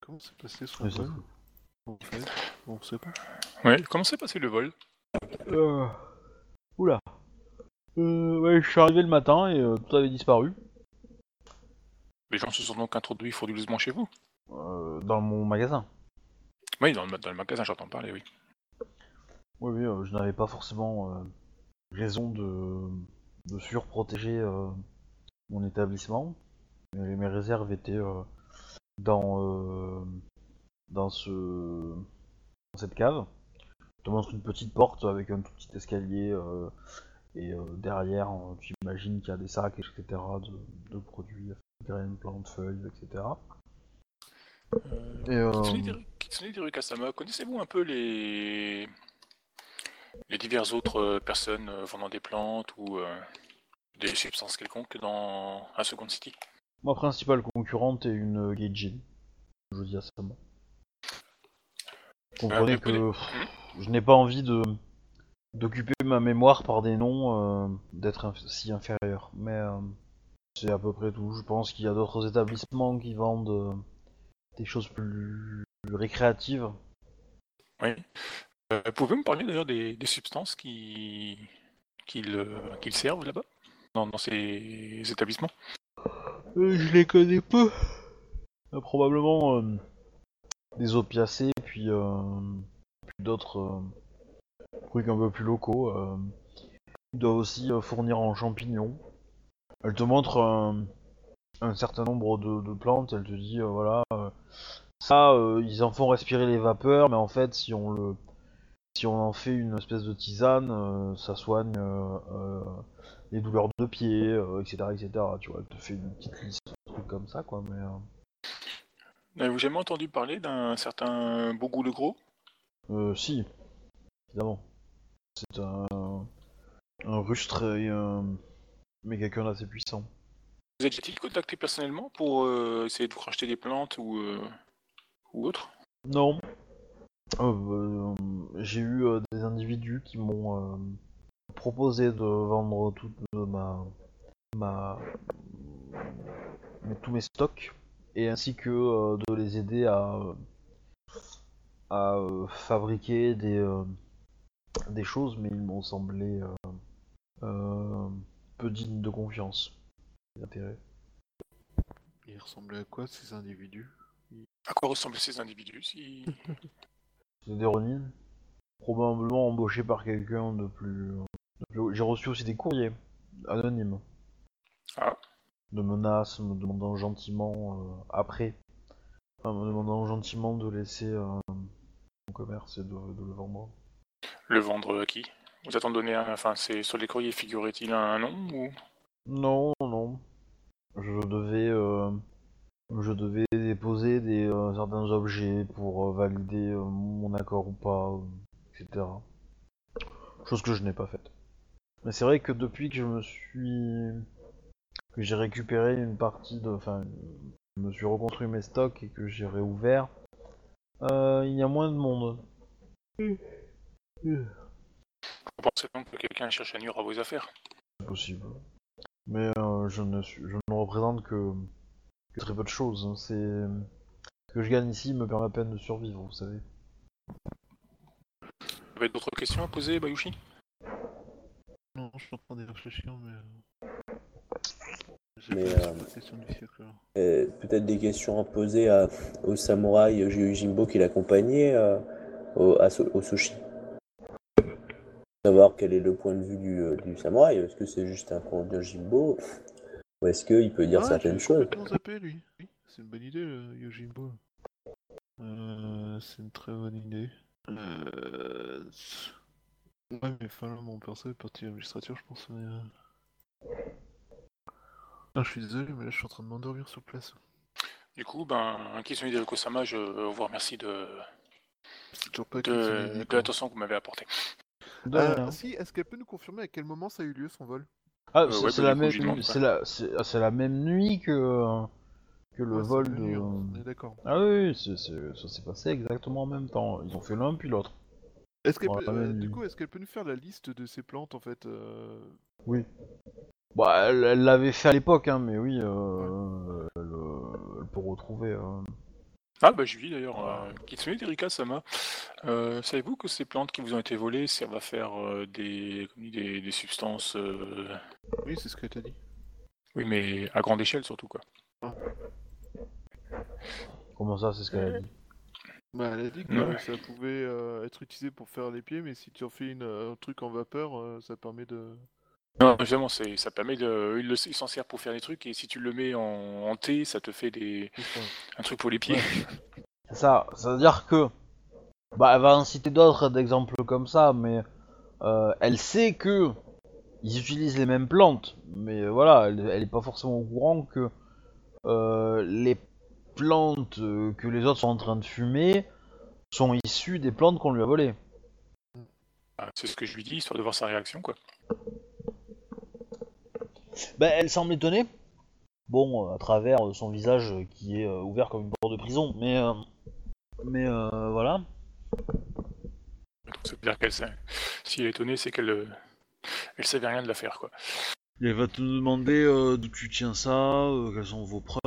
Comment s'est passé son Ouais, ça vol En fait, on sait pas. Ouais, comment s'est passé le vol? Euh... Oula. Euh, ouais, je suis arrivé le matin et euh, tout avait disparu. Les gens se sont donc introduits frauduleusement chez vous Euh, dans mon magasin. Oui, dans le, dans le magasin, j'entends parler, oui. Oui, oui, euh, je n'avais pas forcément euh, raison de, de surprotéger euh, mon établissement. Mais mes réserves étaient dans, dans, ce, dans cette cave. Je te montre une petite porte avec un tout petit escalier et euh, derrière, euh, tu imagines qu'il y a des sacs, etc. de, de produits, graines, plantes, feuilles, etc. Et, euh, Kitsune Terukasama, connaissez-vous un peu les les diverses autres euh, personnes euh, vendant des plantes ou euh, des substances quelconques dans un Second City? Ma principale concurrente est une Gaijin. Je dis à. Vous comprenez Euh, que vous pff, je n'ai pas envie de d'occuper ma mémoire par des noms, euh, d'être inf- si inférieur. Mais euh, c'est à peu près tout. Je pense qu'il y a d'autres établissements qui vendent euh, des choses plus, plus récréatives. Oui. Pouvez-vous me parler d'ailleurs des, des substances qui qu'ils qu'ils servent là-bas dans, dans ces établissements? Je les connais peu. Probablement des opiacés, puis, puis d'autres trucs un peu plus locaux. Euh. Ils doivent aussi euh, fournir en champignons. Elle te montre un, un certain nombre de, de plantes, elle te dit, euh, voilà, euh, ça, euh, ils en font respirer les vapeurs, mais en fait, si on le... Si on en fait une espèce de tisane, euh, ça soigne euh, euh, les douleurs de pied, euh, etc., etc. Tu vois, elle te fait une petite liste de trucs comme ça, quoi. Mais euh, N'avez-vous jamais entendu parler d'un certain Bougou le Gros? Euh, si, évidemment, c'est un, un rustre et un mais quelqu'un d'assez puissant. Vous êtes-il contacté personnellement pour euh, essayer de vous racheter des plantes ou, euh, ou autre? Non, Euh, j'ai eu des individus qui m'ont proposé de vendre toute ma tous mes stocks et ainsi que de les aider à à fabriquer des des choses, mais ils m'ont semblé euh, euh, peu dignes de confiance et d'intérêt. Il ressemblait à quoi ces individus? À quoi ressemblent ces individus si... [laughs] C'est des Ronin, probablement embauchés par quelqu'un de plus. de plus- J'ai reçu aussi des courriers anonymes. Ah. De menaces, me demandant gentiment euh, après, enfin, me demandant gentiment de laisser euh, mon commerce et de, de le vendre. Le vendre à qui? Vous attendez donner un... Enfin, c'est sur les courriers figurait-il un nom ou... Non, non, non. Je devais, euh, je devais déposer des euh, certains objets pour euh, valider euh, mon accord ou pas, euh, etc. Chose que je n'ai pas faite. Mais c'est vrai que depuis que je me suis, que j'ai récupéré une partie de, enfin, je me suis reconstruit mes stocks et que j'ai réouvert, euh, il y a moins de monde. Vous pensez donc que quelqu'un cherche à nuire à vos affaires C'est possible. Mais euh, je, ne suis, je ne représente que, que très peu de choses. hein. C'est ce que je gagne ici me permet à peine de survivre, vous savez. Vous avez d'autres questions à poser, Bayushi? Non, je suis en train d'y réfléchir, mais. euh, J'ai Mais, pas euh. Euh, Peut-être des questions à poser à- au samouraï Jimbo qui l'accompagnait euh, au sushi. Savoir quel est le point de vue du, euh, du samouraï. Est-ce que c'est juste un commandant Jimbo Ou est-ce qu'il peut dire Ah, certaines choses complètement zappé, lui. Oui, c'est une bonne idée, le Yojimbo. Euh, c'est une très bonne idée. Euh... Ouais, mais enfin, là, mon perso est parti administrateur, je pense. Mais... euh. Ah, je suis désolé, mais là, je suis en train de m'endormir sur place. Du coup, ben, Kitsune de Kosama, je vous remercie de, C'est toujours pas de, de l'attention que vous m'avez apportée. De Euh, si, est-ce qu'elle peut nous confirmer à quel moment ça a eu lieu son vol? Ah, Euh, c'est ouais, c'est la la, c'est c'est la même nuit que que le Ouais, vol de. hein, On est d'accord. Ah oui, oui, c'est- c'est- ça s'est passé exactement en même temps. Ils ont fait l'un puis l'autre. Est-ce qu'elle peut, euh, même du coup, est-ce qu'elle peut nous faire la liste de ces plantes en fait euh, Oui. Bah, elle elle l'avait fait à l'époque, hein, mais oui, euh, elle, euh, elle peut retrouver. Ah, bah, je lui dis d'ailleurs, euh, Kitsune Erika Sama, euh, savez-vous que ces plantes qui vous ont été volées servent à faire euh, des, comme dit, des, des substances. euh, Oui, c'est ce qu'elle t'a dit. Oui, mais à grande échelle surtout, quoi. Comment ça, c'est ce qu'elle a dit? Bah, elle a dit que Ouais. ça pouvait euh, être utilisé pour faire les pieds, mais si tu en fais une, euh, un truc en vapeur, euh, ça permet de. Non, justement, c'est, ça permet de. Il, s'en sert pour faire des trucs, et si tu le mets en, en thé, ça te fait des, un truc pour les pieds. [laughs] C'est ça, ça veut dire que. Bah, elle va en citer d'autres d'exemples comme ça, mais euh, elle sait que ils utilisent les mêmes plantes, mais voilà, elle, elle est pas forcément au courant que euh, les plantes euh, que les autres sont en train de fumer sont issues des plantes qu'on lui a volées. Ah, C'est ce que je lui dis, histoire de voir sa réaction, quoi. Bah, elle semble étonnée. Bon, euh, à travers euh, son visage qui est euh, ouvert comme une porte de prison, mais euh, mais euh, voilà. Donc, ça veut dire qu'elle sait. Si elle est étonnée, c'est qu'elle. Elle savait rien de l'affaire, quoi. Elle va te demander euh, d'où tu tiens ça, euh, quelles sont vos preuves,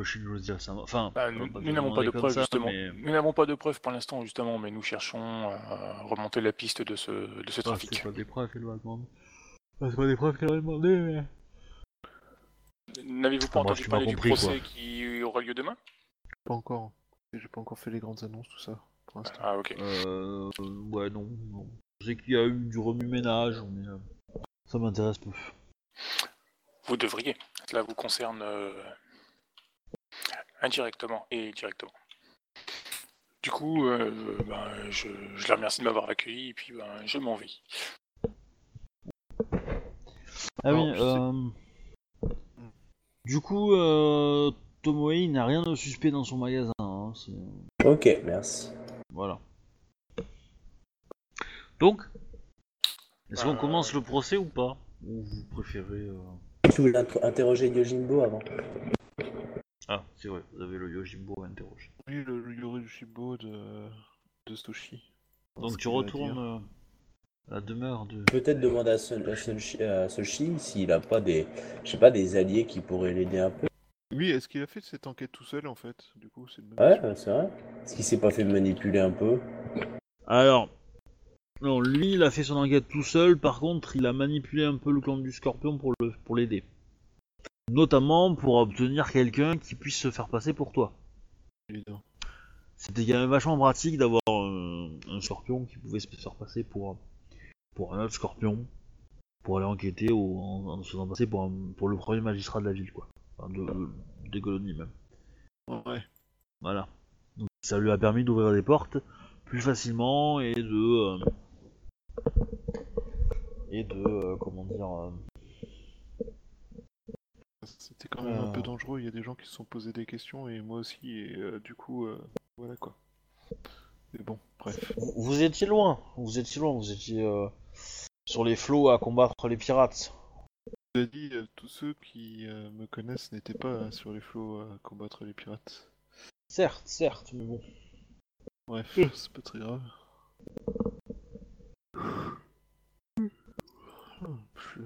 euh, Shinjo dit ça. Enfin, Bah, nous n'avons pas de preuves, ça, justement. mais- Nous n'avons pas de preuves pour l'instant, justement, mais nous cherchons à remonter la piste de ce, de ce Ah, trafic. c'est pas des preuves qu'elle va demander. Ah, c'est pas des preuves qu'elle va demander, mais. N'avez-vous pas entendu tu parler du procès qui aura lieu demain? Pas encore. J'ai pas encore fait les grandes annonces, tout ça, pour l'instant. Ah, ok. Euh. Ouais, non, non. Je sais qu'il y a eu du remue-ménage, mais. euh, ça m'intéresse peu. Vous devriez. Cela vous concerne euh, indirectement et directement. Du coup, euh, ben, je, je les remercie de m'avoir accueilli et puis ben, je m'en vais. Ah Alors, oui, je sais- euh... Du coup, euh, Tomoe n'a rien de suspect dans son magasin. hein, Ok, merci. Voilà. Donc, est-ce qu'on commence le procès ou pas? Ou vous préférez... euh, Tu voulais int- interroger Yojimbo avant Ah, c'est vrai, vous avez le Yojimbo à interroger. Oui, le, le Yorishibo de, de Stoshi. Donc tu retournes dire. euh, la demeure de... Peut-être demander à, Solchi s'il a pas des, je sais pas, des alliés qui pourraient l'aider un peu. Oui, est-ce qu'il a fait cette enquête tout seul en fait Du coup, c'est Ouais, ouais, c'est vrai. Est-ce qu'il s'est pas fait manipuler un peu? Alors, non, lui, il a fait son enquête tout seul. Par contre, il a manipulé un peu le clan du Scorpion pour le pour l'aider. Notamment pour obtenir quelqu'un qui puisse se faire passer pour toi. Évidemment. C'était quand même vachement pratique d'avoir un, un Scorpion qui pouvait se faire passer pour pour un autre Scorpion pour aller enquêter au- en, en se faisant passer pour un- pour le premier magistrat de la ville, quoi. Enfin, de, de- des colonies même. Ouais. Voilà. Donc, ça lui a permis d'ouvrir des portes plus facilement et de. euh, et de. euh, comment dire. euh, C'était quand même un peu Euh. dangereux, il y a des gens qui se sont posés des questions et moi aussi, et euh, du coup, euh, voilà quoi. Mais bon, bref. Vous, vous étiez loin, vous étiez loin, vous étiez euh, sur les flots à combattre les pirates. Je vous ai dit, euh, tous ceux qui euh, me connaissent n'étaient pas euh, sur les flots à combattre les pirates. Certes, certes, mais bon. Bref, c'est pas très grave. Je,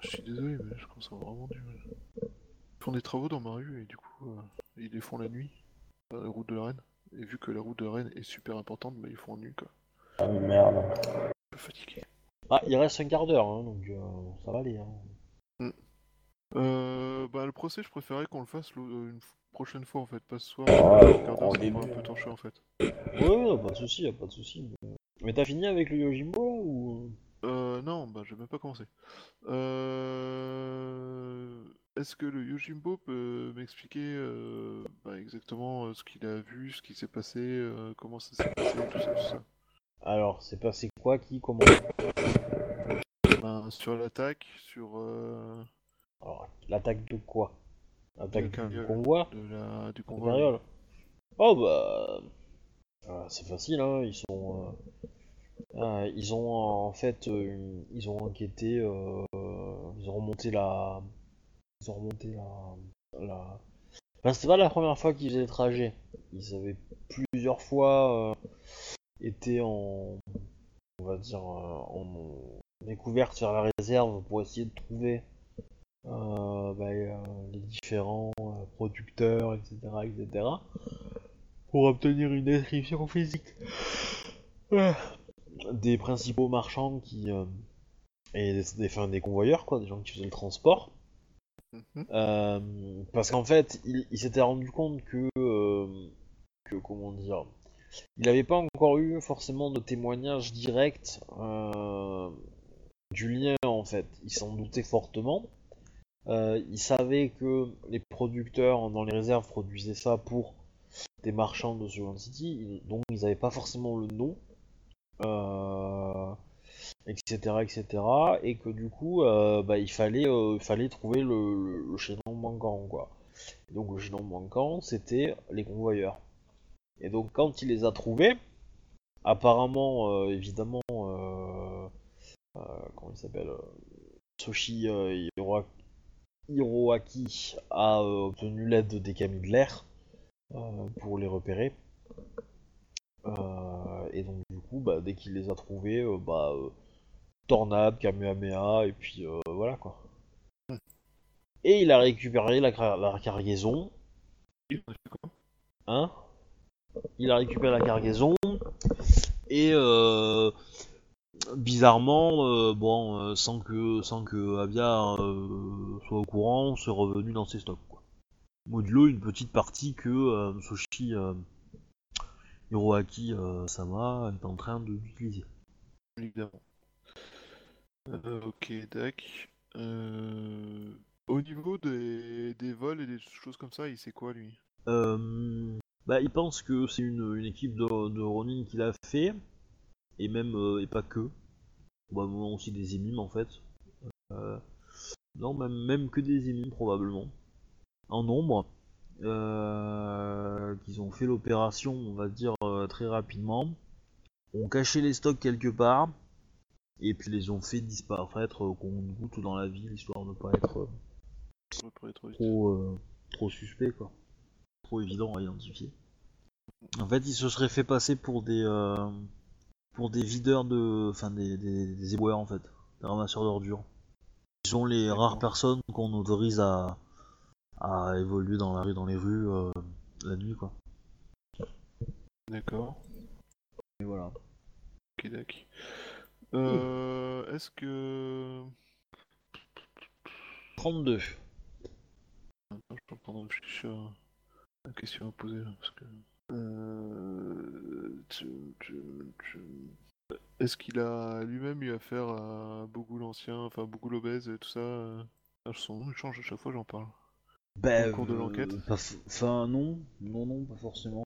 je suis désolé, mais je commence à avoir vraiment du mal. Ils font des travaux dans ma rue et du coup, euh, ils les font la nuit, dans la route de la Reine. Et vu que la route de la Reine est super importante, bah, ils font en nuit quoi. Ah merde. Un peu fatigué. Ah, il reste un quart d'heure, hein, donc euh, ça va aller. Hein. Euh, bah, le procès, je préférais qu'on le fasse euh, une prochaine fois en fait, pas ce soir. Me début, prend un peu torché en fait. Ouais, ouais, pas de soucis, y a pas de soucis. Mais, mais t'as fini avec le Yojimbo là ou Euh, non, bah, je vais même pas commencer. Euh... est-ce que le Yojimbo peut m'expliquer euh, bah, exactement euh, ce qu'il a vu, ce qui s'est passé, euh, comment ça s'est passé, tout ça, tout ça? Alors, c'est passé quoi, qui, comment Ben, Sur l'attaque, sur euh, Alors, l'attaque de quoi? L'attaque du convoi? de la, du convoi. Oh bah... euh, c'est facile, hein, ils sont... euh, ils ont en fait... ils ont enquêté... euh, ils ont remonté la... Ils ont remonté la... la... Enfin, c'était pas la première fois qu'ils faisaient le trajet. Ils avaient plusieurs fois été en... On va dire... euh, en découverte vers la réserve pour essayer de trouver euh, bah, euh, les différents euh, producteurs, etc., etc., pour obtenir une description physique des principaux marchands qui et des, des, enfin, des convoyeurs, quoi, des gens qui faisaient le transport. Mhm. Euh, parce qu'en fait, il, il s'était rendu compte que, que comment dire, il n'avait pas encore eu forcément de témoignages directs euh, du lien en fait. Il s'en doutait fortement. Euh, il savait que les producteurs dans les réserves produisaient ça pour des marchands de Second City, donc ils n'avaient pas forcément le nom, euh, etc., etc. Et que du coup, bah, il fallait, trouver le, le, le chaînon manquant, donc le chaînon manquant, c'était les convoyeurs. Et donc quand il les a trouvés, apparemment, euh, évidemment, euh, euh, comment il s'appelle, Soshi Hiroa- Hiroaki a obtenu l'aide des camis de l'air pour les repérer. Euh, et donc du coup, bah, dès qu'il les a trouvés, euh, bah, euh, tornade, Kamehameha, et puis voilà quoi. Et il a récupéré la, la cargaison, Il en a fait quoi? Hein? Il a récupéré la cargaison, et euh, bizarrement, euh, bon, euh, sans que sans que Avia soit au courant, c'est revenu dans ses stocks. Quoi. Modulo une petite partie que Soshi Hiroaki Sama est en train de- d'utiliser. Évidemment. Ok, Dak. Euh, Au niveau des... des vols et des choses comme ça, il sait quoi lui? Euh, bah, il pense que c'est une, une équipe de, de Ronin qui l'a fait, et même euh, et pas que. Probablement aussi des émimes en fait. Euh, non, même, même que des émimes probablement. En nombre. Euh, qu'ils ont fait l'opération, on va dire, euh, très rapidement. Ont caché les stocks quelque part. Et puis les ont fait disparaître au compte-goutte dans la ville, histoire de pas être trop, trop suspect, quoi. Trop évident à identifier. En fait, ils se seraient fait passer pour des euh, pour des videurs de, enfin des, des, des éboueurs en fait, des ramasseurs d'ordures. Ils sont les D'accord. rares personnes qu'on autorise à à évoluer dans la rue, dans les rues euh, la nuit, quoi. D'accord. Et voilà. Ok, Dak. Euh, Est-ce que. 32. Attends, je de réfléchir à la question à poser là, parce que. Euh... Est-ce qu'il a lui-même eu affaire à Bougou l'ancien, enfin Bougou l'obèse et tout ça euh, Son nom change à chaque fois, j'en parle. Ben, Au cours de l'enquête pas f- Enfin, non, non, non, pas forcément.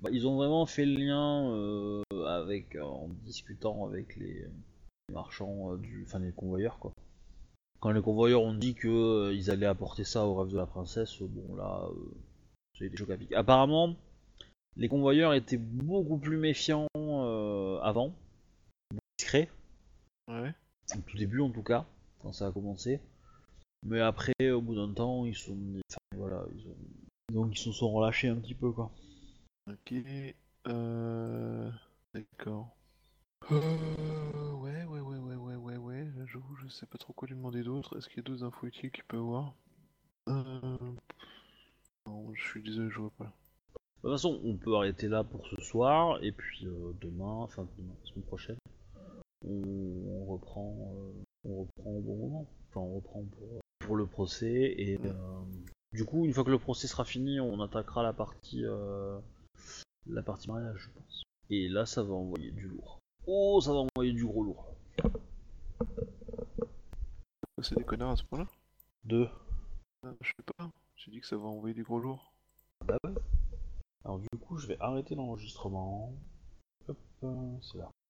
Bah, ils ont vraiment fait le lien euh, avec, euh, en discutant avec les, les marchands euh, du, enfin les convoyeurs quoi. Quand les convoyeurs ont dit que euh, ils allaient apporter ça au rêve de la princesse, euh, bon là, euh, c'est des chocs à pic. Apparemment, les convoyeurs étaient beaucoup plus méfiants euh, avant, discrets, Ouais. au tout début en tout cas, quand ça a commencé. Mais après, au bout d'un temps, ils sont, enfin, voilà, ils ont, donc ils se sont relâchés un petit peu quoi. Ok. Euh... D'accord. Euh... Ouais, ouais, ouais, ouais, ouais, ouais, ouais. J'avoue, je sais pas trop quoi lui demander d'autre. Est-ce qu'il y a d'autres infos utiles qu'il peut avoir? Euh... Non, je suis désolé, je vois pas. De toute façon, on peut arrêter là pour ce soir, et puis euh, demain, enfin demain, la semaine prochaine, on, on reprend, euh, on reprend au bon moment. Enfin, on reprend pour, pour le procès, et euh, du coup, une fois que le procès sera fini, on attaquera la partie, la partie mariage, je pense. Et là, ça va envoyer du lourd. Oh, ça va envoyer du gros lourd. C'est des connards à ce point-là? Deux. Euh, je sais pas. J'ai dit que ça va envoyer des gros lourds. Bah ouais. Alors du coup, je vais arrêter l'enregistrement. Hop, c'est là.